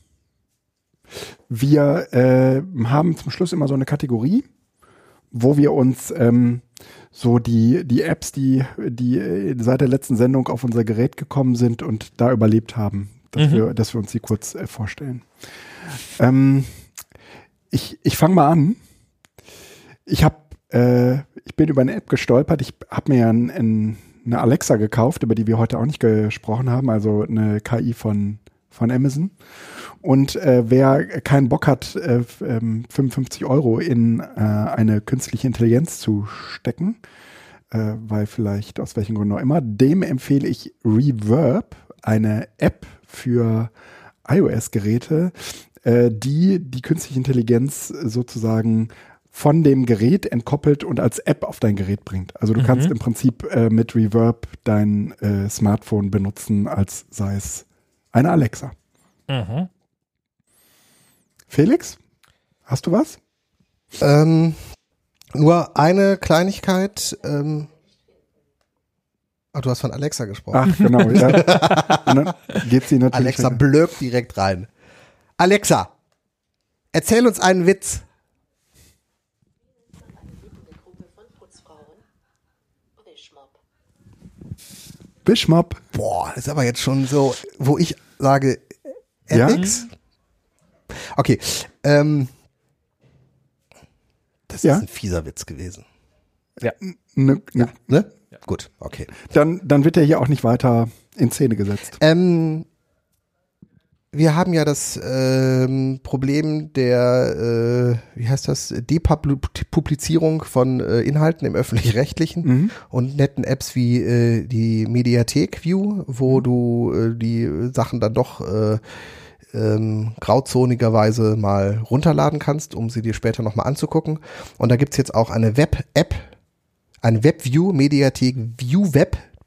Wir äh, haben zum Schluss immer so eine Kategorie, wo wir uns ähm, so die, die Apps, die, die äh, seit der letzten Sendung auf unser Gerät gekommen sind und da überlebt haben, dass, Mhm. wir, dass wir uns die kurz äh, vorstellen. Ähm, ich ich fange mal an. Ich habe, äh, ich bin über eine App gestolpert. Ich habe mir ja ein, ein, eine Alexa gekauft, über die wir heute auch nicht gesprochen haben, also eine KI von von Amazon. Und äh, wer keinen Bock hat, äh, f- ähm, 55 Euro in äh, eine künstliche Intelligenz zu stecken, äh, weil vielleicht aus welchen Gründen auch immer, dem empfehle ich Reverb, eine App für iOS-Geräte, äh, die die künstliche Intelligenz sozusagen von dem Gerät entkoppelt und als App auf dein Gerät bringt. Also du Mhm. kannst im Prinzip äh, mit Reverb dein äh, Smartphone benutzen, als sei es eine Alexa. mhm. Felix, hast du was? Ähm, nur eine Kleinigkeit. Ähm, ach, du hast von Alexa gesprochen. Ach, genau. ja. Geht sie natürlich. Alexa blökt direkt rein. Alexa, erzähl uns einen Witz. eine Gruppe von Putzfrauen. Wischmopp. Bischmopp. Boah, das ist aber jetzt schon so, wo ich sage, Ja? Ethics. Okay, ähm, das Ja. ist ein fieser Witz gewesen. Ne, ne. Ne? Gut, okay. Dann, dann wird er hier auch nicht weiter in Szene gesetzt. Ähm, wir haben ja das ähm, Problem der, äh, wie heißt das, Depublizierung von äh, Inhalten im öffentlich-rechtlichen Mhm. und netten Apps wie äh, die Mediathek View, wo du äh, die Sachen dann doch äh, ähm, grauzonigerweise mal runterladen kannst, um sie dir später nochmal anzugucken. Und da gibt's jetzt auch eine Web-App, eine Webview-Mediathek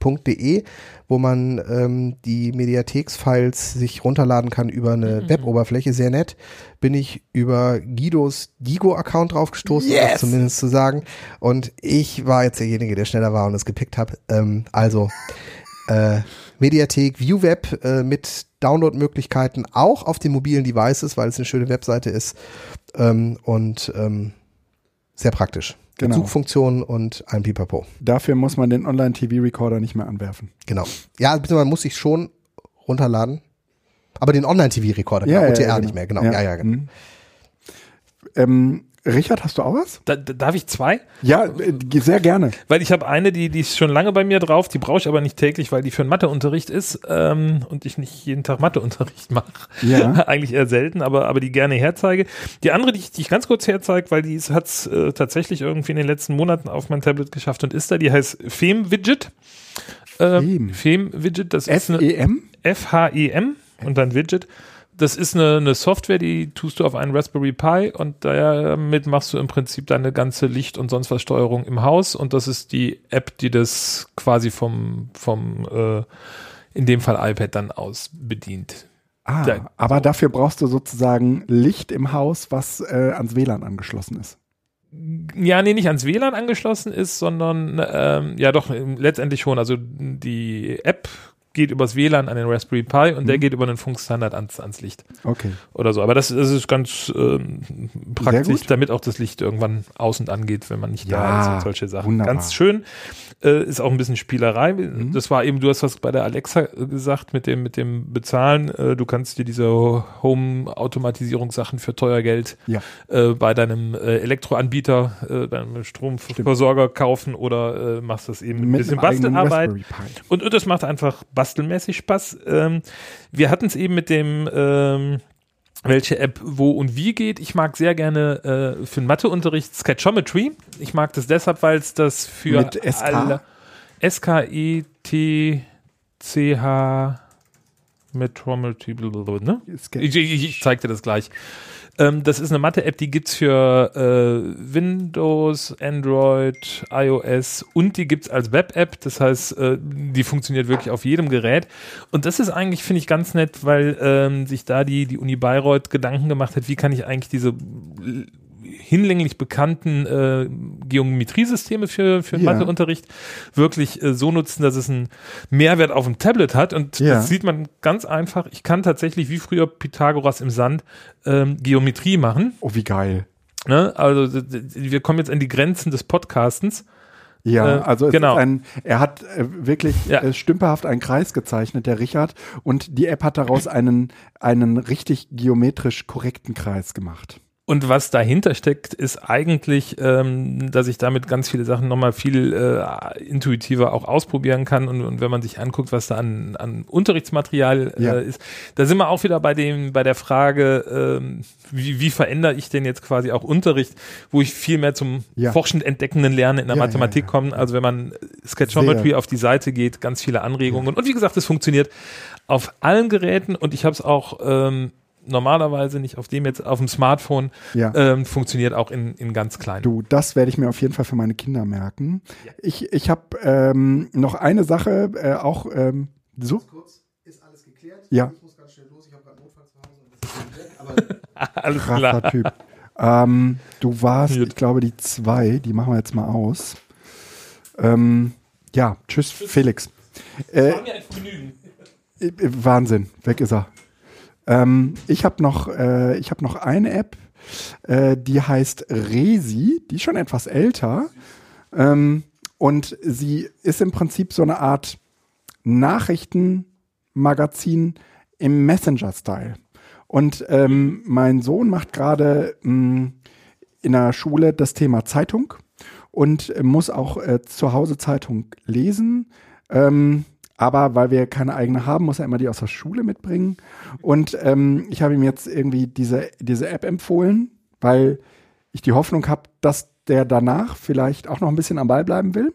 viewweb.de, wo man ähm, die Mediatheks-Files sich runterladen kann über eine Web-Oberfläche. Sehr nett. Bin ich über Guidos Gigo-Account draufgestoßen, um das zumindest zu sagen. Und ich war jetzt derjenige, der schneller war und es gepickt hat. Ähm, also äh, Mediathek ViewWeb äh, mit Downloadmöglichkeiten auch auf den mobilen Devices, weil es eine schöne Webseite ist ähm, und ähm, sehr praktisch. Mit Genau. Suchfunktionen und ein Pipapo. Dafür muss man den Online-TV-Recorder nicht mehr anwerfen. Genau. Ja, bitte, man muss sich schon runterladen. Aber den Online-TV-Recorder, Ja, ja, ja, OTR ja, nicht genau. mehr, genau. Ja. Ja, ja, genau. Mhm. Ähm, Richard, hast du auch was? Da, da, darf ich zwei? Ja, äh, sehr gerne. Weil ich habe eine, die, die ist schon lange bei mir drauf, die brauche ich aber nicht täglich, weil die für einen Matheunterricht ist ähm, und ich nicht jeden Tag Matheunterricht mache. Ja. Eigentlich eher selten, aber, aber die gerne herzeige. Die andere, die ich, die ich ganz kurz herzeige, weil die hat es äh, tatsächlich irgendwie in den letzten Monaten auf mein Tablet geschafft und ist da, die heißt Fem-Widget. Fem. Äh, Fem-Widget, das ist eine F-E-M? F-H-E-M und dann Widget. Das ist eine, eine Software, die tust du auf einen Raspberry Pi und damit machst du im Prinzip deine ganze Licht- und sonst was Steuerung im Haus und das ist die App, die das quasi vom, vom äh, in dem Fall iPad dann aus bedient. Ah, Da- aber dafür brauchst du sozusagen Licht im Haus, was äh, ans WLAN angeschlossen ist. Ja, nee, nicht ans WLAN angeschlossen ist, sondern ähm, ja doch, letztendlich schon. Also die App geht übers WLAN an den Raspberry Pi und der geht über einen Funkstandard ans, ans Licht. Okay. oder so. Aber das, das ist ganz ähm, praktisch, damit auch das Licht irgendwann aus und angeht, wenn man nicht da Ja, ist und solche Sachen. wunderbar. Ganz schön. Äh, ist auch ein bisschen Spielerei. Mhm. Das war eben, du hast was bei der Alexa äh, gesagt mit dem, mit dem Bezahlen. Äh, du kannst dir diese Home-Automatisierungssachen für teuer Geld Ja. äh, bei deinem äh, Elektroanbieter, äh, deinem Stromversorger kaufen oder machst das eben mit ein bisschen Bastelarbeit. Und, und das macht einfach bastelmäßig Spaß. Ähm, wir hatten es eben mit dem, ähm, welche App wo und wie geht. Ich mag sehr gerne äh, für den Matheunterricht Sketchometry. Ich mag das deshalb, weil es das für Mit SK? alle S-K-E-T-C-H Metrometry, ne? Ich, ich, ich zeig dir das gleich. Ähm, das ist eine Mathe-App, die gibt's für äh, Windows, Android, iOS und die gibt's als Web-App. Das heißt, äh, die funktioniert wirklich auf jedem Gerät. Und das ist eigentlich, finde ich, ganz nett, weil ähm, sich da die, die Uni Bayreuth Gedanken gemacht hat, wie kann ich eigentlich diese hinlänglich bekannten äh, Geometriesysteme für, für den Ja. Matheunterricht wirklich äh, so nutzen, dass es einen Mehrwert auf dem Tablet hat. Und Ja. das sieht man ganz einfach. Ich kann tatsächlich wie früher Pythagoras im Sand ähm, Geometrie machen. Oh, wie geil. Ne? Also wir kommen jetzt an die Grenzen des Podcastens. Ja, Äh, also es genau. ist ein, er hat äh, wirklich Ja. äh, stümperhaft einen Kreis gezeichnet, der Richard, und die App hat daraus einen, einen richtig geometrisch korrekten Kreis gemacht. Und was dahinter steckt, ist eigentlich, ähm, dass ich damit ganz viele Sachen nochmal viel äh, intuitiver auch ausprobieren kann. Und, und wenn man sich anguckt, was da an, an Unterrichtsmaterial Ja. äh, ist, da sind wir auch wieder bei dem, bei der Frage, ähm, wie, wie verändere ich denn jetzt quasi auch Unterricht, wo ich viel mehr zum Ja. forschend entdeckenden Lernen in der Ja, Mathematik ja, ja. komme. Also wenn man Sketchometry Sehr. auf die Seite geht, ganz viele Anregungen. Und wie gesagt, es funktioniert auf allen Geräten und ich habe es auch ähm, normalerweise nicht auf dem jetzt auf dem Smartphone Ja. ähm, funktioniert auch in, in ganz klein. Du, das werde ich mir auf jeden Fall für meine Kinder merken. Ich, ich habe ähm, noch eine Sache, äh, auch ähm, so. Kurz, ist alles geklärt? Ja. Ich muss ganz schnell los, ich habe gerade Notfall zu Hause und das ist weg, aber Alles Krasser klar. Typ. Ähm, du warst, Gut. ich glaube, die zwei, die machen wir jetzt mal aus. Ähm, ja, tschüss, Felix. Äh, mir ein Vergnügen. äh, Wahnsinn, weg ist er. Ähm, ich habe noch, äh, habe noch eine App, äh, die heißt Resi, die ist schon etwas älter. Ähm, und sie ist im Prinzip so eine Art Nachrichtenmagazin im Messenger-Style. Und ähm, mein Sohn macht gerade mh, in der Schule das Thema Zeitung und muss auch äh, zu Hause Zeitung lesen. Ähm, aber weil wir keine eigene haben, muss er immer die aus der Schule mitbringen. Und ähm, ich habe ihm jetzt irgendwie diese, diese App empfohlen, weil ich die Hoffnung habe, dass der danach vielleicht auch noch ein bisschen am Ball bleiben will.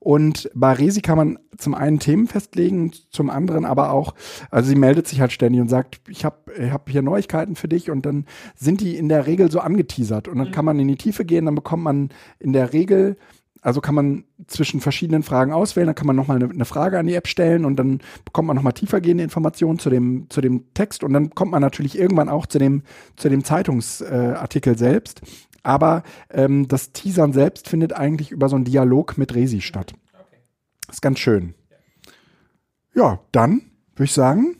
Und bei Resi kann man zum einen Themen festlegen, zum anderen aber auch, also sie meldet sich halt ständig und sagt, ich habe ich hab hier Neuigkeiten für dich und dann sind die in der Regel so angeteasert und dann kann man in die Tiefe gehen, dann bekommt man in der Regel also kann man zwischen verschiedenen Fragen auswählen, dann kann man nochmal eine, eine Frage an die App stellen und dann bekommt man nochmal tiefergehende Informationen zu dem, zu dem Text und dann kommt man natürlich irgendwann auch zu dem, zu dem Zeitungsartikel äh, selbst. Aber ähm, das Teasern selbst findet eigentlich über so einen Dialog mit Resi statt. Ist ganz schön. Ja, dann würde ich sagen,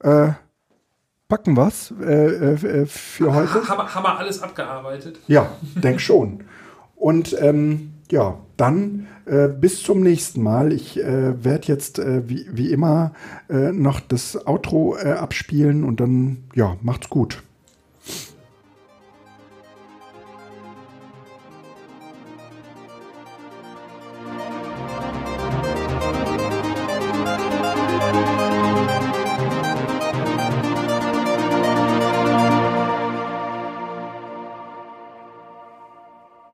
äh, packen was äh, äh, für heute. Haben, haben wir alles abgearbeitet? Ja, denk schon. Und ähm, ja, dann äh, bis zum nächsten Mal. Ich äh, werde jetzt äh, wie, wie immer äh, noch das Outro äh, abspielen und dann, ja, macht's gut.